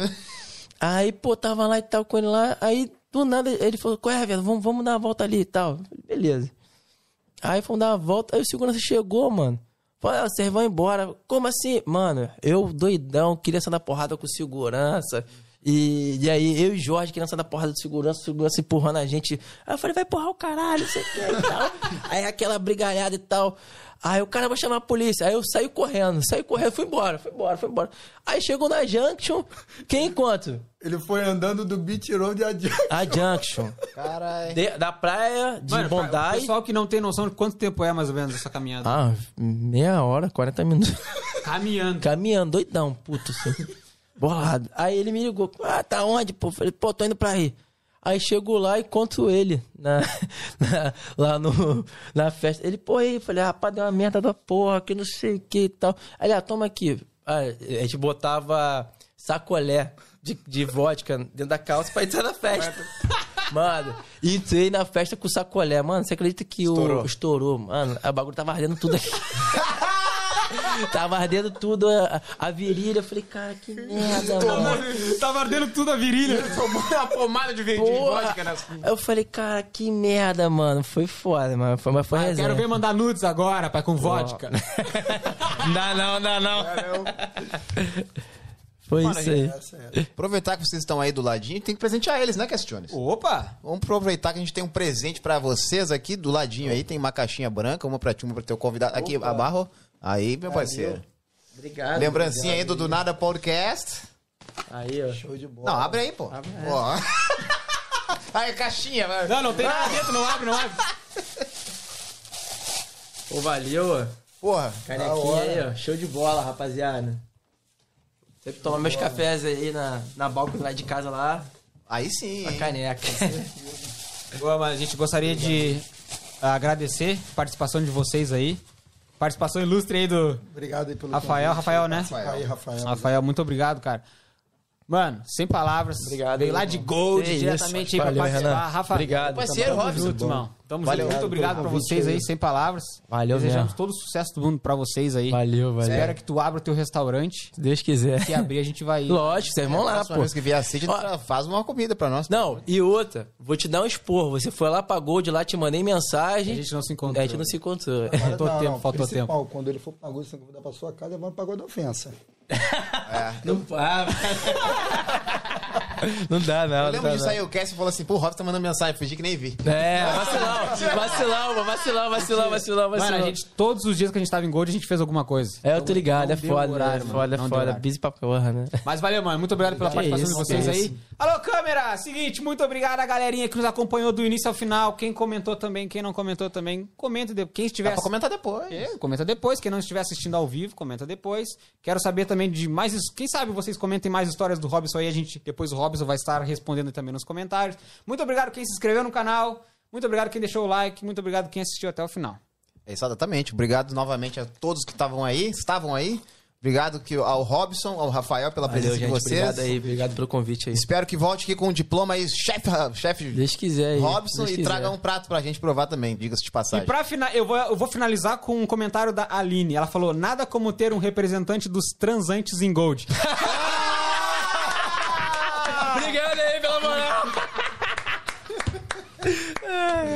Aí, pô, tava lá e tal com ele lá. Aí, do nada, ele falou: Qual é, velho? Vamos, vamos dar uma volta ali e tal. Beleza. Aí fomos dar uma volta. Aí o segurança chegou, mano. Falou: "Ah, Vocês vão embora. Como assim? Mano, eu doidão, queria sair da porrada com segurança. E, e aí, eu e Jorge sair da porrada do segurança, o segurança empurrando a gente. Aí eu falei, vai empurrar o caralho, não sei o que e tal. aí aquela brigalhada e tal. Aí o cara vai chamar a polícia. Aí eu saí correndo, saí correndo, fui embora, fui embora, fui embora. Aí chegou na Junction, quem encontra? Ele foi andando do Beach Road adiante. A Junction. Caralho. De- da praia de Mano, pra- o pessoal que não tem noção de quanto tempo é mais ou menos essa caminhada. Ah, meia hora, 40 minutos. Caminhando. Caminhando, doidão, puto. Assim. Bolado. Aí ele me ligou. Ah, tá onde, pô? Falei, pô, tô indo pra aí. Aí chego lá e encontro ele na, na- lá no, na festa. Ele, pô, aí, falei, rapaz, deu uma merda da porra, que não sei o que e tal. Aí ah, toma aqui. Aí, a gente botava sacolé de, de vodka dentro da calça pra entrar na festa. Mano, entrei na festa com sacolé. Mano, você acredita que Estourou. o. Estourou, mano. O bagulho tava ardendo tudo aqui. Tava ardendo tudo a, a virilha. Eu falei, cara, que merda, mano. Tava ardendo tudo a virilha. Tomou uma pomada de Porra. vodka nas... Aí eu falei, cara, que merda, mano. Foi foda, mano. Foi, mas foi Ah, resenha. quero ver mandar nudes agora, pai, com vodka. Não, não, não, não. Foi isso aí. É. Aproveitar que vocês estão aí do ladinho, tem que presentear eles, né, Questiones? Opa! Vamos aproveitar que a gente tem um presente pra vocês aqui do ladinho aí. Tem uma caixinha branca, uma pra ti, uma pro teu convidado. Aqui, abarro. Aí, meu parceiro. Obrigado. Lembrancinha aí do Do Nada Podcast. Aí, ó. Show de bola. Não, abre aí, pô. Ó. Ai, caixinha, vai. Não, não tem nada dentro, não abre, não abre. Pô, valeu, ó. Porra. Canequinha aí, ó. Show de bola, rapaziada. Sempre tomar meus cafés aí na, na balcona lá de casa lá. Aí sim. A caneca. Boa, mas a gente gostaria de agradecer a participação de vocês aí. Participação ilustre aí do Obrigado aí pelo Rafael, convite. Rafael, né? Aí, Rafael. Rafael, muito obrigado, cara. Mano, sem palavras. Obrigado, Veio lá irmão. de Gold, diretamente isso. aí pra Valeu, participar. Renan. Rafa, Obrigado. Parceiro, Tamo Robson. junto, irmão. Tamo Valeu. junto. Muito obrigado pra vocês aí. sem palavras. Valeu Desejamos mesmo. todo o sucesso do mundo pra vocês aí. Valeu, valeu. Espero que tu abra o teu restaurante. Se Deus quiser. Se abrir, a gente vai ir. Lógico, vocês vão lá, Próxima pô. vez que vier a Cid, Ó. faz uma comida pra nós. Não, e outra, vou te dar um esporro. Você foi lá pra Gold, lá te mandei mensagem. A gente não se É, encontrou. a gente não se encontrou. Faltou Não, tempo, não, faltou principal, Quando ele for pro pagode, você convidar pra sua casa, vamos pro pagode da ofensa. Não, ah, não dá, não. Eu não lembro dá, disso aí, o Cassie falou assim, pô, o Robson tá mandando mensagem, fingi que nem vi. não. É, vacilão, vacilão, vacilão, vacilão, vacilão, Mano, vacilão. a gente, todos os dias que a gente tava em Gold, a gente fez alguma coisa. É, eu tô ligado, é Não foda, horário, é mano, foda, é não foda. Busy pra porra, né? Mas valeu, mano. Muito obrigado pela Que participação isso, de vocês aí. isso. Alô, câmera! Seguinte, muito obrigado a galerinha que nos acompanhou do início ao final. Quem comentou também, quem não comentou também, comenta. De... Quem estiver Dá pra comentar depois. É, comenta depois. Quem não estiver assistindo ao vivo, comenta depois. Quero saber também de mais. Quem sabe vocês comentem mais histórias do Robson aí. A gente, depois o Robson vai estar respondendo também nos comentários. Muito obrigado quem se inscreveu no canal. Muito obrigado quem deixou o like. Muito obrigado quem assistiu até o final. É, Exatamente. Obrigado novamente a todos que estavam aí, estavam aí. Obrigado que, ao Robson, ao Rafael pela Valeu, presença gente. de vocês. Obrigado aí, obrigado pelo convite aí. Espero que volte aqui com um diploma aí, chefe chefe Deus quiser aí. Robson, Deus e quiser. traga um prato pra gente provar também, diga-se de E passagem. pra final, eu vou, eu vou finalizar com um comentário da Aline. Ela falou: nada como ter um representante dos transantes em Gold. det er bra.